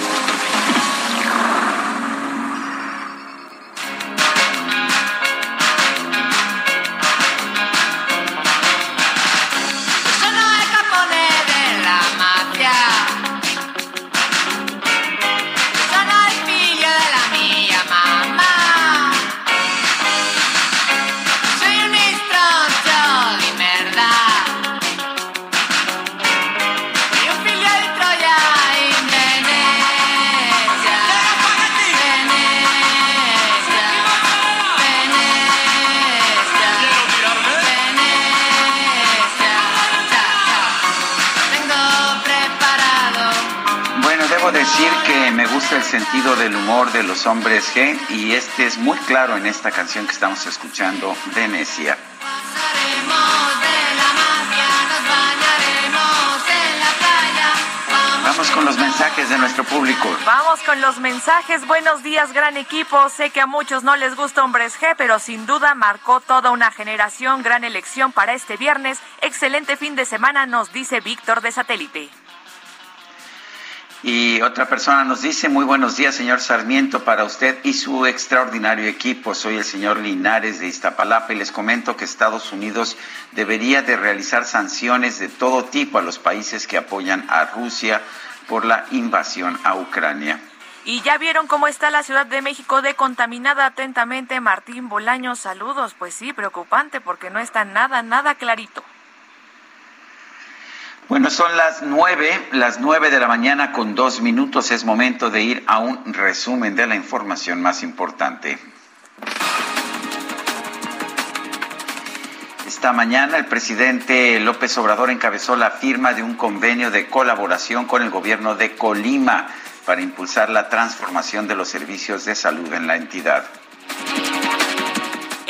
S1: Hombres G y este es muy claro en esta canción que estamos escuchando, Venecia. Vamos con los mensajes de nuestro público.
S2: Vamos con los mensajes. Buenos días, gran equipo. Sé que a muchos no les gusta Hombres G, pero sin duda marcó toda una generación. Gran elección para este viernes. Excelente fin de semana, nos dice Víctor de Satélite.
S1: Y otra persona nos dice, muy buenos días, señor Sarmiento, para usted y su extraordinario equipo. Soy el señor Linares de Iztapalapa y les comento que Estados Unidos debería de realizar sanciones de todo tipo a los países que apoyan a Rusia por la invasión a Ucrania.
S2: Y ya vieron cómo está la Ciudad de México de contaminada atentamente. Martín Bolaño, saludos. Pues sí, preocupante porque no está nada, nada clarito.
S1: Bueno, son las nueve, las nueve de la mañana con dos minutos. Es momento de ir a un resumen de la información más importante. Esta mañana el presidente López Obrador encabezó la firma de un convenio de colaboración con el gobierno de Colima para impulsar la transformación de los servicios de salud en la entidad.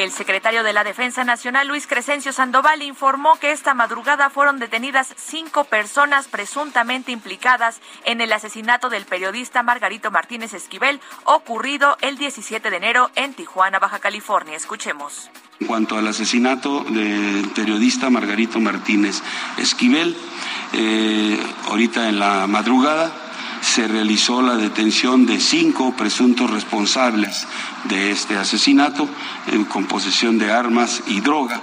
S2: El secretario de la Defensa Nacional, Luis Crescencio Sandoval, informó que esta madrugada fueron detenidas cinco personas presuntamente implicadas en el asesinato del periodista Margarito Martínez Esquivel, ocurrido el 17 de enero en Tijuana, Baja California. Escuchemos.
S28: En cuanto al asesinato del periodista Margarito Martínez Esquivel, eh, ahorita en la madrugada se realizó la detención de cinco presuntos responsables de este asesinato con posesión de armas y droga.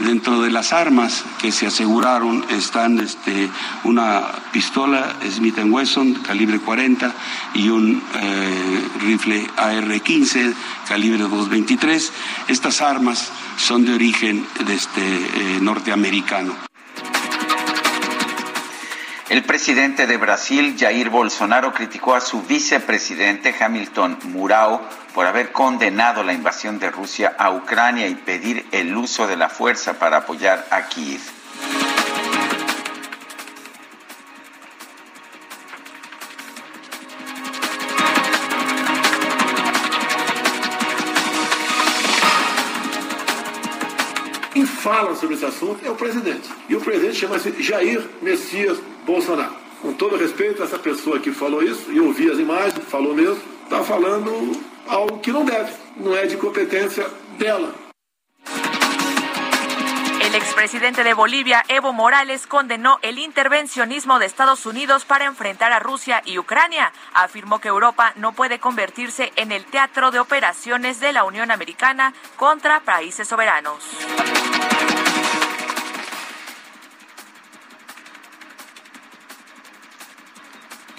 S28: Dentro de las armas que se aseguraron están este, una pistola Smith Wesson calibre 40 y un eh, rifle AR-15 calibre 223. Estas armas son de origen este, eh, norteamericano.
S1: El presidente de Brasil, Jair Bolsonaro, criticó a su vicepresidente Hamilton Murao por haber condenado la invasión de Rusia a Ucrania y pedir el uso de la fuerza para apoyar a Kiev.
S29: Quem fala sobre esse assunto é o presidente. E o presidente chama-se Jair Messias Bolsonaro. Com todo respeito essa pessoa que falou isso, e eu vi as imagens, falou mesmo, está falando algo que não deve, não é de competência dela.
S2: El expresidente de Bolivia, Evo Morales, condenó el intervencionismo de Estados Unidos para enfrentar a Rusia y Ucrania. Afirmó que Europa no puede convertirse en el teatro de operaciones de la Unión Americana contra países soberanos.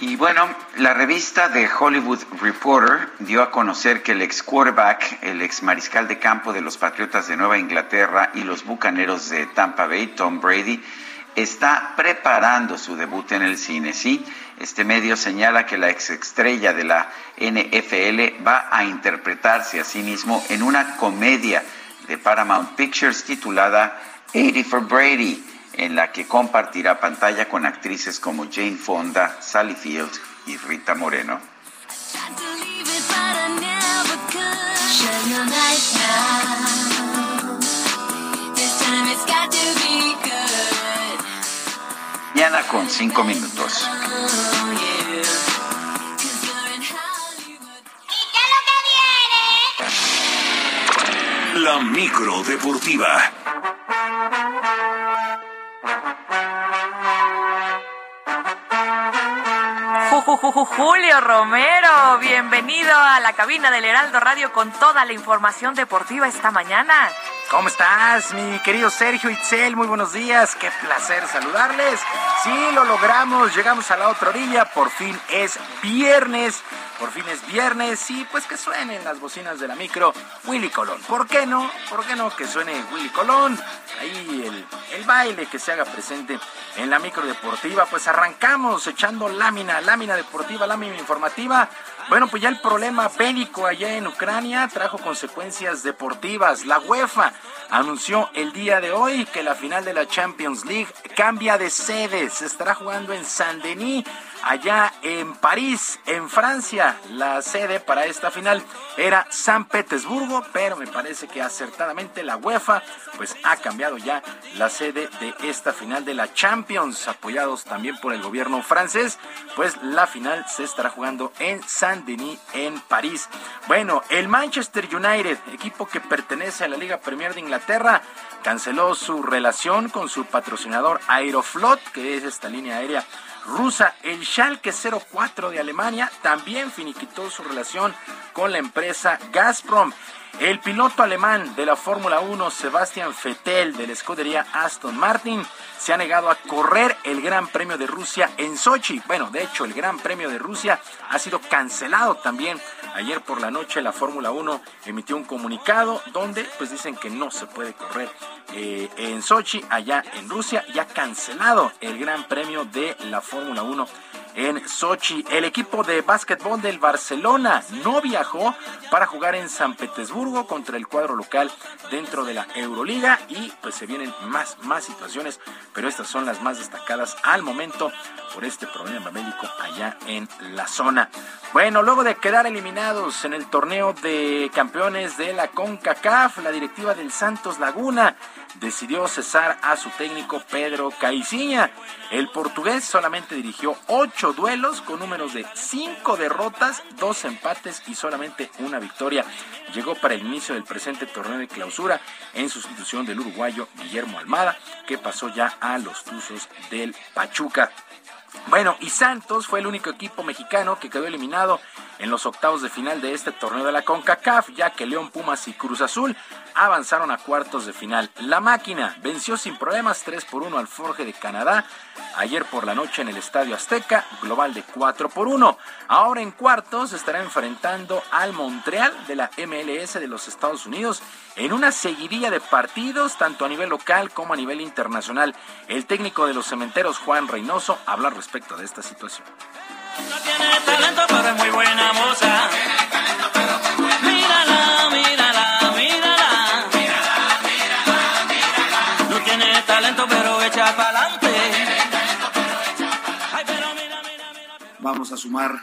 S1: Y bueno, la revista de Hollywood Reporter dio a conocer que el ex quarterback, el ex mariscal de campo de los Patriotas de Nueva Inglaterra y los Bucaneros de Tampa Bay, Tom Brady, está preparando su debut en el cine. Sí, este medio señala que la ex estrella de la NFL va a interpretarse a sí mismo en una comedia de Paramount Pictures titulada 80 for Brady en la que compartirá pantalla con actrices como Jane Fonda, Sally Field y Rita Moreno. Mañana con cinco minutos.
S4: La micro deportiva.
S2: Julio Romero, bienvenido a la cabina del Heraldo Radio con toda la información deportiva esta mañana.
S30: ¿Cómo estás, mi querido Sergio Itzel? Muy buenos días, qué placer saludarles. Sí, lo logramos, llegamos a la otra orilla, por fin es viernes, por fin es viernes y pues que suenen las bocinas de la micro Willy Colón. ¿Por qué no? ¿Por qué no que suene Willy Colón? Ahí el, el baile que se haga presente en la micro deportiva. Pues arrancamos echando lámina, lámina deportiva, lámina informativa. Bueno, pues ya el problema bélico allá en Ucrania trajo consecuencias deportivas. La UEFA anunció el día de hoy que la final de la Champions League cambia de sede. Se estará jugando en Saint-Denis allá en París, en Francia. La sede para esta final era San Petersburgo, pero me parece que acertadamente la UEFA pues ha cambiado ya la sede de esta final de la Champions, apoyados también por el gobierno francés, pues la final se estará jugando en Saint-Denis en París. Bueno, el Manchester United, equipo que pertenece a la Liga Premier de Inglaterra, canceló su relación con su patrocinador Aeroflot, que es esta línea aérea rusa. El Schalke 04 de Alemania también finiquitó su relación con la empresa Gazprom. El piloto alemán de la Fórmula 1, Sebastian Vettel, de la escudería Aston Martin, se ha negado a correr el Gran Premio de Rusia en Sochi. Bueno, de hecho, el Gran Premio de Rusia ha sido cancelado también. Ayer por la noche la Fórmula 1 emitió un comunicado donde pues dicen que no se puede correr eh, en Sochi, allá en Rusia, y ha cancelado el Gran Premio de la Fórmula 1 en Sochi. El equipo de básquetbol del Barcelona no viajó para jugar en San Petersburgo contra el cuadro local dentro de la Euroliga y pues se vienen más, más situaciones, pero estas son las más destacadas al momento por este problema médico allá en la zona. Bueno, luego de quedar eliminados en el torneo de campeones de la CONCACAF, la directiva del Santos Laguna decidió cesar a su técnico Pedro Caiciña. El portugués solamente dirigió ocho duelos con números de cinco derrotas, dos empates y solamente una victoria. Llegó para el inicio del presente torneo de clausura en sustitución del uruguayo Guillermo Almada, que pasó ya a los Tuzos del Pachuca. Bueno, y Santos fue el único equipo mexicano que quedó eliminado en los octavos de final de este torneo de la CONCACAF, ya que León Pumas y Cruz Azul avanzaron a cuartos de final. La máquina venció sin problemas 3 por 1 al Forge de Canadá ayer por la noche en el Estadio Azteca, global de 4 por 1. Ahora en cuartos estará enfrentando al Montreal de la MLS de los Estados Unidos en una seguidilla de partidos tanto a nivel local como a nivel internacional. El técnico de los cementeros, Juan Reynoso, habla respecto de esta situación.
S31: No tiene talento, pero es muy buena moza.
S32: Vamos a sumar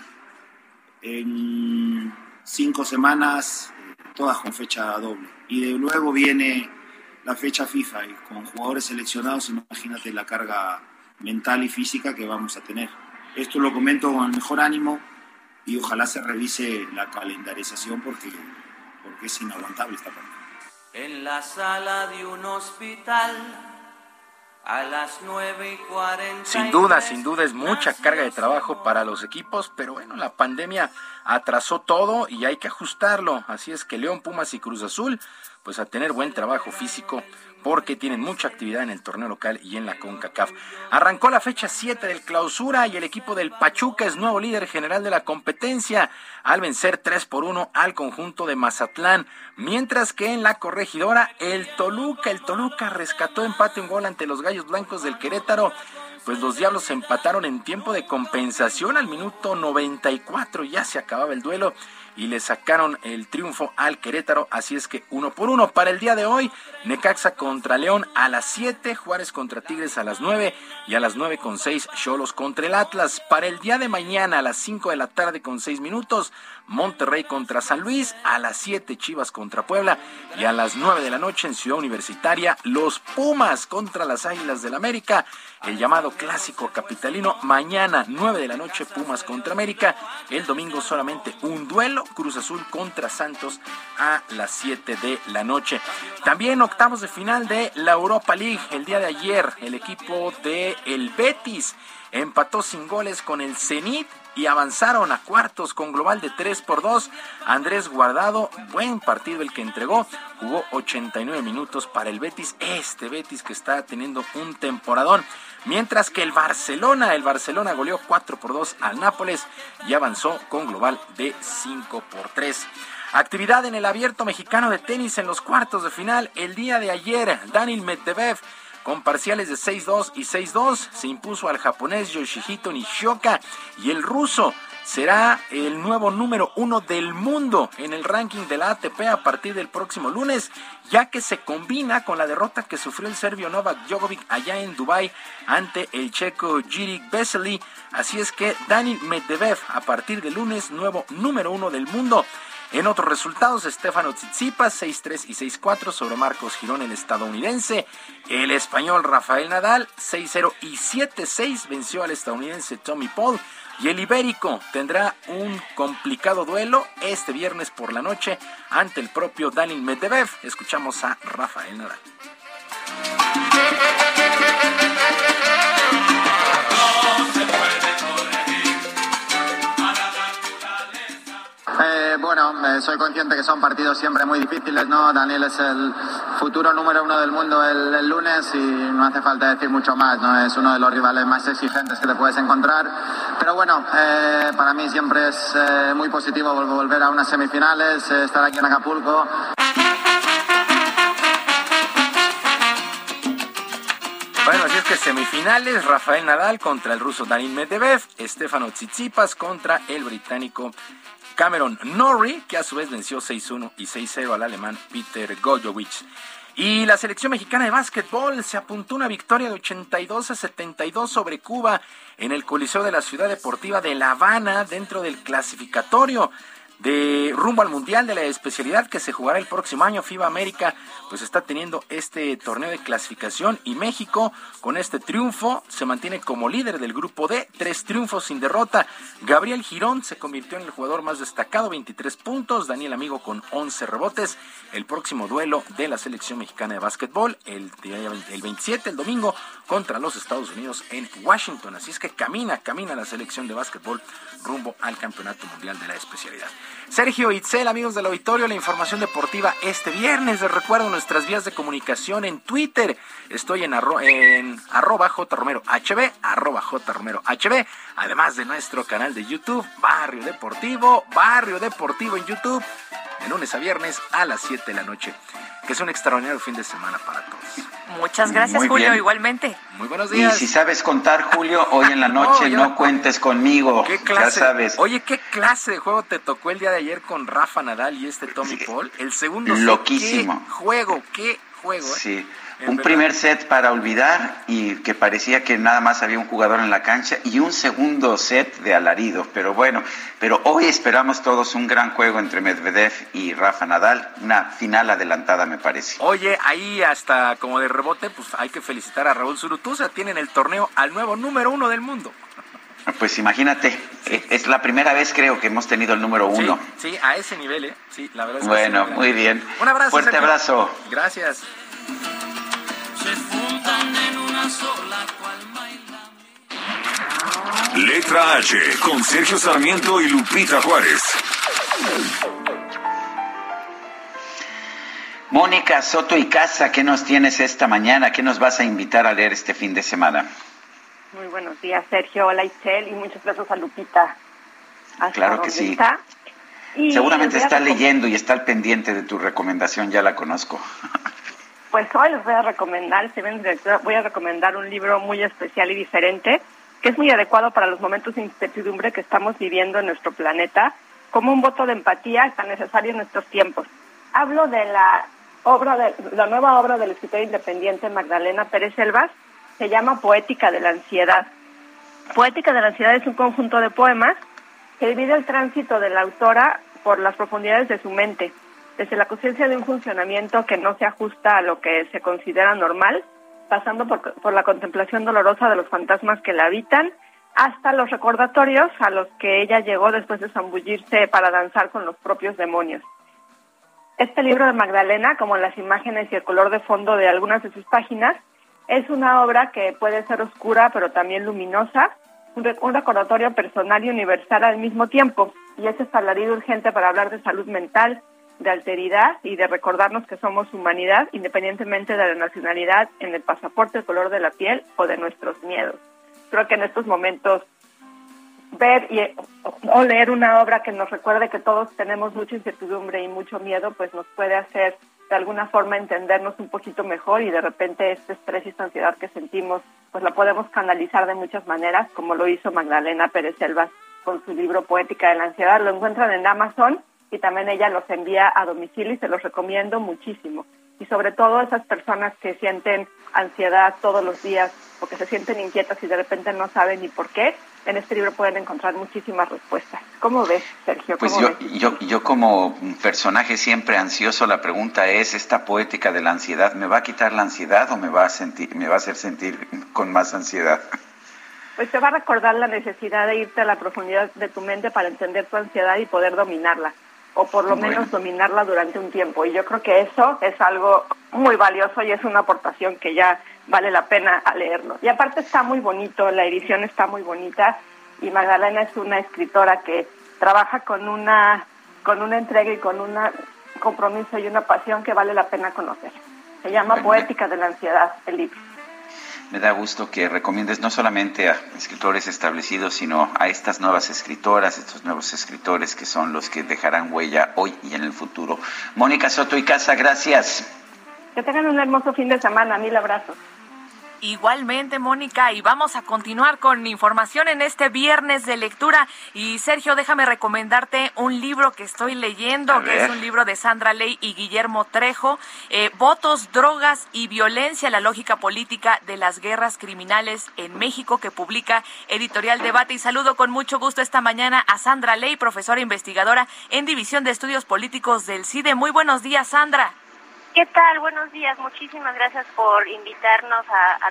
S32: en cinco semanas, todas con fecha doble. Y de luego viene la fecha FIFA y con jugadores seleccionados, imagínate la carga mental y física que vamos a tener. Esto lo comento con el mejor ánimo y ojalá se revise la calendarización porque, porque es inaguantable esta parte.
S31: En la sala de un hospital a las 9 y 40.
S30: Sin duda, sin duda es mucha carga de trabajo para los equipos, pero bueno, la pandemia atrasó todo y hay que ajustarlo. Así es que León, Pumas y Cruz Azul, pues a tener buen trabajo físico porque tienen mucha actividad en el torneo local y en la CONCACAF. Arrancó la fecha 7 del clausura y el equipo del Pachuca es nuevo líder general de la competencia al vencer 3 por 1 al conjunto de Mazatlán, mientras que en la corregidora el Toluca, el Toluca rescató empate un gol ante los Gallos Blancos del Querétaro pues los Diablos empataron en tiempo de compensación al minuto 94, ya se acababa el duelo y le sacaron el triunfo al Querétaro, así es que uno por uno. Para el día de hoy, Necaxa contra León a las 7, Juárez contra Tigres a las 9 y a las 9 con 6, Cholos contra el Atlas. Para el día de mañana a las 5 de la tarde con 6 minutos, Monterrey contra San Luis, a las 7 Chivas contra Puebla y a las 9 de la noche en Ciudad Universitaria, los Pumas contra las Águilas del América, el llamado clásico capitalino, mañana 9 de la noche Pumas contra América, el domingo solamente un duelo, Cruz Azul contra Santos a las 7 de la noche. También octavos de final de la Europa League, el día de ayer el equipo de el Betis empató sin goles con el Zenit y avanzaron a cuartos con global de 3 por 2. Andrés Guardado, buen partido el que entregó, jugó 89 minutos para el Betis, este Betis que está teniendo un temporadón. Mientras que el Barcelona, el Barcelona goleó 4 por 2 al Nápoles y avanzó con global de 5 por 3. Actividad en el abierto mexicano de tenis en los cuartos de final. El día de ayer, Daniel Medvedev con parciales de 6-2 y 6-2 se impuso al japonés Yoshihito Nishioka y el ruso será el nuevo número uno del mundo en el ranking de la ATP a partir del próximo lunes, ya que se combina con la derrota que sufrió el serbio Novak Djokovic allá en Dubai ante el checo Jirik Vesely. Así es que Dani Medvedev a partir del lunes nuevo número uno del mundo. En otros resultados, Stefano Tsitsipas 6-3 y 6-4 sobre Marcos Girón, el estadounidense. El español Rafael Nadal 6-0 y 7-6 venció al estadounidense Tommy Paul. Y el ibérico tendrá un complicado duelo este viernes por la noche ante el propio Daniel Medvedev. Escuchamos a Rafael Nadal.
S33: Bueno, eh, soy consciente que son partidos siempre muy difíciles, ¿no? Daniel es el futuro número uno del mundo el, lunes y no hace falta decir mucho más, ¿no? Es uno de los rivales más exigentes que te puedes encontrar. Pero bueno, eh, para mí siempre es muy positivo volver a unas semifinales, estar aquí en Acapulco.
S30: Bueno, así es que semifinales, Rafael Nadal contra el ruso Daniel Medvedev, Estefano Tsitsipas contra el británico Cameron Norrie, que a su vez venció 6-1 y 6-0 al alemán Peter Gojovic. Y la selección mexicana de básquetbol se apuntó una victoria de 82 a 72 sobre Cuba en el Coliseo de la Ciudad Deportiva de La Habana dentro del clasificatorio de rumbo al Mundial de la especialidad que se jugará el próximo año. FIBA América pues está teniendo este torneo de clasificación y México con este triunfo se mantiene como líder del grupo D, tres triunfos sin derrota. Gabriel Girón se convirtió en el jugador más destacado, 23 puntos, Daniel Amigo con 11 rebotes. El próximo duelo de la selección mexicana de básquetbol el, el 27, el domingo, contra los Estados Unidos en Washington. Así es que camina, camina la selección de básquetbol rumbo al Campeonato Mundial de la especialidad. Sergio Itzel, amigos del auditorio, la información deportiva este viernes. Les recuerdo nuestras vías de comunicación en Twitter. Estoy en, en arroba jromerohb, arroba jromerohb, además de nuestro canal de YouTube, Barrio Deportivo, Barrio Deportivo en YouTube, de lunes a viernes a las 7 de la noche que es un extraordinario fin de semana para todos.
S2: Muchas gracias, Julio, igualmente.
S30: Muy buenos días.
S1: Y si sabes contar, Julio, hoy en la noche no, cuentes conmigo. ¿Qué clase? Ya sabes.
S30: Oye, ¿qué clase de juego te tocó el día de ayer con Rafa Nadal y este Tommy Paul? El segundo
S1: Loquísimo.
S30: ¿Qué juego? ¿Qué juego? Eh?
S1: Sí un primer set para olvidar y que parecía que nada más había un jugador en la cancha y un segundo set de alarido. Pero bueno, pero hoy esperamos todos un gran juego entre Medvedev y Rafa Nadal, una final adelantada me parece.
S30: Oye, ahí hasta como de rebote, pues hay que felicitar a Raúl Zurutuza, tienen el torneo al nuevo número uno del mundo.
S1: Pues imagínate, es la primera vez creo que hemos tenido el número uno.
S30: Sí, a ese nivel, ¿eh? Sí, la verdad es
S1: Bueno, muy bien.
S30: Un abrazo.
S1: Fuerte abrazo.
S30: Gracias
S4: Letra H con Sergio Sarmiento y Lupita Juárez.
S1: Mónica Soto y Casa, ¿qué nos tienes esta mañana? ¿Qué nos vas a invitar a leer este fin de semana?
S34: Muy buenos días, Sergio. Hola, Itzel, y muchas gracias a Lupita.
S1: claro que sí. Seguramente está leyendo y está al pendiente de tu recomendación, ya la conozco.
S34: Pues hoy les voy a recomendar, si ven voy a recomendar un libro muy especial y diferente, que es muy adecuado para los momentos de incertidumbre que estamos viviendo en nuestro planeta, como un voto de empatía tan necesario en nuestros tiempos. Hablo de la obra de la nueva obra del escritor independiente Magdalena Pérez Selvas, se llama Poética de la ansiedad. Poética de la ansiedad es un conjunto de poemas que divide el tránsito de la autora por las profundidades de su mente desde la conciencia de un funcionamiento que no se ajusta a lo que se considera normal, pasando por, la contemplación dolorosa de los fantasmas que la habitan, hasta los recordatorios a los que ella llegó después de zambullirse para danzar con los propios demonios. Este libro de Magdalena, como las imágenes y el color de fondo de algunas de sus páginas, es una obra que puede ser oscura pero también luminosa, un, recordatorio personal y universal al mismo tiempo, y es esta urgente para hablar de salud mental, de alteridad y de recordarnos que somos humanidad independientemente de la nacionalidad, en el pasaporte, el color de la piel o de nuestros miedos. Creo que en estos momentos ver o leer una obra que nos recuerde que todos tenemos mucha incertidumbre y mucho miedo, pues nos puede hacer de alguna forma entendernos un poquito mejor y de repente este estrés y esta ansiedad que sentimos, pues la podemos canalizar de muchas maneras, como lo hizo Magdalena Pérez Selvas con su libro Poética de la Ansiedad. Lo encuentran en Amazon y también ella los envía a domicilio y se los recomiendo muchísimo. Y sobre todo esas personas que sienten ansiedad todos los días o que se sienten inquietas y de repente no saben ni por qué, en este libro pueden encontrar muchísimas respuestas. ¿Cómo ves, Sergio?
S1: pues yo, yo, yo como personaje siempre ansioso, la pregunta es, ¿esta poética de la ansiedad me va a quitar la ansiedad o me va a, sentir, me va a hacer sentir con más ansiedad?
S34: Pues te va a recordar la necesidad de irte a la profundidad de tu mente para entender tu ansiedad y poder dominarla o por lo menos dominarla durante un tiempo. Y yo creo que eso es algo muy valioso y es una aportación que ya vale la pena leerlo. Y aparte está muy bonito, la edición está muy bonita y Magdalena es una escritora que trabaja con una con una entrega y con un compromiso y una pasión que vale la pena conocer. Se llama Poética de la Ansiedad, el libro.
S1: Me da gusto que recomiendes no solamente a escritores establecidos, sino a estas nuevas escritoras, estos nuevos escritores que son los que dejarán huella hoy y en el futuro. Mónica Soto y Casa, gracias.
S34: Que tengan un hermoso fin de semana. Mil abrazos.
S2: Igualmente, Mónica, y vamos a continuar con información en este viernes de lectura. Y Sergio, déjame recomendarte un libro que estoy leyendo, que es un libro de Sandra Ley y Guillermo Trejo, eh, Votos, Drogas y Violencia, la lógica política de las guerras criminales en México, que publica Editorial Debate. Y saludo con mucho gusto esta mañana a Sandra Ley, profesora investigadora en División de Estudios Políticos del CIDE. Muy buenos días, Sandra.
S35: ¿Qué tal? Buenos días. Muchísimas gracias por invitarnos a,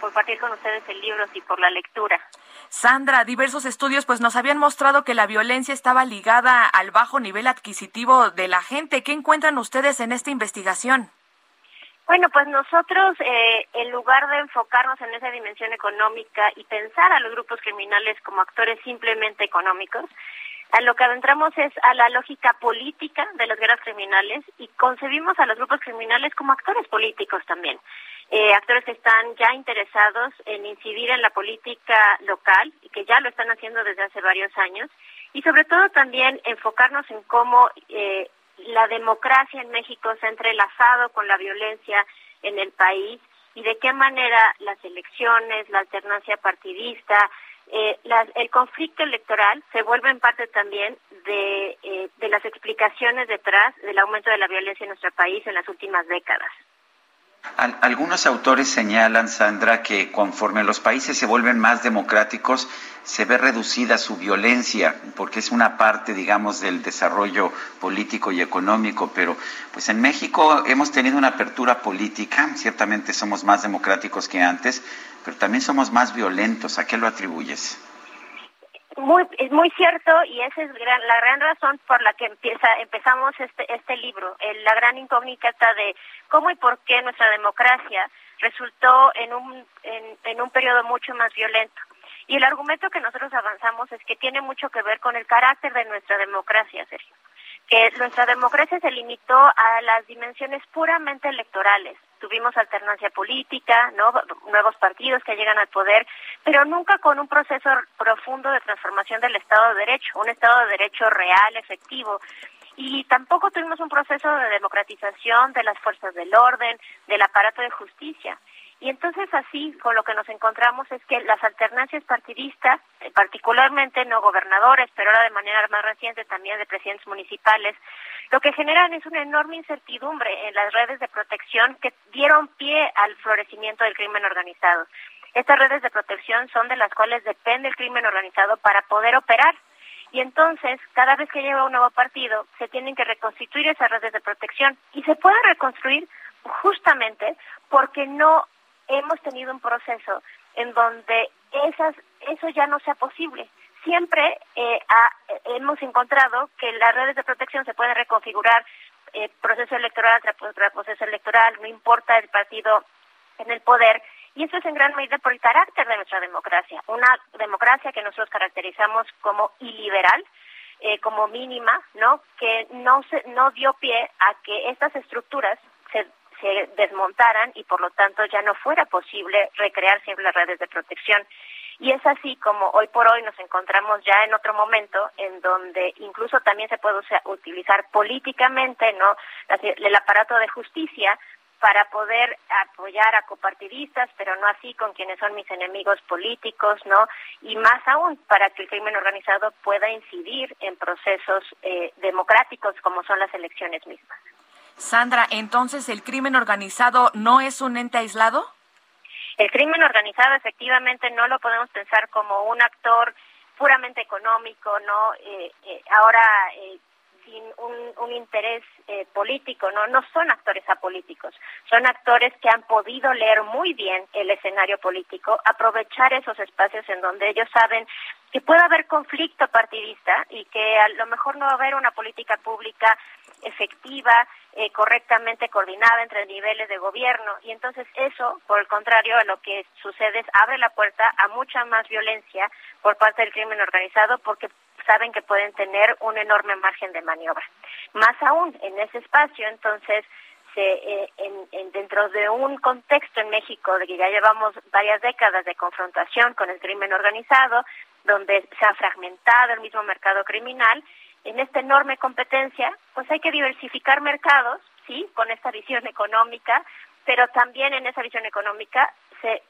S35: compartir con ustedes el libro y por la lectura.
S2: Sandra, diversos estudios pues nos habían mostrado que la violencia estaba ligada al bajo nivel adquisitivo de la gente. ¿Qué encuentran ustedes en esta investigación?
S35: Bueno, pues nosotros, eh, en lugar de enfocarnos en esa dimensión económica y pensar a los grupos criminales como actores simplemente económicos, a lo que adentramos es a la lógica política de las guerras criminales y concebimos a los grupos criminales como actores políticos también. Eh, actores que están ya interesados en incidir en la política local y que ya lo están haciendo desde hace varios años y sobre todo también enfocarnos en cómo eh, la democracia en México se ha entrelazado con la violencia en el país y de qué manera las elecciones, la alternancia partidista, eh, el conflicto electoral se vuelve en parte también eh, de las explicaciones detrás del aumento de la violencia en nuestro país en las últimas décadas.
S1: Algunos autores señalan, Sandra, que conforme los países se vuelven más democráticos, se ve reducida su violencia, porque es una parte, digamos, del desarrollo político y económico. Pero, pues en México hemos tenido una apertura política, ciertamente somos más democráticos que antes, pero también somos más violentos. ¿A qué lo atribuyes?
S35: Muy, es muy cierto y esa es la gran razón por la que empieza, empezamos este, este libro, la gran incógnita de cómo y por qué nuestra democracia resultó en un, en un periodo mucho más violento. Y el argumento que nosotros avanzamos es que tiene mucho que ver con el carácter de nuestra democracia, Sergio. Que nuestra democracia se limitó a las dimensiones puramente electorales. Tuvimos alternancia política, ¿no? nuevos partidos que llegan al poder, pero nunca con un proceso profundo de transformación del Estado de Derecho, un Estado de Derecho real, efectivo, y tampoco tuvimos un proceso de democratización de las fuerzas del orden, del aparato de justicia. Y entonces así con lo que nos encontramos es que las alternancias partidistas, eh, particularmente no gobernadores, pero ahora de manera más reciente también de presidentes municipales, lo que generan es una enorme incertidumbre en las redes de protección que dieron pie al florecimiento del crimen organizado. Estas redes de protección son de las cuales depende el crimen organizado para poder operar. Y entonces, cada vez que llega un nuevo partido, se tienen que reconstituir esas redes de protección y se pueden reconstruir justamente porque no hemos tenido un proceso en donde esas, eso ya no sea posible. Siempre eh, hemos encontrado que las redes de protección se pueden reconfigurar eh, proceso electoral tras proceso electoral, no importa el partido en el poder, y eso es en gran medida por el carácter de nuestra democracia, una democracia que nosotros caracterizamos como iliberal, eh, como mínima, ¿no? Que no se, no dio pie a que estas estructuras se, desmontaran y por lo tanto ya no fuera posible recrear siempre las redes de protección. Y es así como hoy por hoy nos encontramos ya en otro momento en donde incluso también se puede utilizar políticamente, ¿no? El aparato de justicia para poder apoyar a copartidistas, pero no así con quienes son mis enemigos políticos, ¿no? Y más aún para que el crimen organizado pueda incidir en procesos eh, democráticos como son las elecciones mismas.
S2: Sandra, entonces el crimen organizado no es un ente aislado?
S35: El crimen organizado efectivamente no lo podemos pensar como un actor puramente económico, ¿no? Eh, eh, ahora eh, sin un, un interés eh, político, no no son actores apolíticos, son actores que han podido leer muy bien el escenario político, aprovechar esos espacios en donde ellos saben que puede haber conflicto partidista y que a lo mejor no va a haber una política pública efectiva, eh, correctamente coordinada entre niveles de gobierno. Y entonces eso, por el contrario, a lo que sucede es abre la puerta a mucha más violencia por parte del crimen organizado porque saben que pueden tener un enorme margen de maniobra. Más aún, en ese espacio, entonces, se, eh, en, dentro de un contexto en México de que ya llevamos varias décadas de confrontación con el crimen organizado, donde se ha fragmentado el mismo mercado criminal, en esta enorme competencia, pues hay que diversificar mercados, sí, con esta visión económica, pero también en esa visión económica se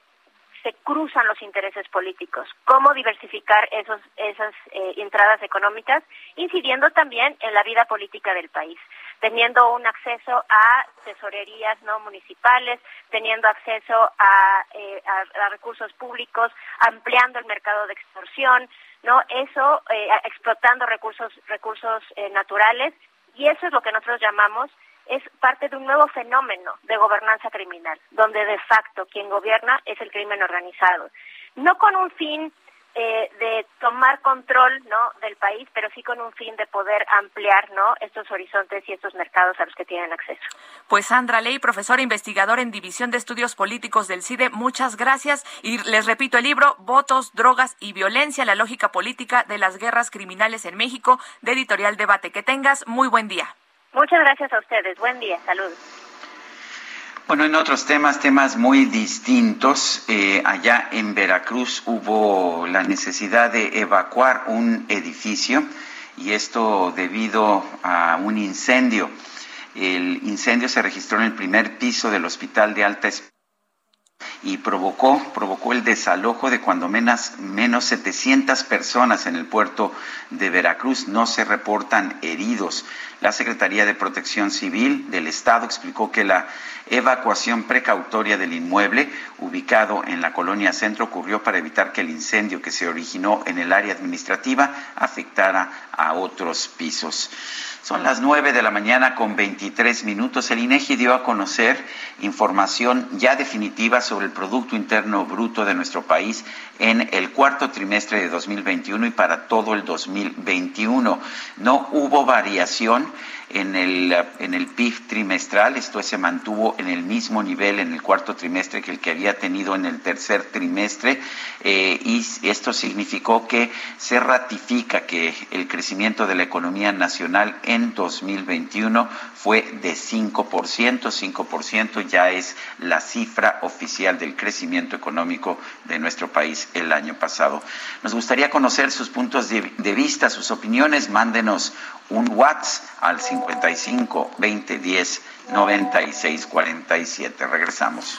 S35: se cruzan los intereses políticos. ¿Cómo diversificar esos, esas eh, entradas económicas, incidiendo también en la vida política del país? Teniendo un acceso a tesorerías no municipales, teniendo acceso a, eh, a, recursos públicos, ampliando el mercado de extorsión, no eso eh, explotando recursos recursos eh, naturales y eso es lo que nosotros llamamos es parte de un nuevo fenómeno de gobernanza criminal, donde de facto quien gobierna es el crimen organizado. No con un fin eh, de tomar control ¿no? del país, pero sí con un fin de poder ampliar ¿no? estos horizontes y estos mercados a los que tienen acceso.
S2: Pues Sandra Ley, profesora investigadora en División de Estudios Políticos del CIDE, muchas gracias. Y les repito el libro, Votos, Drogas y Violencia, la lógica política de las guerras criminales en México, de Editorial Debate. Que tengas muy buen día.
S35: Muchas gracias a ustedes. Buen día. Salud.
S1: Bueno, en otros temas, temas muy distintos, eh, allá en Veracruz hubo la necesidad de evacuar un edificio y esto debido a un incendio. El incendio se registró en el primer piso del Hospital de Alta Esperanza y provocó, provocó el desalojo de cuando menos, menos 700 personas en el puerto de Veracruz. No se reportan heridos. La Secretaría de Protección Civil del Estado explicó que la evacuación precautoria del inmueble ubicado en la colonia centro ocurrió para evitar que el incendio que se originó en el área administrativa afectara a otros pisos. Son las nueve de la mañana con 23 minutos. El INEGI dio a conocer información ya definitiva sobre el Producto Interno Bruto de nuestro país en el cuarto trimestre de 2021 y para todo el 2021. No hubo variación en el, en el PIB trimestral. Esto se mantuvo en el mismo nivel en el cuarto trimestre que el que había tenido en el tercer trimestre eh, y esto significó que se ratifica que el crecimiento de la economía nacional en 2021 fue de 5%. 5% ya es la cifra oficial del crecimiento económico de nuestro país el año pasado. Nos gustaría conocer sus puntos de, de vista, sus opiniones. Mándenos un WhatsApp al 55 20 10 96 47. Regresamos.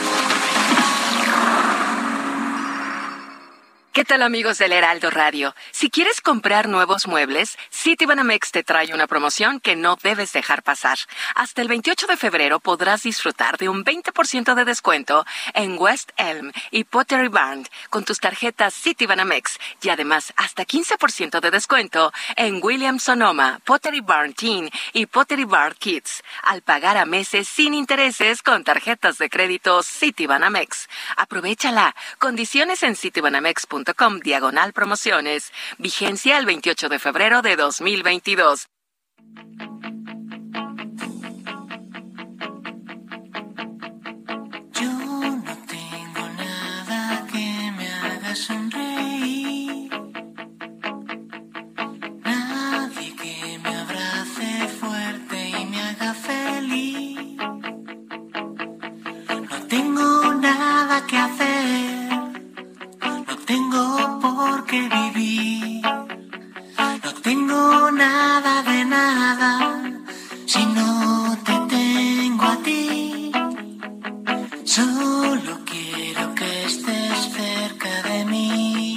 S36: Tal amigos del Heraldo Radio? Si quieres comprar nuevos muebles, Citibanamex te trae una promoción que no debes dejar pasar. Hasta el 28 de febrero podrás disfrutar de un 20% de descuento en West Elm y Pottery Barn con tus tarjetas Citibanamex y además hasta 15% de descuento en Williams Sonoma, Pottery Barn Teen y Pottery Barn Kids al pagar a meses sin intereses con tarjetas de crédito Citibanamex. Aprovechala. Condiciones en citibanamex.com diagonal promociones. Vigencia el 28 de febrero de 2022.
S11: Yo no tengo nada que me haga sonreír. Nadie que me abrace fuerte y me haga feliz. No tengo nada que hacer. No tengo nada de nada si no te tengo a ti. Solo quiero que estés cerca de mí.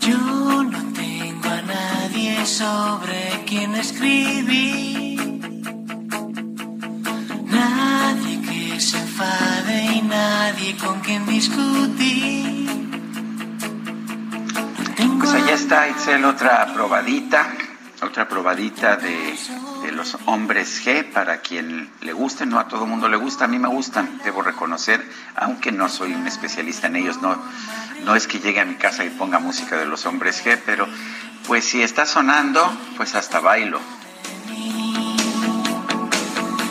S11: Yo no tengo a nadie sobre quien escribir. Nadie que se enfade y nadie con quien discutir.
S1: Está, Itzel, otra probadita, otra probadita de, de los hombres G, para quien le guste, no a todo mundo le gusta, a mí me gustan, debo reconocer, aunque no soy un especialista en ellos, no, no es que llegue a mi casa y ponga música de los hombres G, pero pues si está sonando, pues hasta bailo.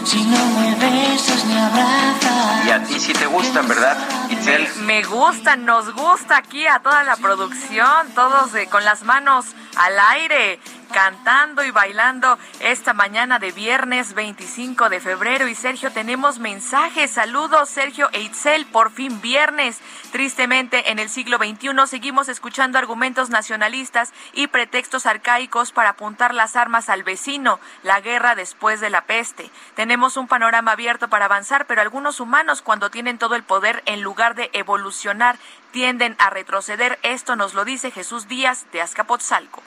S11: Si no me besas ni abrazas.
S1: Y a ti sí te gustan, ¿verdad, Itzel?
S2: Me gustan, nos gusta aquí a toda la producción, todos eh, con las manos al aire, cantando y bailando esta mañana de viernes 25 de febrero. Y Sergio, tenemos mensajes. Saludos, Sergio e Itzel, por fin viernes. Tristemente, en el siglo XXI seguimos escuchando argumentos nacionalistas y pretextos arcaicos para apuntar las armas al vecino, la guerra después de la peste. Tenemos un panorama abierto para avanzar, pero algunos humanos, cuando tienen todo el poder, en lugar de evolucionar, tienden a retroceder. Esto nos lo dice Jesús Díaz de Azcapotzalco.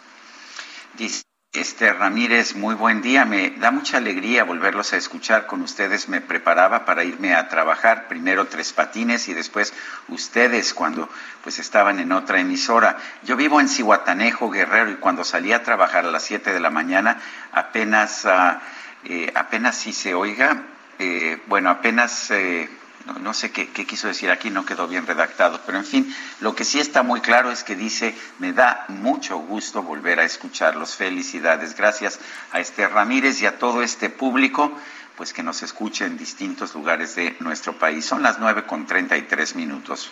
S1: Dice este Ramírez, muy buen día. Me da mucha alegría volverlos a escuchar con ustedes. Me preparaba para irme a trabajar, primero tres patines y después ustedes cuando pues estaban en otra emisora. Yo vivo en Cihuatanejo, Guerrero, y cuando salí a trabajar a las 7 de la mañana, apenas, ah, eh, apenas si se oiga, eh, bueno, apenas eh, no, no sé qué, quiso decir aquí, no quedó bien redactado, pero en fin, lo que sí está muy claro es que dice, me da mucho gusto volver a escucharlos. Felicidades, gracias a Esther Ramírez y a todo este público, pues que nos escuche en distintos lugares de nuestro país. Son las nueve con treinta y tres minutos.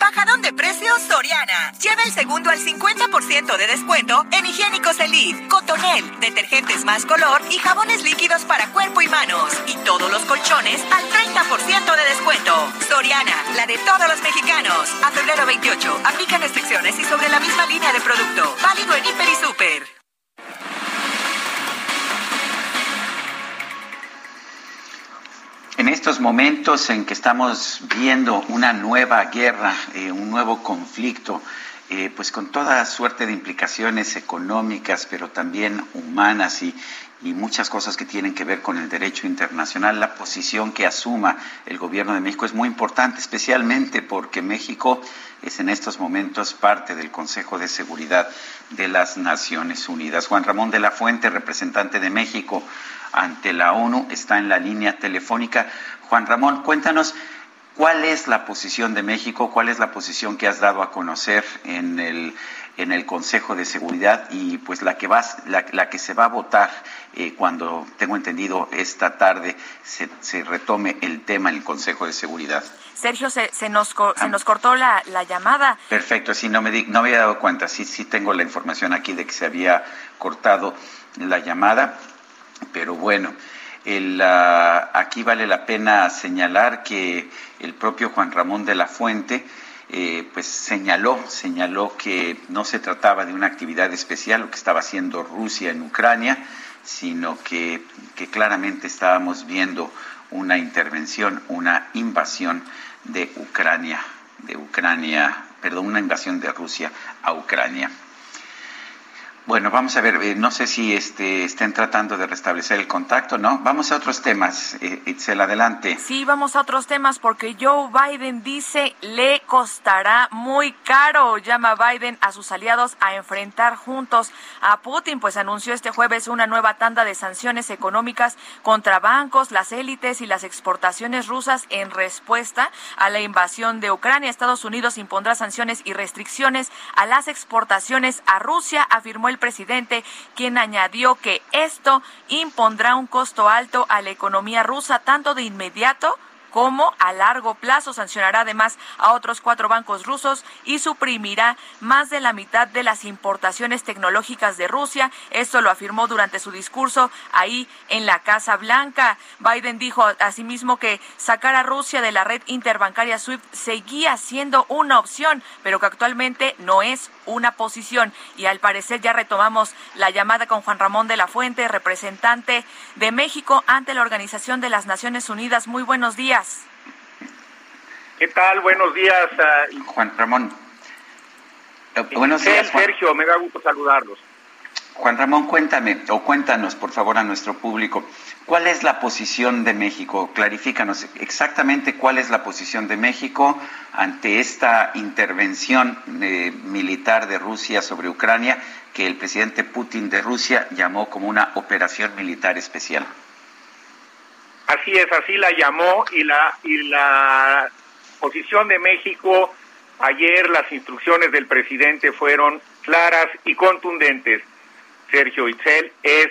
S12: Bajadón de precios Soriana. Lleva el segundo al 50% de descuento en higiénicos Elite, Cotonel, detergentes más color y jabones líquidos para cuerpo y manos. Y todos los colchones al 30% de descuento. Soriana, la de todos los mexicanos. A febrero 28. Aplican restricciones y sobre la misma línea de producto. Válido en Hiper y Super.
S1: En estos momentos en que estamos viendo una nueva guerra, eh, un nuevo conflicto, eh, pues con toda suerte de implicaciones económicas, pero también humanas y, y muchas cosas que tienen que ver con el derecho internacional, la posición que asuma el gobierno de México es muy importante, especialmente porque México es en estos momentos parte del Consejo de Seguridad de las Naciones Unidas. Juan Ramón de la Fuente, representante de México ante la ONU, está en la línea telefónica. Juan Ramón, cuéntanos cuál es la posición de México, cuál es la posición que has dado a conocer en el, en el Consejo de Seguridad y pues la que, vas, la, la que se va a votar eh, cuando, tengo entendido, esta tarde se, se, retome el tema en el Consejo de Seguridad.
S2: Sergio, se, se nos, se nos cortó la, la, llamada.
S1: Perfecto, sí, no me, di, no me había dado cuenta, sí, sí tengo la información aquí de que se había cortado la llamada pero bueno, el, uh, aquí vale la pena señalar que el propio Juan Ramón de la Fuente eh, pues señaló, señaló que no se trataba de una actividad especial lo que estaba haciendo Rusia en Ucrania, sino que, que claramente estábamos viendo una intervención, una invasión de Ucrania de Ucrania, perdón, una invasión de Rusia a Ucrania. Bueno, vamos a ver, eh, no sé si este, estén tratando de restablecer el contacto, ¿no? Vamos a otros temas. Eh, Itzel, adelante.
S2: Sí, vamos a otros temas porque Joe Biden dice le costará muy caro. Llama Biden a sus aliados a enfrentar juntos a Putin, pues anunció este jueves una nueva tanda de sanciones económicas contra bancos, las élites y las exportaciones rusas en respuesta a la invasión de Ucrania. Estados Unidos impondrá sanciones y restricciones a las exportaciones a Rusia, afirmó el presidente, quien añadió que esto impondrá un costo alto a la economía rusa, tanto de inmediato como a largo plazo. Sancionará además a otros cuatro bancos rusos y suprimirá más de la mitad de las importaciones tecnológicas de Rusia. Esto lo afirmó durante su discurso ahí en la Casa Blanca. Biden dijo asimismo que sacar a Rusia de la red interbancaria SWIFT seguía siendo una opción, pero que actualmente no es una posición. Y al parecer ya retomamos la llamada con Juan Ramón de la Fuente, representante de México ante la Organización de las Naciones Unidas. Muy buenos días.
S37: ¿Qué tal? Buenos días. Uh,
S1: Juan Ramón.
S37: Eh, buenos días, Juan. Sergio. Me da gusto saludarlos.
S1: Juan Ramón, cuéntame o cuéntanos, por favor, a nuestro público, ¿cuál es la posición de México? Clarifícanos exactamente cuál es la posición de México ante esta intervención eh, militar de Rusia sobre Ucrania que el presidente Putin de Rusia llamó como una operación militar especial.
S37: Así es, así la llamó y la y la posición de México ayer las instrucciones del presidente fueron claras y contundentes. Sergio Itzel es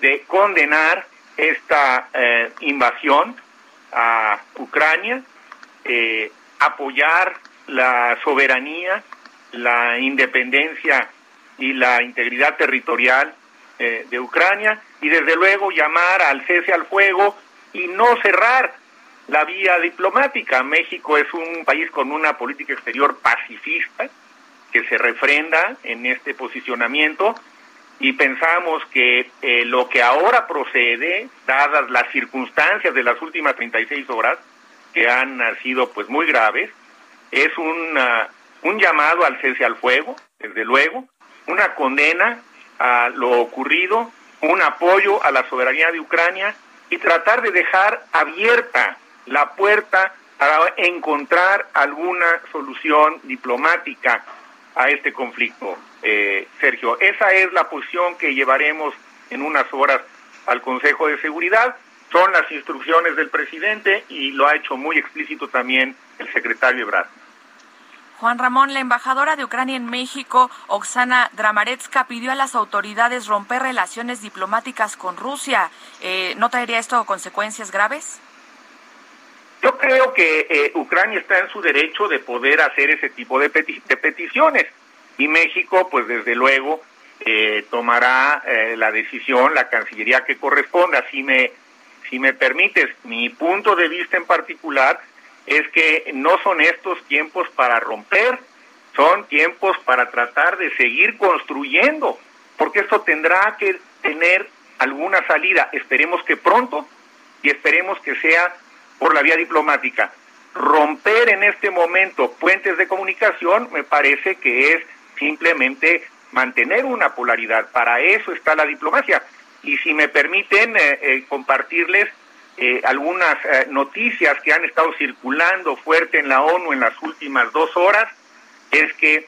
S37: de condenar esta eh, invasión a Ucrania, eh, apoyar la soberanía, la independencia y la integridad territorial eh, de Ucrania y desde luego llamar al cese al fuego y no cerrar la vía diplomática. México es un país con una política exterior pacifista que se refrenda en este posicionamiento y pensamos que eh, lo que ahora procede, dadas las circunstancias de las últimas 36 horas, que han sido pues muy graves, es un un llamado al cese al fuego, desde luego, una condena a lo ocurrido, un apoyo a la soberanía de Ucrania y tratar de dejar abierta la puerta para encontrar alguna solución diplomática a este conflicto, eh, Sergio. Esa es la posición que llevaremos en unas horas al Consejo de Seguridad. Son las instrucciones del presidente y lo ha hecho muy explícito también el secretario Ebrard.
S2: Juan Ramón, la embajadora de Ucrania en México, Oksana Dramaretska, pidió a las autoridades romper relaciones diplomáticas con Rusia. Eh, ¿No traería esto consecuencias graves?
S37: Yo creo que eh, Ucrania está en su derecho de poder hacer ese tipo de, peticiones y México, pues desde luego, eh, tomará la decisión, la Cancillería que corresponda. Si me, si me permites, mi punto de vista en particular es que no son estos tiempos para romper, son tiempos para tratar de seguir construyendo, porque esto tendrá que tener alguna salida, esperemos que pronto y esperemos que sea por la vía diplomática. Romper en este momento puentes de comunicación me parece que es simplemente mantener una polaridad, para eso está la diplomacia. Y si me permiten eh, eh, compartirles eh, algunas eh, noticias que han estado circulando fuerte en la ONU en las últimas dos horas es que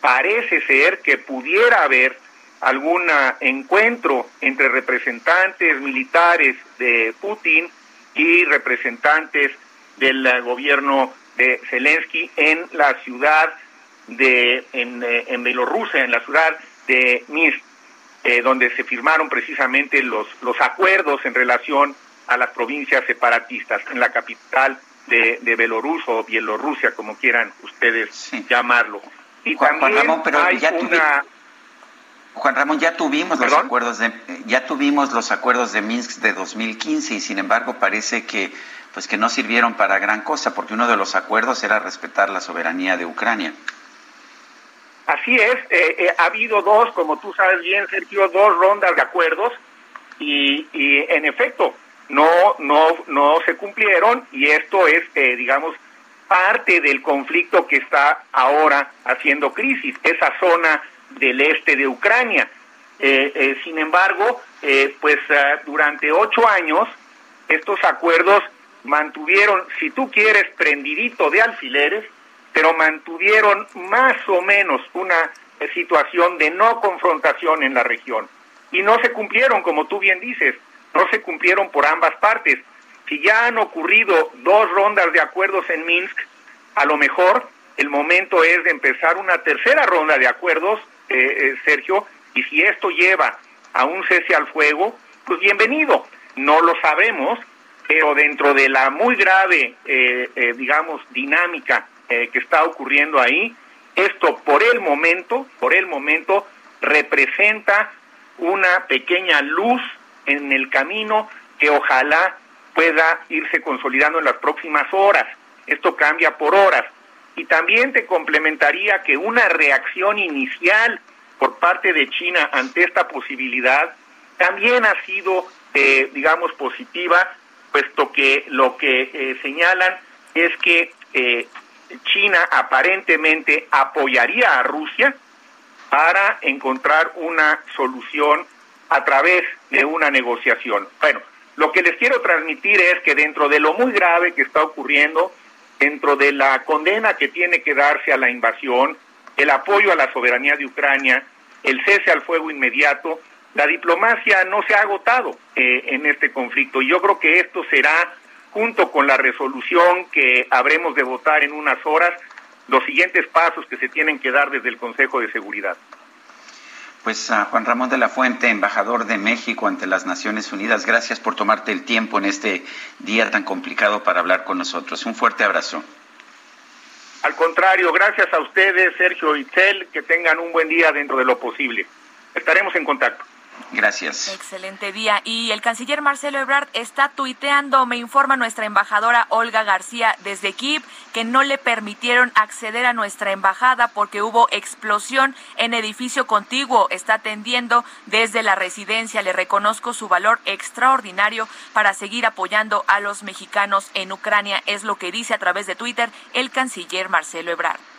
S37: parece ser que pudiera haber algún encuentro entre representantes militares de Putin y representantes del gobierno de Zelensky en la ciudad de en, eh, en Bielorrusia, en la ciudad de Minsk, donde se firmaron precisamente los los acuerdos en relación a las provincias separatistas en la capital de, de Belorus o Bielorrusia, como quieran ustedes llamarlo. Y
S1: Juan, Ramón, pero ya Juan Ramón, ya tuvimos los acuerdos de ya tuvimos los acuerdos de Minsk de 2015 y sin embargo parece que pues que no sirvieron para gran cosa porque uno de los acuerdos era respetar la soberanía de Ucrania.
S37: Así es, eh, eh, ha habido dos, como tú sabes bien, Sergio, dos rondas de acuerdos y, y en efecto no, no, no se cumplieron y esto es, eh, digamos, parte del conflicto que está ahora haciendo crisis, esa zona del este de Ucrania. Eh, eh, sin embargo, eh, pues durante ocho años estos acuerdos mantuvieron, si tú quieres, prendidito de alfileres, pero mantuvieron más o menos una situación de no confrontación en la región. Y no se cumplieron, como tú bien dices, no se cumplieron por ambas partes. Si ya han ocurrido dos rondas de acuerdos en Minsk, a lo mejor el momento es de empezar una tercera ronda de acuerdos, eh, eh, Sergio, y si esto lleva a un cese al fuego, pues bienvenido. No lo sabemos, pero dentro de la muy grave, eh, digamos, dinámica que está ocurriendo ahí, esto por el momento, por el momento, representa una pequeña luz en el camino que ojalá pueda irse consolidando en las próximas horas. Esto cambia por horas. Y también te complementaría que una reacción inicial por parte de China ante esta posibilidad también ha sido, eh, digamos, positiva, puesto que lo que eh, señalan es que eh, China aparentemente apoyaría a Rusia para encontrar una solución a través de una negociación. Bueno, lo que les quiero transmitir es que dentro de lo muy grave que está ocurriendo, dentro de la condena que tiene que darse a la invasión, el apoyo a la soberanía de Ucrania, el cese al fuego inmediato, la diplomacia no se ha agotado eh, en este conflicto y yo creo que esto será, junto con la resolución que habremos de votar en unas horas, los siguientes pasos que se tienen que dar desde el Consejo de Seguridad.
S1: Pues a Juan Ramón de la Fuente, embajador de México ante las Naciones Unidas, gracias por tomarte el tiempo en este día tan complicado para hablar con nosotros. Un fuerte abrazo.
S37: Al contrario, gracias a ustedes, Sergio Itzel, que tengan un buen día dentro de lo posible. Estaremos en contacto.
S1: Gracias.
S2: Excelente día. Y el canciller Marcelo Ebrard está tuiteando, me informa nuestra embajadora Olga García desde Kiev, que no le permitieron acceder a nuestra embajada porque hubo explosión en edificio contiguo. Está atendiendo desde la residencia. Le reconozco su valor extraordinario para seguir apoyando a los mexicanos en Ucrania. Es lo que dice a través de Twitter el canciller Marcelo Ebrard.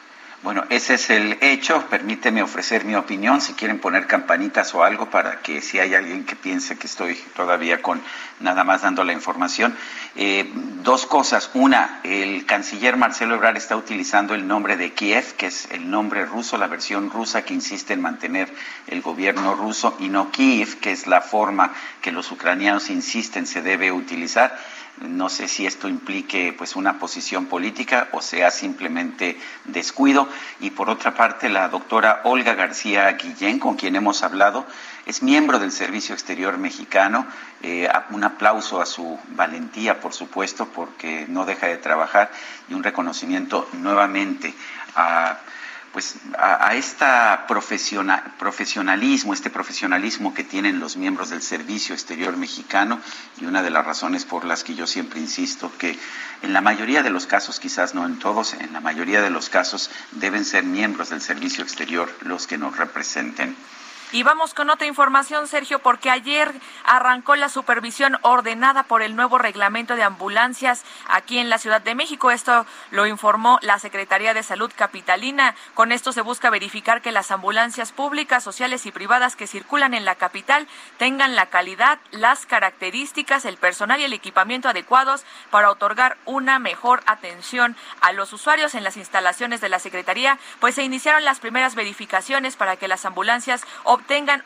S1: Bueno, ese es el hecho. Permíteme ofrecer mi opinión. Si quieren poner campanitas o algo para que si hay alguien que piense que estoy todavía con nada más dando la información. Eh, dos cosas. Una, el canciller Marcelo Ebrard está utilizando el nombre de Kiev, que es el nombre ruso, la versión rusa que insiste en mantener el gobierno ruso, y no Kiev, que es la forma que los ucranianos insisten se debe utilizar. No sé si esto implique pues una posición política o sea simplemente descuido. Y por otra parte, la doctora Olga García Guillén, con quien hemos hablado, es miembro del Servicio Exterior Mexicano. Eh, un aplauso a su valentía, por supuesto, porque no deja de trabajar y un reconocimiento nuevamente a pues a, este profesionalismo, este profesionalismo que tienen los miembros del Servicio Exterior Mexicano y una de las razones por las que yo siempre insisto que en la mayoría de los casos, quizás no en todos, en la mayoría de los casos deben ser miembros del Servicio Exterior los que nos representen.
S2: Y vamos con otra información, Sergio, porque ayer arrancó la supervisión ordenada por el nuevo reglamento de ambulancias aquí en la Ciudad de México. Esto lo informó la Secretaría de Salud Capitalina. Con esto se busca verificar que las ambulancias públicas, sociales y privadas que circulan en la capital tengan la calidad, las características, el personal y el equipamiento adecuados para otorgar una mejor atención a los usuarios en las instalaciones de la Secretaría, pues se iniciaron las primeras verificaciones para que las ambulancias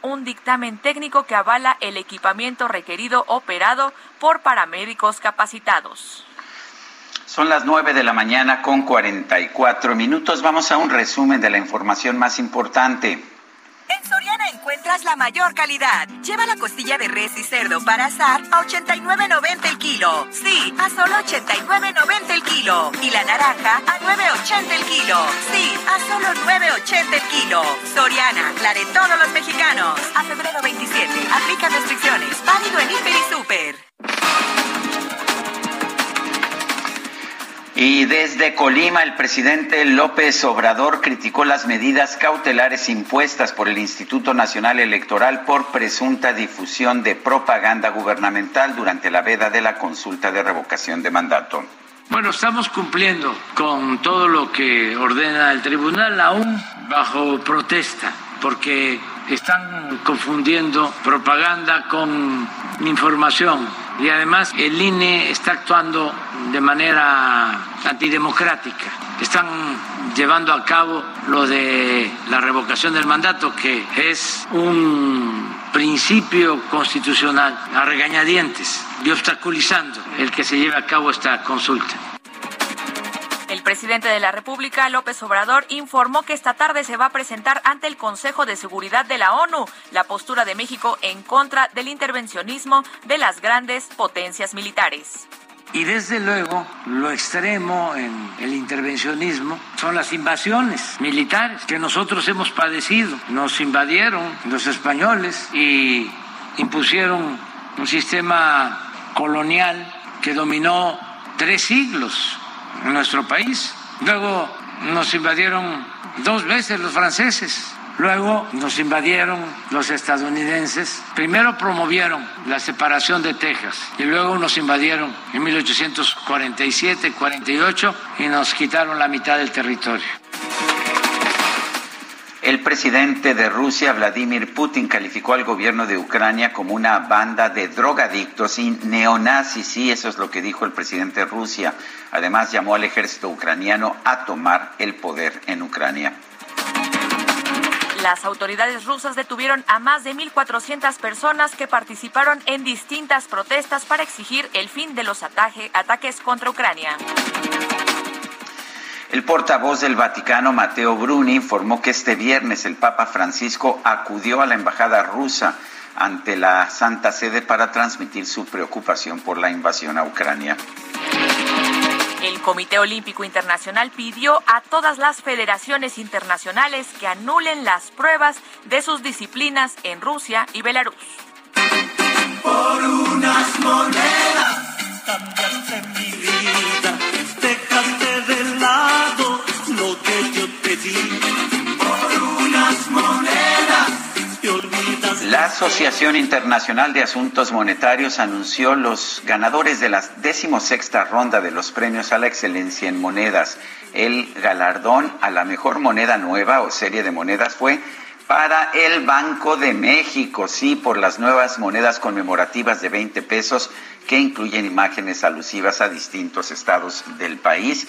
S2: un dictamen técnico que avala el equipamiento requerido operado por paramédicos capacitados.
S1: Son las nueve de la mañana con 44 minutos. Vamos a un resumen de la información más importante.
S12: En Soriana encuentras la mayor calidad. Lleva la costilla de res y cerdo para asar a 89.90 el kilo. Sí, a solo 89.90 el kilo. Y la naranja a 9.80 el kilo. Sí, a solo 9.80 el kilo. Soriana, la de todos los mexicanos. A febrero 27. Aplica restricciones. Válido en Hiper y Super.
S1: Y desde Colima, el presidente López Obrador criticó las medidas cautelares impuestas por el Instituto Nacional Electoral por presunta difusión de propaganda gubernamental durante la veda de la consulta de revocación de mandato.
S38: Bueno, estamos cumpliendo con todo lo que ordena el tribunal, aún bajo protesta, porque están confundiendo propaganda con información y además el INE está actuando de manera antidemocrática. Están llevando a cabo lo de la revocación del mandato, que es un principio constitucional a regañadientes y obstaculizando el que se lleve a cabo esta consulta.
S2: El presidente de la República, López Obrador, informó que esta tarde se va a presentar ante el Consejo de Seguridad de la ONU la postura de México en contra del intervencionismo de las grandes potencias militares.
S38: Y desde luego, lo extremo en el intervencionismo son las invasiones militares que nosotros hemos padecido. Nos invadieron los españoles y impusieron un sistema colonial que dominó tres siglos en nuestro país. Luego nos invadieron dos veces los franceses. Luego nos invadieron los estadounidenses. Primero promovieron la separación de Texas y luego nos invadieron en 1847-48 y nos quitaron la mitad del territorio.
S1: El presidente de Rusia, Vladimir Putin, calificó al gobierno de Ucrania como una banda de drogadictos y neonazis. Sí, eso es lo que dijo el presidente de Rusia. Además, llamó al ejército ucraniano a tomar el poder en Ucrania.
S2: Las autoridades rusas detuvieron a más de 1.400 personas que participaron en distintas protestas para exigir el fin de los ataques contra Ucrania.
S1: El portavoz del Vaticano, Mateo Bruni, informó que este viernes el Papa Francisco acudió a la embajada rusa ante la Santa Sede para transmitir su preocupación por la invasión a Ucrania.
S2: El Comité Olímpico Internacional pidió a todas las federaciones internacionales que anulen las pruebas de sus disciplinas en Rusia y Belarus.
S31: Por unas monedas cambiaste mi vida,
S1: La Asociación Internacional de Asuntos Monetarios anunció los ganadores de la decimosexta ronda de los premios a la excelencia en monedas. El galardón a la mejor moneda nueva o serie de monedas fue para el Banco de México, sí, por las nuevas monedas conmemorativas de 20 pesos que incluyen imágenes alusivas a distintos estados del país.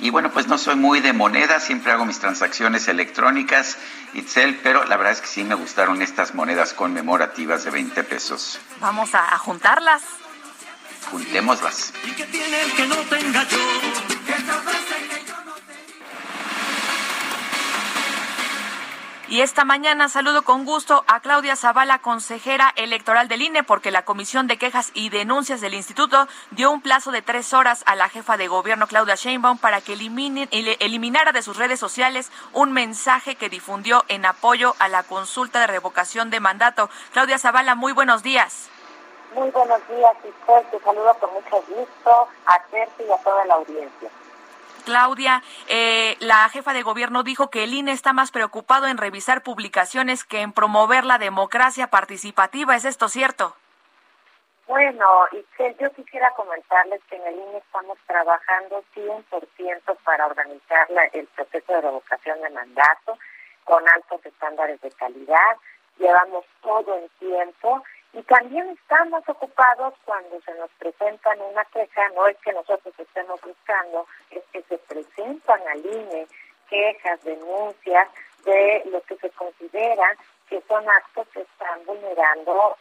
S1: Y bueno, pues no soy muy de monedas, siempre hago mis transacciones electrónicas, Itzel, pero la verdad es que sí me gustaron estas monedas conmemorativas de 20 pesos.
S2: Vamos a, a juntarlas.
S1: Juntémoslas.
S31: ¿Y qué tiene el que no tenga yo?
S2: Y esta mañana saludo con gusto a Claudia Zavala, consejera electoral del INE, porque la Comisión de Quejas y Denuncias del Instituto dio un plazo de tres horas a la jefa de gobierno, Claudia Sheinbaum, para que elimine, eliminara de sus redes sociales un mensaje que difundió en apoyo a la consulta de revocación de mandato. Claudia Zavala, muy buenos días.
S39: Muy buenos días, Isabel. Te saludo con mucho gusto a Terci y a toda la audiencia.
S2: Claudia, eh, la jefa de gobierno dijo que el INE está más preocupado en revisar publicaciones que en promover la democracia participativa. ¿Es esto cierto?
S39: Bueno, Isabel, yo quisiera comentarles que en el INE estamos trabajando 100% para organizar la- el proceso de revocación de mandato con altos estándares de calidad. Llevamos todo en tiempo y también estamos ocupados cuando se nos presentan una queja, no es que nosotros estemos buscando, es que se presentan al INE quejas, denuncias de lo que se considera que son actos que están vulnerando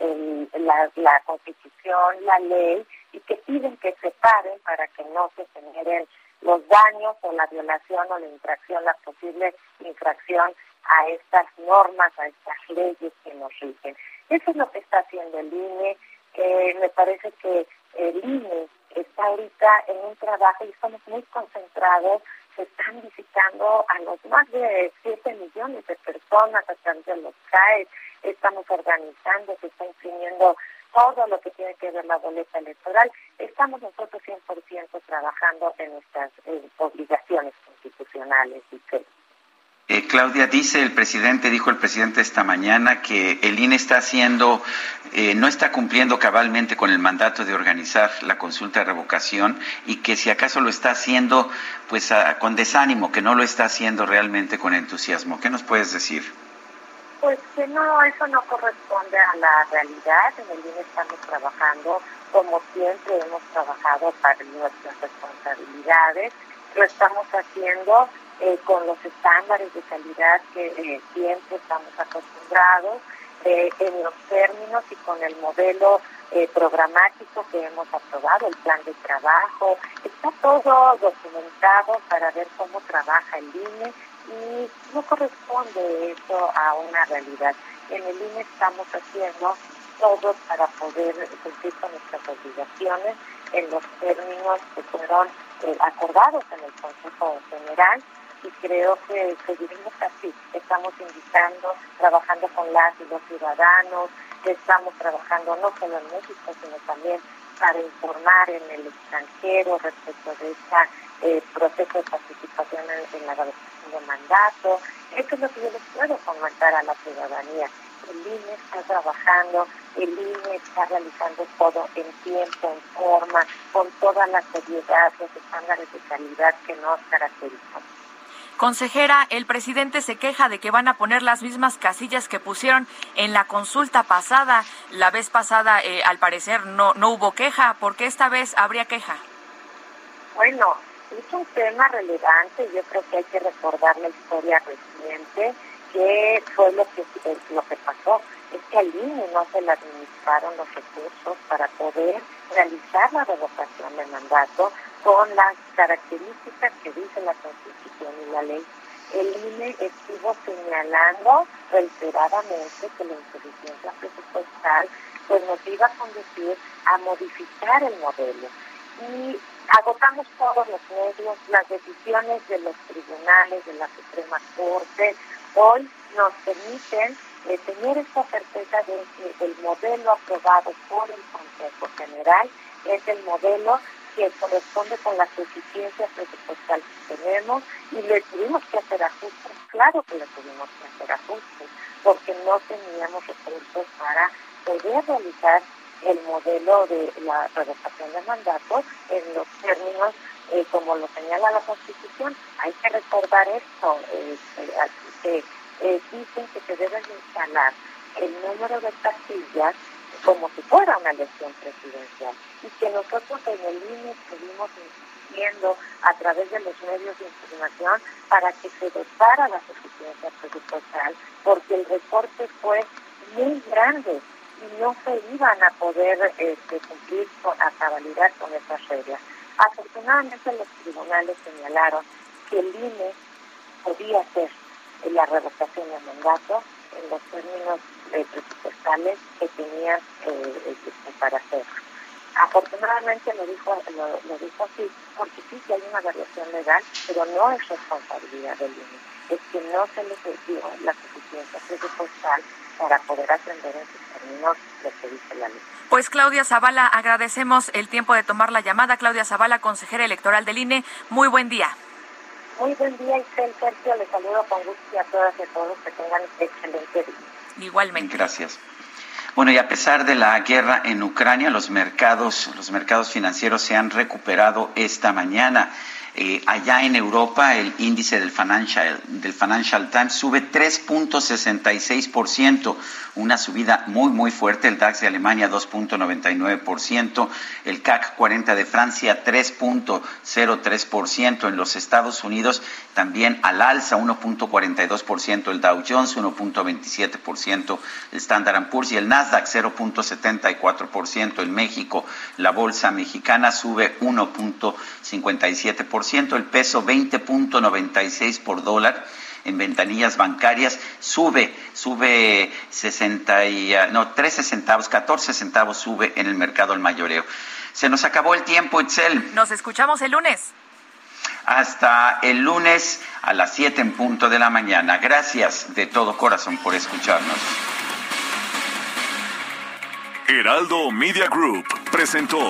S39: la, la Constitución, la ley, y que piden que se paren para que no se generen los daños o la violación o la infracción, la posible infracción a estas normas, a estas leyes que nos rigen. Eso es lo que está haciendo el INE. Eh, me parece que el INE está ahorita en un trabajo y estamos muy concentrados. Se están visitando a los más de 7 millones de personas a través de los CAE. Estamos organizando, se está imprimiendo todo lo que tiene que ver la boleta electoral. Estamos nosotros 100% trabajando en nuestras eh, obligaciones constitucionales. Y que
S1: Eh, Claudia, dice el presidente, dijo el presidente esta mañana, que el INE está haciendo eh, no está cumpliendo cabalmente con el mandato de organizar la consulta de revocación y que si acaso lo está haciendo pues con desánimo, que no lo está haciendo realmente con entusiasmo. ¿Qué nos puedes decir?
S39: Pues que no, eso no corresponde a la realidad. En el INE estamos trabajando como siempre hemos trabajado para nuestras responsabilidades. Lo estamos haciendo eh, con los estándares de calidad que eh, siempre estamos acostumbrados, eh, en los términos y con el modelo programático que hemos aprobado, el plan de trabajo. Está todo documentado para ver cómo trabaja el INE y no corresponde eso a una realidad. En el INE estamos haciendo todo para poder cumplir con nuestras obligaciones en los términos que fueron eh, acordados en el Consejo General y creo que seguiremos así. Estamos invitando, trabajando con las y los ciudadanos, estamos trabajando no solo en México, sino también para informar en el extranjero respecto de este proceso de participación en, la revocación de mandato. Esto es lo que yo les puedo comentar a la ciudadanía. El INE está trabajando, el INE está realizando todo en tiempo, en forma, con toda la seriedad, los estándares de calidad que nos caracterizan.
S2: Consejera, el presidente se queja de que van a poner las mismas casillas que pusieron en la consulta pasada. La vez pasada, eh, al parecer, no, no hubo queja. ¿Por qué esta vez habría queja?
S39: Bueno, es un tema relevante. Yo creo que hay que recordar la historia reciente, que fue lo que, lo que pasó. Es que al INE no se le administraron los recursos para poder realizar la revocación de mandato con las características que dice la Constitución y la ley. El INE estuvo señalando reiteradamente que la insuficiencia presupuestal pues nos iba a conducir a modificar el modelo. Y agotamos todos los medios, las decisiones de los tribunales, de la Suprema Corte, hoy nos permiten eh, tener esta certeza de que el modelo aprobado por el Consejo General es el modelo que corresponde con la suficiencia presupuestal que tenemos y le tuvimos que hacer ajustes, claro que le tuvimos que hacer ajustes, porque no teníamos recursos para poder realizar el modelo de la revocación de mandato en los términos eh, como lo señala la Constitución. Hay que recordar esto, eh, que eh, dicen que se deben instalar el número de casillas como si fuera una elección presidencial y que nosotros en el INE estuvimos insistiendo a través de los medios de información para que se dotara la suficiencia presupuestal porque el recorte fue muy grande y no se iban a poder este, cumplir con, a cabalidad con esas reglas. Afortunadamente los tribunales señalaron que el INE podía hacer la revocación de mandato en los términos eh, presupuestales que tenían eh, para hacer. Afortunadamente lo dijo, lo, dijo así, porque sí que hay una variación legal, pero no es responsabilidad del INE. Es que no se les dio la suficiencia presupuestal para poder atender en sus términos lo que dice la ley.
S2: Pues Claudia Zavala, agradecemos el tiempo de tomar la llamada. Claudia Zavala, consejera electoral del INE. Muy buen día.
S39: Muy buen día, Isel Sergio. Les saludo con gusto y a todas y a todos que tengan excelente día.
S2: Igualmente.
S1: Gracias. Bueno, y a pesar de la guerra en Ucrania, los mercados, los mercados financieros se han recuperado esta mañana. Eh, allá en Europa el índice del Financial, del Financial Times sube 3.66%, una subida muy, muy fuerte. El DAX de Alemania 2.99%, el CAC 40 de Francia 3.03%, en los Estados Unidos también al alza 1.42%, el Dow Jones 1.27%, el Standard Poor's y el Nasdaq 0.74%. En México la bolsa mexicana sube 1.57% el peso 20.96 por dólar en ventanillas bancarias sube, sube 60 y, ah, no, 13 centavos, 14 centavos sube en el mercado al mayoreo. Se nos acabó el tiempo, Itzel.
S2: Nos escuchamos el lunes.
S1: Hasta el lunes a las 7 en punto de la mañana. Gracias de todo corazón por escucharnos.
S4: Heraldo Media Group presentó